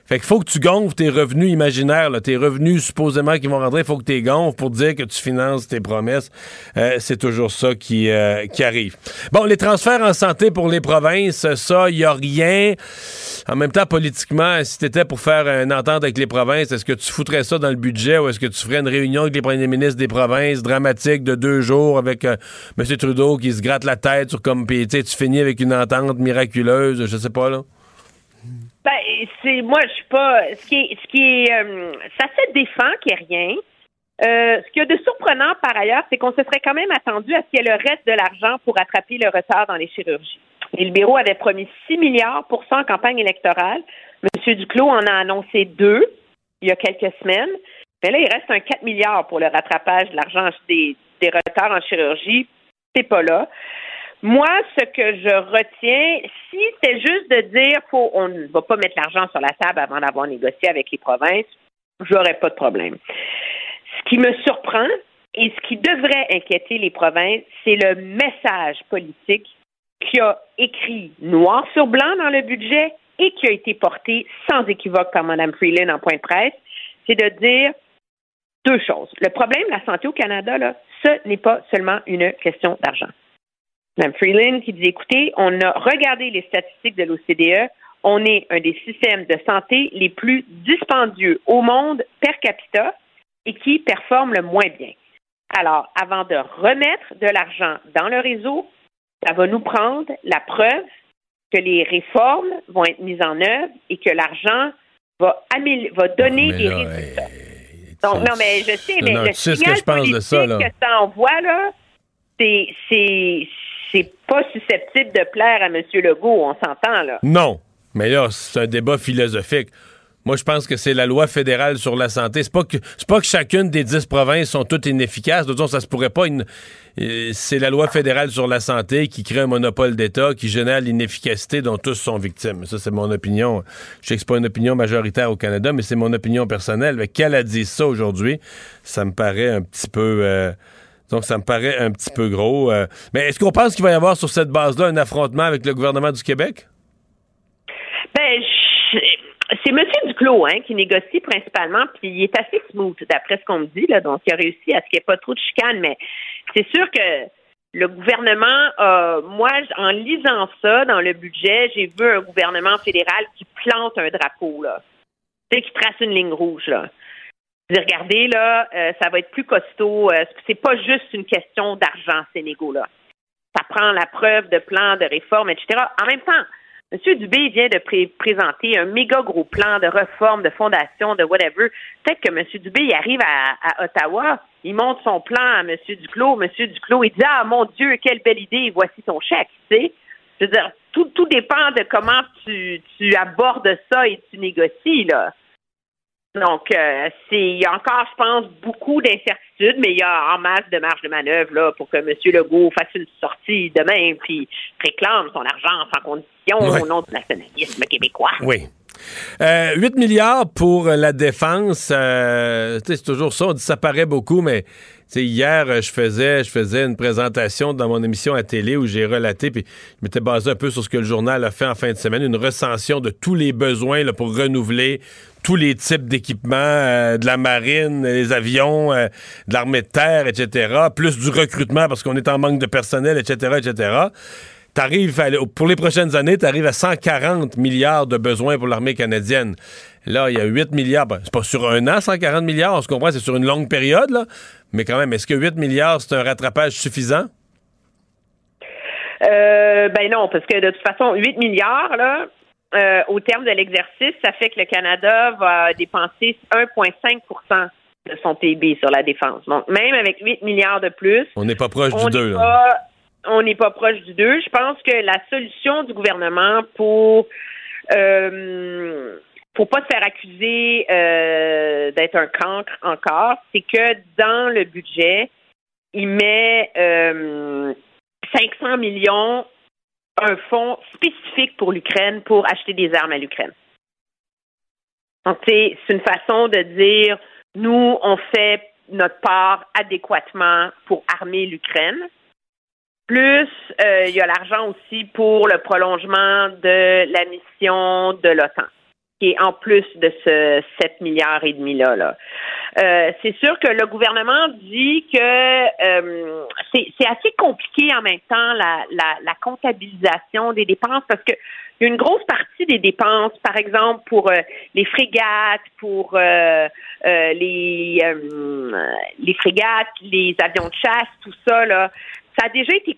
Fait qu'il faut que tu gonfles tes revenus imaginaires, tes revenus supposément qui vont rentrer, il faut que tu les gonfles pour dire que tu finances tes promesses. Euh, c'est toujours ça qui, euh, qui arrive. Bon, les transferts en santé pour les provinces, ça, il n'y a rien. En même temps, politiquement, si tu étais pour faire une entente avec les provinces, est-ce que tu foutrais ça dans le budget ou est-ce que tu ferais une réunion avec les premiers ministres des provinces dramatique de deux jours avec euh, M. Trudeau qui se gratte la tête sur comme, tu finis avec une entente miraculeuse, je sais pas, là? Ben, c'est moi, je suis pas. Ce qui est, ce qui est, euh, ça se défend qu'il n'y ait rien. Euh, ce qu'il y a de surprenant par ailleurs, c'est qu'on se serait quand même attendu à ce qu'il y ait le reste de l'argent pour attraper le retard dans les chirurgies. Les libéraux avaient promis 6 milliards pour ça en campagne électorale. M. Duclos en a annoncé deux il y a quelques semaines. Mais là, il reste un 4 milliards pour le rattrapage de l'argent des, des retards en chirurgie. C'est pas là. Moi, ce que je retiens, si c'est juste de dire faut on ne va pas mettre l'argent sur la table avant d'avoir négocié avec les provinces, j'aurais pas de problème. Ce qui me surprend et ce qui devrait inquiéter les provinces, c'est le message politique qui a écrit noir sur blanc dans le budget et qui a été porté sans équivoque par Mme Freeland en point de presse, c'est de dire deux choses. Le problème de la santé au Canada, là, ce n'est pas seulement une question d'argent. Mme Freeland qui dit écoutez, on a regardé les statistiques de l'OCDE. On est un des systèmes de santé les plus dispendieux au monde per capita et qui performe le moins bien. Alors, avant de remettre de l'argent dans le réseau, ça va nous prendre la preuve que les réformes vont être mises en œuvre et que l'argent va, va donner des résultats. Donc, non, mais je sais, mais le signal que, politique que ça envoie, là, c'est c'est pas susceptible de plaire à M. Legault, on s'entend, là. Non. Mais là, c'est un débat philosophique. Moi, je pense que c'est la loi fédérale sur la santé. C'est pas que c'est pas que chacune des dix provinces sont toutes inefficaces. Façon, ça se pourrait pas. Euh, c'est la loi fédérale sur la santé qui crée un monopole d'État qui génère l'inefficacité dont tous sont victimes. Ça, c'est mon opinion. Je sais que c'est pas une opinion majoritaire au Canada, mais c'est mon opinion personnelle. Mais qu'elle a dit ça aujourd'hui, ça me paraît un petit peu. Euh, donc, ça me paraît un petit peu gros. Euh. mais est-ce qu'on pense qu'il va y avoir sur cette base-là un affrontement avec le gouvernement du Québec? Ben, c'est M. Duclos hein, qui négocie principalement, puis il est assez smooth, d'après ce qu'on me dit. Là, donc, il a réussi à ce qu'il n'y ait pas trop de chicane, mais c'est sûr que le gouvernement, moi, en lisant ça dans le budget, j'ai vu un gouvernement fédéral qui plante un drapeau, là. Tu sais, qui trace une ligne rouge, là regardez, là, euh, ça va être plus costaud. Euh, c'est pas juste une question d'argent, ces négos-là. Ça prend la preuve de plans de réforme, etc. En même temps, M. Dubé vient de présenter un méga gros plan de réforme, de fondation, de whatever. Peut-être que M. Dubé il arrive à, Ottawa, il montre son plan à M. Duclos. M. Duclos, il dit Ah mon Dieu, quelle belle idée, voici ton chèque. Tu sais? Je veux dire, tout, tout dépend de comment tu, tu abordes ça et tu négocies, là. Donc, euh, c'est il y a encore, je pense, beaucoup d'incertitudes, mais il y a en masse de marge de manœuvre là, pour que M. Legault fasse une sortie demain puis réclame son argent sans condition au nom du nationalisme québécois. Oui. Euh, 8 milliards pour la défense, euh, c'est toujours ça, on dit ça paraît beaucoup, mais hier, je faisais, je faisais une présentation dans mon émission à télé où j'ai relaté, puis je m'étais basé un peu sur ce que le journal a fait en fin de semaine, une recension de tous les besoins pour renouveler tous les types d'équipements, euh, de la marine, les avions, euh, de l'armée de terre, etc., plus du recrutement parce qu'on est en manque de personnel, etc., etc. T'arrives pour les prochaines années, tu arrives à 140 milliards de besoins pour l'armée canadienne. Là, il y a 8 milliards. Ben, c'est pas sur un an, 140 milliards, on se comprend, c'est sur une longue période, là. Mais quand même, est-ce que 8 milliards, c'est un rattrapage suffisant? Euh, ben non, parce que de toute façon, 8 milliards, là, euh, au terme de l'exercice, ça fait que le Canada va dépenser 1,5% de son PIB sur la défense. Donc, même avec 8 milliards de plus, on n'est pas proche du 2. On n'est pas proche du 2. Je pense que la solution du gouvernement pour euh, pour pas se faire accuser euh, d'être un cancre encore, c'est que dans le budget, il met euh, 500 millions un fonds spécifique pour l'Ukraine pour acheter des armes à l'Ukraine. Donc, c'est une façon de dire, nous, on fait notre part adéquatement pour armer l'Ukraine. Plus, euh, il y a l'argent aussi pour le prolongement de la mission de l'OTAN en plus de ce 7 milliards et demi là. là. Euh, c'est sûr que le gouvernement dit que euh, c'est assez compliqué en même temps la, la, la comptabilisation des dépenses parce que une grosse partie des dépenses, par exemple pour euh, les frégates, pour les les frégates, les avions de chasse, tout ça là, ça a déjà été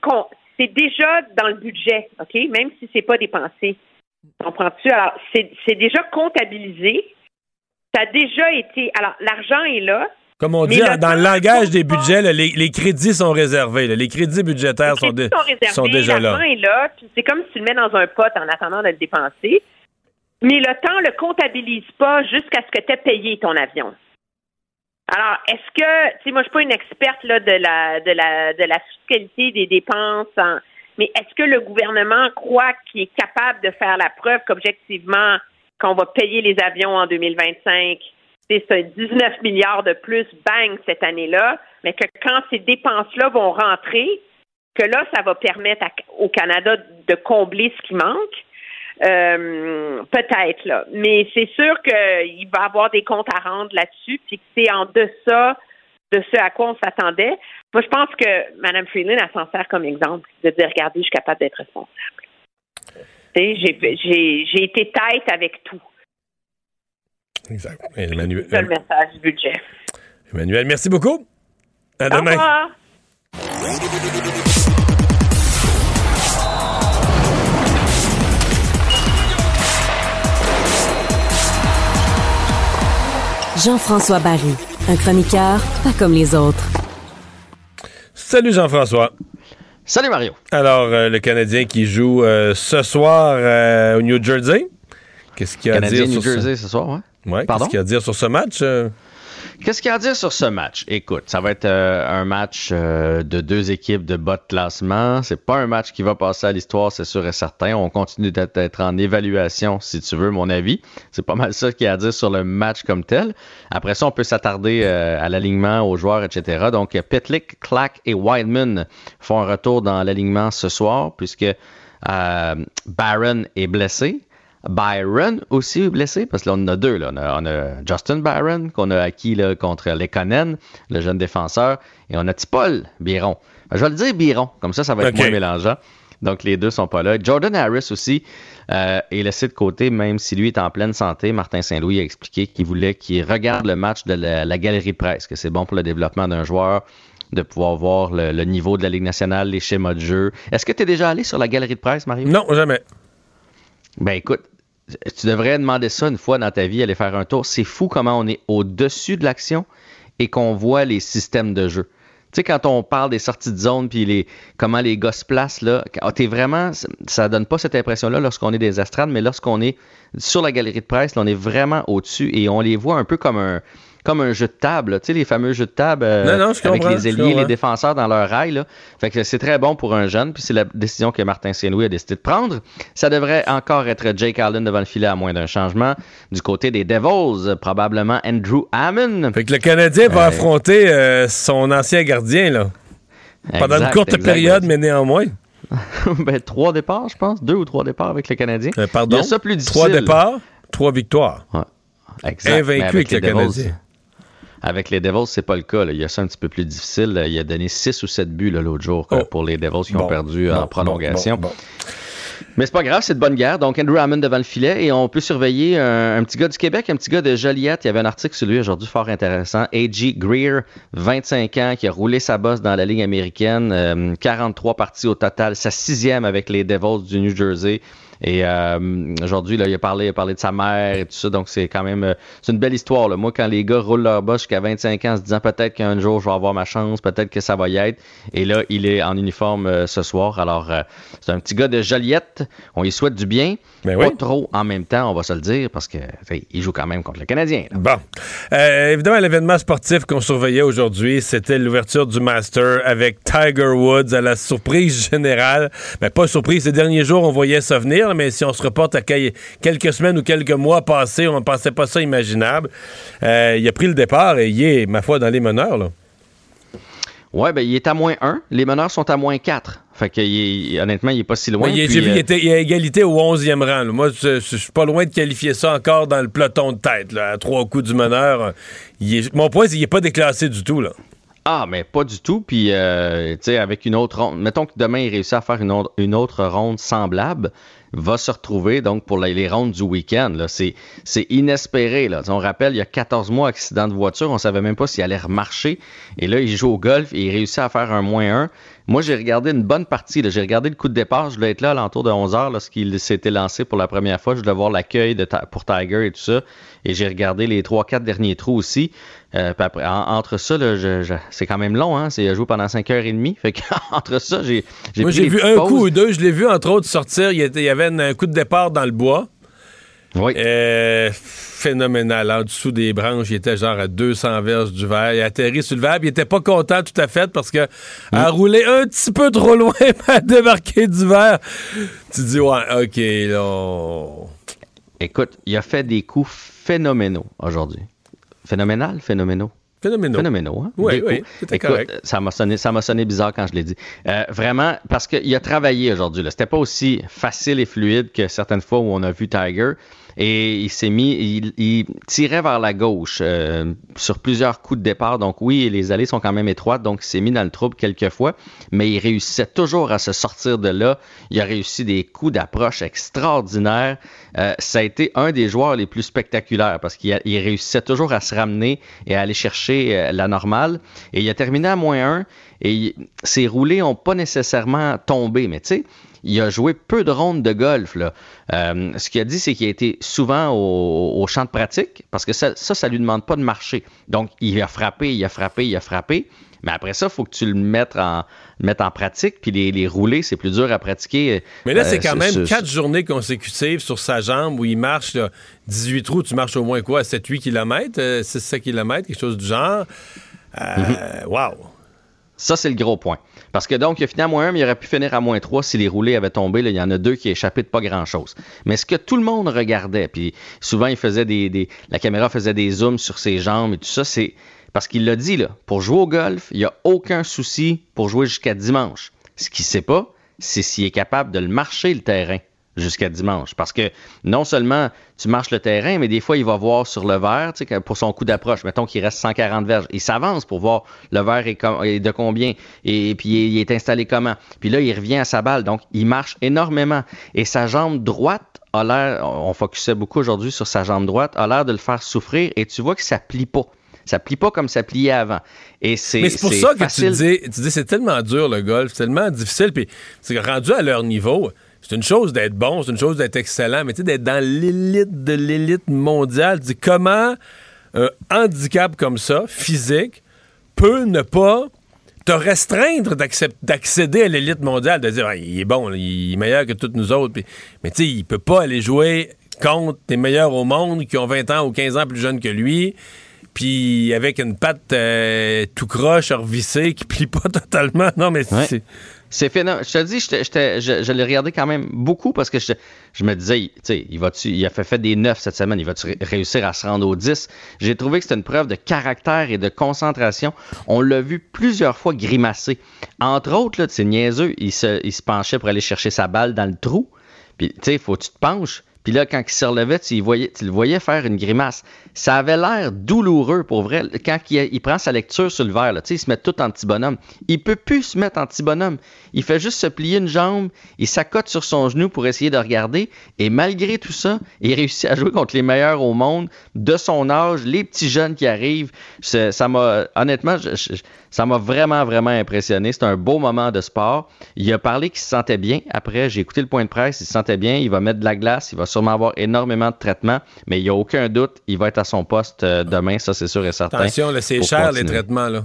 c'est déjà dans le budget, ok, même si c'est pas dépensé. Comprends-tu? Alors, c'est déjà comptabilisé. Ça a déjà été. Alors, l'argent est là. Comme on dit dans le langage des budgets, les, crédits sont réservés. Les crédits budgétaires sont, sont, déjà là. L'argent est là. C'est comme si tu le mets dans un pot en attendant de le dépenser. Mais le temps ne le comptabilise pas jusqu'à ce que tu aies payé ton avion. Alors, est-ce que, tu sais, moi, je suis pas une experte là, de la de la de la fiscalité des dépenses en, mais est-ce que le gouvernement croit qu'il est capable de faire la preuve qu'objectivement, qu'on va payer les avions en 2025, c'est 19 milliards de plus, bang, cette année-là, mais que quand ces dépenses-là vont rentrer, que là, ça va permettre au Canada de combler ce qui manque? Euh, peut-être là, mais c'est sûr qu'il va avoir des comptes à rendre là-dessus, puis que c'est en deçà de ce à quoi on s'attendait. Moi, je pense que Mme Freeland, elle s'en sert comme exemple, de dire, regardez, je suis capable d'être responsable. J'ai été tête avec tout. Exact. Emmanuel, C'est le message du budget. Emmanuel, merci beaucoup. À demain. Au revoir. Jean-François Barry, un chroniqueur pas comme les autres. Salut Jean-François. Salut Mario. Alors, euh, le Canadien qui joue euh, ce soir euh, au New Jersey. Qu'est-ce qu'il y a à dire New sur Jersey ce, soir, ouais. ouais Qu'est-ce qu'il y a à dire sur ce match? Qu'est-ce qu'il y a à dire sur ce match? Écoute, ça va être euh, un match euh, de deux équipes de bas de classement. C'est pas un match qui va passer à l'histoire, c'est sûr et certain. On continue d'être en évaluation, si tu veux, mon avis. C'est pas mal ça qu'il y a à dire sur le match comme tel. Après ça, on peut s'attarder euh, à l'alignement, aux joueurs, etc. Donc, Pitlick, Clack et Wildman font un retour dans l'alignement ce soir, puisque Barron est blessé. Byron aussi blessé, parce que là, on en a deux. Là. On, a, Justin Byron, qu'on a acquis là, contre Lekonen, le jeune défenseur, et on a Tipol Biron. Ben, je vais le dire Biron, comme ça, ça va être moins mélangeant. Donc, les deux sont pas là. Jordan Harris aussi euh, est laissé de côté, même si lui est en pleine santé. Martin Saint-Louis a expliqué qu'il voulait qu'il regarde le match de la, galerie de presse, que c'est bon pour le développement d'un joueur de pouvoir voir le, le, niveau de la Ligue nationale, les schémas de jeu. Est-ce que tu es déjà allé sur la galerie de presse, Mario? Non, jamais. Ben écoute, tu devrais demander ça une fois dans ta vie, aller faire un tour. C'est fou comment on est au-dessus de l'action et qu'on voit les systèmes de jeu. Tu sais, quand on parle des sorties de zone puis les, comment les gars se placent, là, t'es vraiment, ça donne pas cette impression-là lorsqu'on est des astrades, mais lorsqu'on est sur la galerie de presse, là, on est vraiment au-dessus et on les voit un peu comme un, comme un jeu de table, tu sais, les fameux jeux de table euh, avec les ailiers et les défenseurs dans leur rail. Là. Fait que c'est très bon pour un jeune, puis c'est la décision que Martin Saint-Louis a décidé de prendre. Ça devrait encore être Jake Allen devant le filet à moins d'un changement. Du côté des Devils, probablement Andrew Hammond. Fait que le Canadien va euh, affronter euh, son ancien gardien, là. Pendant une courte période, mais néanmoins. ben, trois départs, je pense. Deux ou trois départs avec le Canadien. pardon? Il y a ça plus difficile. Trois départs, trois victoires. Ouais. Exact. Invaincu avec, avec le Canadien. Avec les Devils, c'est pas le cas. Il y a ça un petit peu plus difficile. Il a donné 6 ou 7 buts l'autre jour oh. pour les Devils qui ont perdu en prolongation. mais c'est pas grave, c'est de bonne guerre. Donc, Andrew Hammond devant le filet et on peut surveiller un, petit gars du Québec, un petit gars de Joliette. Il y avait un article sur lui aujourd'hui fort intéressant. A.G. Greer, 25 ans, qui a roulé sa bosse dans la Ligue américaine. 43 euh, parties au total, sa sixième avec les Devils du New Jersey. Et euh, aujourd'hui, là, il a parlé, parlé de sa mère et tout ça. Donc, c'est quand même euh, c'est une belle histoire. Là. Moi, quand les gars roulent leur boss jusqu'à 25 ans, se disant peut-être qu'un jour, je vais avoir ma chance, peut-être que ça va y être. Et là, il est en uniforme euh, ce soir. Alors, c'est un petit gars de Joliette. On lui souhaite du bien. Mais ben Pas trop en même temps, on va se le dire, parce qu'il joue quand même contre le Canadien. Bon. évidemment, l'événement sportif qu'on surveillait aujourd'hui, c'était l'ouverture du Master avec Tiger Woods à la surprise générale. Mais pas surprise, ces derniers jours, on voyait ça venir mais si on se reporte à quelques semaines ou quelques mois passés, on ne pensait pas ça imaginable. Euh, il a pris le départ et il est, ma foi, dans les meneurs. Là. Ouais, ben, il est à moins 1. Les meneurs sont à moins 4. Fait que, honnêtement, il n'est pas si loin. Vu, il, était, à égalité au 11e rang. Moi, je, suis pas loin de qualifier ça encore dans le peloton de tête. à trois coups du meneur. mon point, c'est qu'il n'est pas déclassé du tout. Là. Ah, mais pas du tout. Puis, euh, tu sais, avec une autre ronde. Mettons que demain, il réussit à faire une autre, une autre ronde semblable va se retrouver donc pour les, rondes du week-end. C'est, c'est inespéré. Là. On rappelle, il y a 14 mois, accident de voiture, on savait même pas s'il allait remarcher. Et là, il joue au golf et il réussit à faire un moins 1. Moi, j'ai regardé une bonne partie. J'ai regardé le coup de départ. Je voulais être là à l'entour de 11 heures lorsqu'il s'était lancé pour la première fois. Je voulais voir l'accueil de pour Tiger et tout ça. Et j'ai regardé les 3-4 derniers trous aussi. Euh, après, entre ça, c'est quand même long. Hein? C'est joué pendant 5h30. Fait qu'entre ça, j'ai, Moi, j'ai vu un coup ou deux. Je l'ai vu, entre autres, sortir. Il y avait un coup de départ dans le bois. Oui. Euh, phénoménal. En dessous des branches, il était genre à 200 verges du verre. Il a atterri sur le verre. Il était pas content tout à fait parce que a mm. roulé un petit peu trop loin a débarqué du verre. Tu dis, ouais, OK, là. Écoute, il a fait des coups phénoménaux aujourd'hui. Phénoménal, phénoménaux? Phénoménaux. Phénoménaux, hein? Oui, oui, c'était correct. Ça m'a sonné, ça m'a sonné bizarre quand je l'ai dit. Euh, vraiment, parce qu'il a travaillé aujourd'hui. C'était pas aussi facile et fluide que certaines fois où on a vu Tiger et il s'est mis, il, tirait vers la gauche euh, sur plusieurs coups de départ. Donc oui, les allées sont quand même étroites, donc il s'est mis dans le trouble quelques fois, mais il réussissait toujours à se sortir de là. Il a réussi des coups d'approche extraordinaires. Euh, ça a été un des joueurs les plus spectaculaires parce qu'il réussissait toujours à se ramener et à aller chercher euh, la normale. Et il a terminé à moins 1 et ses roulés n'ont pas nécessairement tombé, mais tu sais, il a joué peu de rondes de golf. Là. Euh, ce qu'il a dit, c'est qu'il a été souvent au, champ de pratique, parce que ça, ça, ne lui demande pas de marcher. Donc, il a frappé, il a frappé, il a frappé. Mais après ça, il faut que tu le mettes en, mettes en pratique. Puis les, les rouler, c'est plus dur à pratiquer. Mais là, c'est euh, quand même quatre journées consécutives sur sa jambe où il marche 18 trous. Tu marches au moins quoi? 7-8 km? 6-7 km, quelque chose du genre. Euh, mhm. Wow! Ça, c'est le gros point. Parce que donc, il a fini à moins 1, mais il aurait pu finir à moins 3 si les roulés avaient tombé. il y en a deux qui échappaient de pas grand-chose. Mais ce que tout le monde regardait, puis souvent, il faisait des, la caméra faisait des zooms sur ses jambes et tout ça, c'est parce qu'il l'a dit, là, pour jouer au golf, il n'y a aucun souci pour jouer jusqu'à dimanche. Ce qu'il ne sait pas, c'est s'il est capable de le marcher, le terrain jusqu'à dimanche. Parce que non seulement tu marches le terrain, mais des fois, il va voir sur le verre, tu sais, pour son coup d'approche, mettons qu'il reste 140 verges. Il s'avance pour voir le verre est, de combien et, puis il est installé comment. Puis là, il revient à sa balle. Donc, il marche énormément. Et sa jambe droite a l'air, on focusait beaucoup aujourd'hui sur sa jambe droite, a l'air de le faire souffrir et tu vois que ça plie pas. Ça plie pas comme ça pliait avant. Et c'est Mais c'est pour ça que tu dis, tu dis c'est tellement dur le golf, c'est tellement difficile. Puis c'est rendu à leur niveau, c'est une chose d'être bon, c'est une chose d'être excellent, mais tu sais, d'être dans l'élite de l'élite mondiale, tu dis comment un handicap comme ça, physique, peut ne pas te restreindre d'accéder à l'élite mondiale, de dire, il est bon, il est meilleur que toutes nous autres. mais tu sais, il peut pas aller jouer contre les meilleurs au monde qui ont 20 ans ou 15 ans plus jeunes que lui puis avec une patte euh, tout croche, revissée, qui plie pas totalement. Non, mais c'est. C'est phénoménal. Je te dis, je, l'ai regardé quand même beaucoup parce que je, me disais, tu sais, il, va il a fait, des 9 cette semaine, il va réussir à se rendre aux 10? J'ai trouvé que c'était une preuve de caractère et de concentration. On l'a vu plusieurs fois grimacer. Entre autres, c'est niaiseux, il se, il se penchait pour aller chercher sa balle dans le trou. Puis, tu sais, il faut que tu te penches. Puis là, quand il se relevait, tu, le voyais faire une grimace. Ça avait l'air douloureux pour vrai. Quand il, prend sa lecture sur le verre, là, il se met tout en petit bonhomme. Il peut plus se mettre en petit bonhomme. Il fait juste se plier une jambe, il s'accote sur son genou pour essayer de regarder. Et malgré tout ça, il réussit à jouer contre les meilleurs au monde, de son âge, les petits jeunes qui arrivent. Ça m'a, honnêtement, ça m'a vraiment, vraiment impressionné. C'est un beau moment de sport. Il a parlé qu'il se sentait bien. Après, j'ai écouté le point de presse, il se sentait bien. Il va mettre de la glace, il va sûrement avoir énormément de traitements, mais il n'y a aucun doute, il va être à son poste euh, demain, ça c'est sûr et certain. Attention, c'est cher les traitements, là.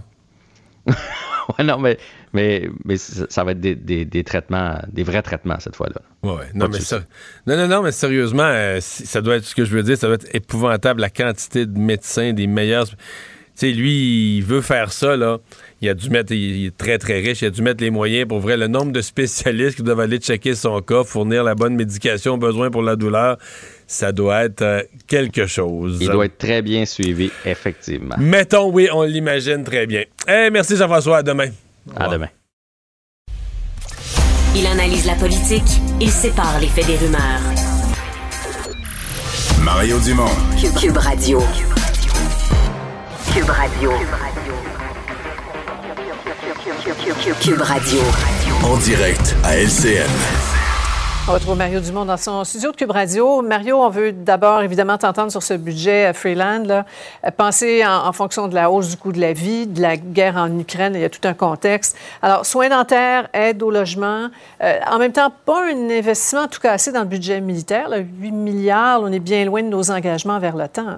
ouais, non, mais, mais, mais ça va être des, des, traitements, des vrais traitements cette fois-là. Ouais, non, mais ça, non, non, non, mais sérieusement, euh, ça doit être ce que je veux dire, ça doit être épouvantable la quantité de médecins, des meilleurs. Tu sais, lui, il veut faire ça, là il a dû mettre, il est très, très riche, il a dû mettre les moyens pour vrai. Le nombre de spécialistes qui doivent aller checker son cas, fournir la bonne médication besoin pour la douleur, ça doit être euh, quelque chose. Il doit être très bien suivi, effectivement. Mettons, oui, on l'imagine très bien. Eh, merci Jean-François, à demain. À demain. Il analyse la politique, il sépare les faits des rumeurs. Mario Dumont. Cube, Radio. Cube Radio. Cube Radio. En direct à LCN. On retrouve Mario Dumont dans son studio de Cube Radio. Mario, on veut d'abord évidemment t'entendre sur ce budget à Freeland. Là. Euh, penser en, fonction de la hausse du coût de la vie, de la guerre en Ukraine, il y a tout un contexte. Alors, soins dentaires, aide au logement. Euh, en même temps, pas un investissement en tout cas assez dans le budget militaire. 8 milliards, on est bien loin de nos engagements vers le temps.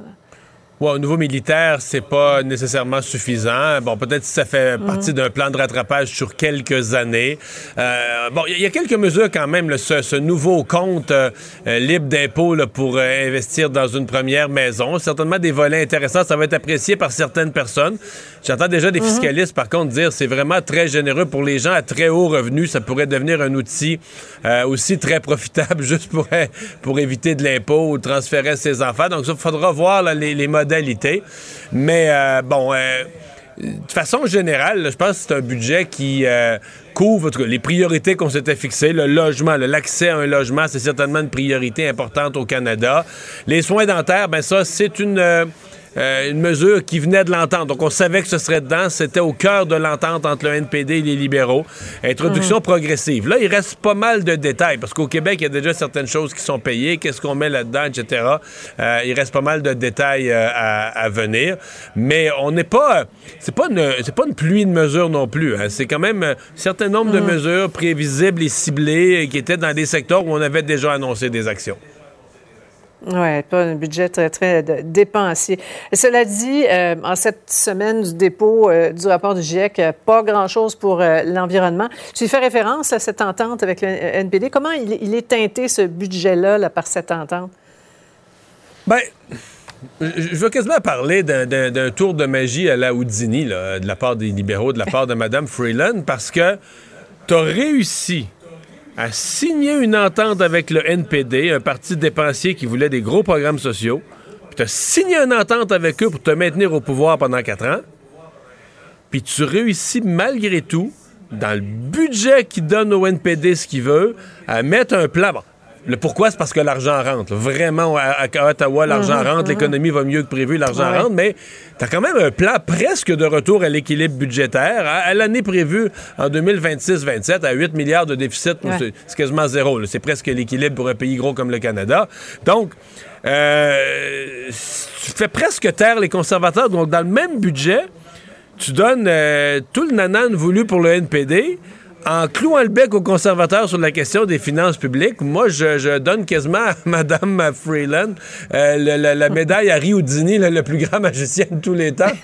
Ouais, au niveau militaire, c'est pas nécessairement suffisant. Bon, peut-être si ça fait mhm. partie d'un plan de rattrapage sur quelques années. Euh, bon, il y, a quelques mesures quand même, ce, nouveau compte euh, libre d'impôt pour euh, investir dans une première maison. Certainement des volets intéressants. Ça va être apprécié par certaines personnes. J'entends déjà des mhm. fiscalistes, par contre, dire c'est vraiment très généreux pour les gens à très haut revenu. Ça pourrait devenir un outil aussi très profitable juste pour, pour éviter de l'impôt ou transférer ses enfants. Donc, il faudra voir les, les modèles mais euh, bon, euh, de façon générale, je pense que c'est un budget qui euh, couvre les priorités qu'on s'était fixées. Le logement, l'accès à un logement, c'est certainement une priorité importante au Canada. Les soins dentaires, ben ça, c'est une euh, une mesure qui venait de l'entente. Donc, on savait que ce serait dedans. C'était au cœur de l'entente entre le NPD et les libéraux. Introduction mhm. progressive. Là, il reste pas mal de détails parce qu'au Québec, il y a déjà certaines choses qui sont payées. Qu'est-ce qu'on met là-dedans, etc. Euh, il reste pas mal de détails euh, à, venir. Mais on n'est pas. C'est pas, une, pas une pluie de mesures non plus. Hein. C'est quand même un certain nombre de mhm. mesures prévisibles et ciblées qui étaient dans des secteurs où on avait déjà annoncé des actions. Oui, pas un budget très, très dépensier. Cela dit, euh, en cette semaine du dépôt euh, du rapport du GIEC, euh, pas grand-chose pour l'environnement. Tu fais référence à cette entente avec le NPD. Comment il, est teinté, ce budget-là, par cette entente? Bien, je veux quasiment parler d'un tour de magie à la Houdini, de la part des libéraux, de la part de Mme Freeland, parce que tu as réussi a signé une entente avec le NPD, un parti dépensier qui voulait des gros programmes sociaux. Puis tu as signé une entente avec eux pour te maintenir au pouvoir pendant quatre ans. Puis tu réussis malgré tout, dans le budget qui donne au NPD ce qu'il veut, à mettre un plan. Le pourquoi, c'est parce que l'argent rentre. Vraiment, à, Ottawa, l'argent mhm, rentre, mhm. l'économie va mieux que prévu, l'argent rentre, mais tu as quand même un plan presque de retour à l'équilibre budgétaire. À, l'année prévue, en 2026-27, à 8 milliards de déficit, c'est quasiment zéro. C'est presque l'équilibre pour un pays gros comme le Canada. Donc, euh, tu fais presque taire les conservateurs. Donc, dans le même budget, tu donnes euh, tout le nanan voulu pour le NPD en clouant le bec aux conservateurs sur la question des finances publiques, moi, je, donne quasiment à Mme Freeland euh, la, médaille à Houdini, le plus grand magicien de tous les temps.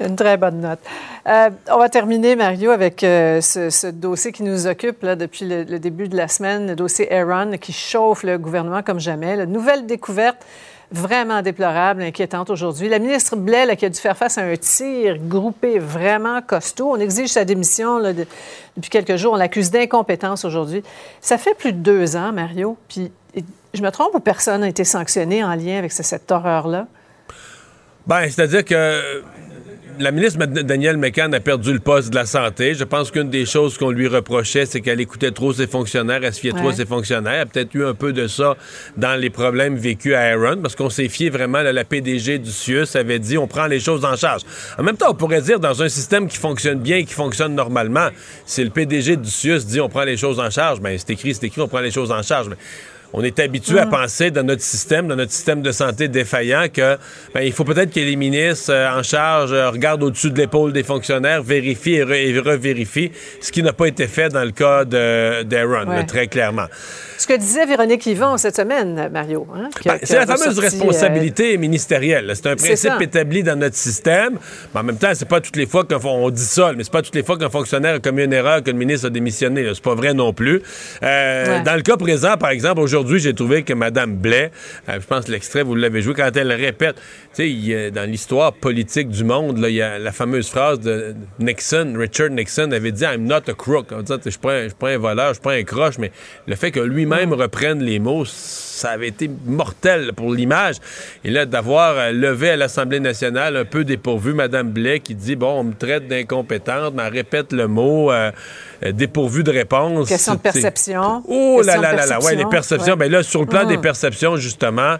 Une très bonne note. Euh, on va terminer, Mario, avec euh, ce, dossier qui nous occupe depuis le, début de la semaine, le dossier Aaron, qui chauffe le gouvernement comme jamais. La nouvelle découverte vraiment déplorable, inquiétante aujourd'hui. La ministre Blais, qui a dû faire face à un tir groupé vraiment costaud. On exige sa démission depuis quelques jours. On l'accuse d'incompétence aujourd'hui. Ça fait plus de deux ans, Mario. Puis, je me trompe ou personne n'a été sanctionné en lien avec cette horreur-là? Bien, c'est-à-dire que la ministre Danielle McCann a perdu le poste de la santé. Je pense qu'une des choses qu'on lui reprochait, c'est qu'elle écoutait trop ses fonctionnaires, elle se fiait trop ses fonctionnaires. Il y a peut-être eu un peu de ça dans les problèmes vécus à Aaron, parce qu'on s'est fié vraiment, à la PDG du CIUS avait dit, on prend les choses en charge. En même temps, on pourrait dire, dans un système qui fonctionne bien, qui fonctionne normalement, si le PDG du CIUS dit, on prend les choses en charge, bien, c'est écrit, c'est écrit, on prend les choses en charge. On est habitué à mm. penser dans notre système, dans notre système de santé défaillant, que ben, il faut peut-être que les ministres euh, en charge euh, regardent au-dessus de l'épaule des fonctionnaires, vérifient et, revérifient, ce qui n'a pas été fait dans le cas d'Aaron, très clairement. Ce que disait Véronique Yvon cette semaine, Mario. Hein, ben, c'est la fameuse responsabilité euh, ministérielle. C'est un principe établi dans notre système. Mais en même temps, c'est pas toutes les fois qu'on dit ça, mais c'est pas toutes les fois qu'un fonctionnaire a commis une erreur que le ministre a démissionné. C'est pas vrai non plus. Dans le cas présent, par exemple, aujourd'hui, j'ai trouvé que Mme Blais, euh, je pense que l'extrait, vous l'avez joué, quand elle répète, tu sais, dans l'histoire politique du monde, il y a la fameuse phrase de Nixon, Richard Nixon avait dit I'm not a crook. Je ne suis pas un voleur, je suis pas un croche, mais le fait que lui-même reprenne les mots, ça avait été mortel pour l'image. Et là, d'avoir euh, levé à l'Assemblée nationale un peu dépourvu Mme Blais qui dit bon, on me traite d'incompétente, mais répète le mot. Euh, euh, dépourvu de réponse. Question de perception. Oh là là là là, ouais, les perceptions. Ben là, sur le plan des ah. perceptions, justement,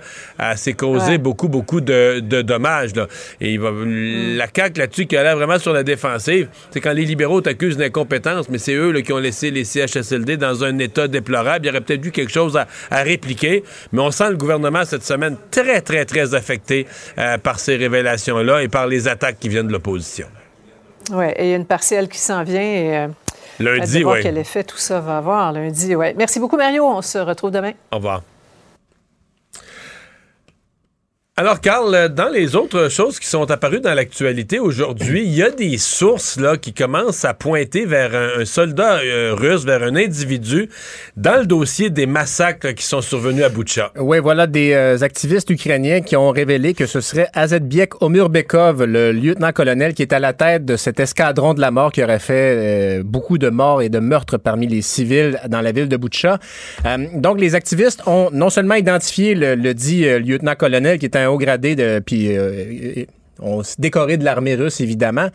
c'est causé beaucoup, beaucoup de, dommages. Là. Et il va, mm. la CAQ là-dessus qui a l'air vraiment sur la défensive, c'est quand les libéraux t'accusent d'incompétence, mais c'est eux là, qui ont laissé les CHSLD dans un état déplorable. Il y aurait peut-être eu quelque chose à, répliquer, mais on sent le gouvernement cette semaine très, très, très affecté euh, par ces révélations-là et par les attaques qui viennent de l'opposition. Oui, et il y a une partielle qui s'en vient et euh, Lundi, oui. quel effet tout ça va avoir lundi, oui. Merci beaucoup, Mario. On se retrouve demain. Au revoir. Alors, Carl, dans les autres choses qui sont apparues dans l'actualité aujourd'hui, il y a des sources là, qui commencent à pointer vers un, soldat euh, russe, vers un individu, dans le dossier des massacres qui sont survenus à Boutcha. Oui, voilà des euh, activistes ukrainiens qui ont révélé que ce serait Azetbiek Omurbekov, le lieutenant-colonel qui est à la tête de cet escadron de la mort qui aurait fait euh, beaucoup de morts et de meurtres parmi les civils dans la ville de Boutcha. donc, les activistes ont non seulement identifié le, le dit lieutenant-colonel qui est un haut gradé de puis euh, on s'est décoré de l'armée russe, évidemment.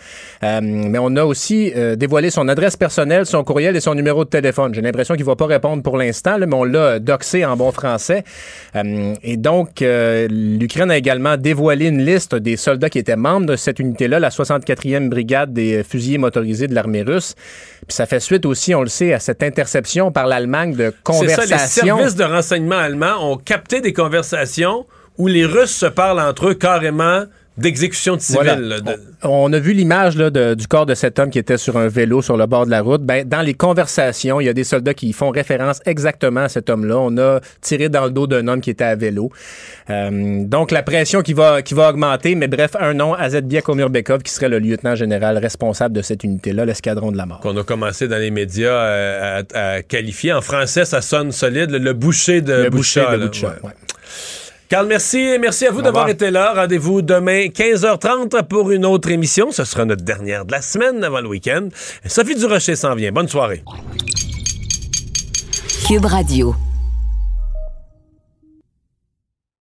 Euh, mais on a aussi euh, dévoilé son adresse personnelle, son courriel et son numéro de téléphone. J'ai l'impression qu'il ne va pas répondre pour l'instant, mais on l'a doxé en bon français. et donc, l'Ukraine a également dévoilé une liste des soldats qui étaient membres de cette unité-là, la 64e brigade des fusiliers motorisés de l'armée russe. Puis ça fait suite aussi, on le sait, à cette interception par l'Allemagne de conversations. C'est ça, les services de renseignement allemands ont capté des conversations où les Russes se parlent entre eux carrément d'exécution de civils. On, a vu l'image du corps de cet homme qui était sur un vélo sur le bord de la route. Ben, dans les conversations, il y a des soldats qui font référence exactement à cet homme-là. On a tiré dans le dos d'un homme qui était à vélo. Euh, donc la pression qui va, qui va augmenter, mais bref, un nom, Azedbiek Omurbekov, qui serait le lieutenant général responsable de cette unité-là, l'escadron de la mort. Qu'on a commencé dans les médias euh, à, qualifier. En français, ça sonne solide, le, boucher de le Boucher de Carl, merci. Merci à vous d'avoir été là. Rendez-vous demain, 15h30 pour une autre émission. Ce sera notre dernière de la semaine avant le week-end. Sophie Durocher s'en vient. Bonne soirée. Cube Radio.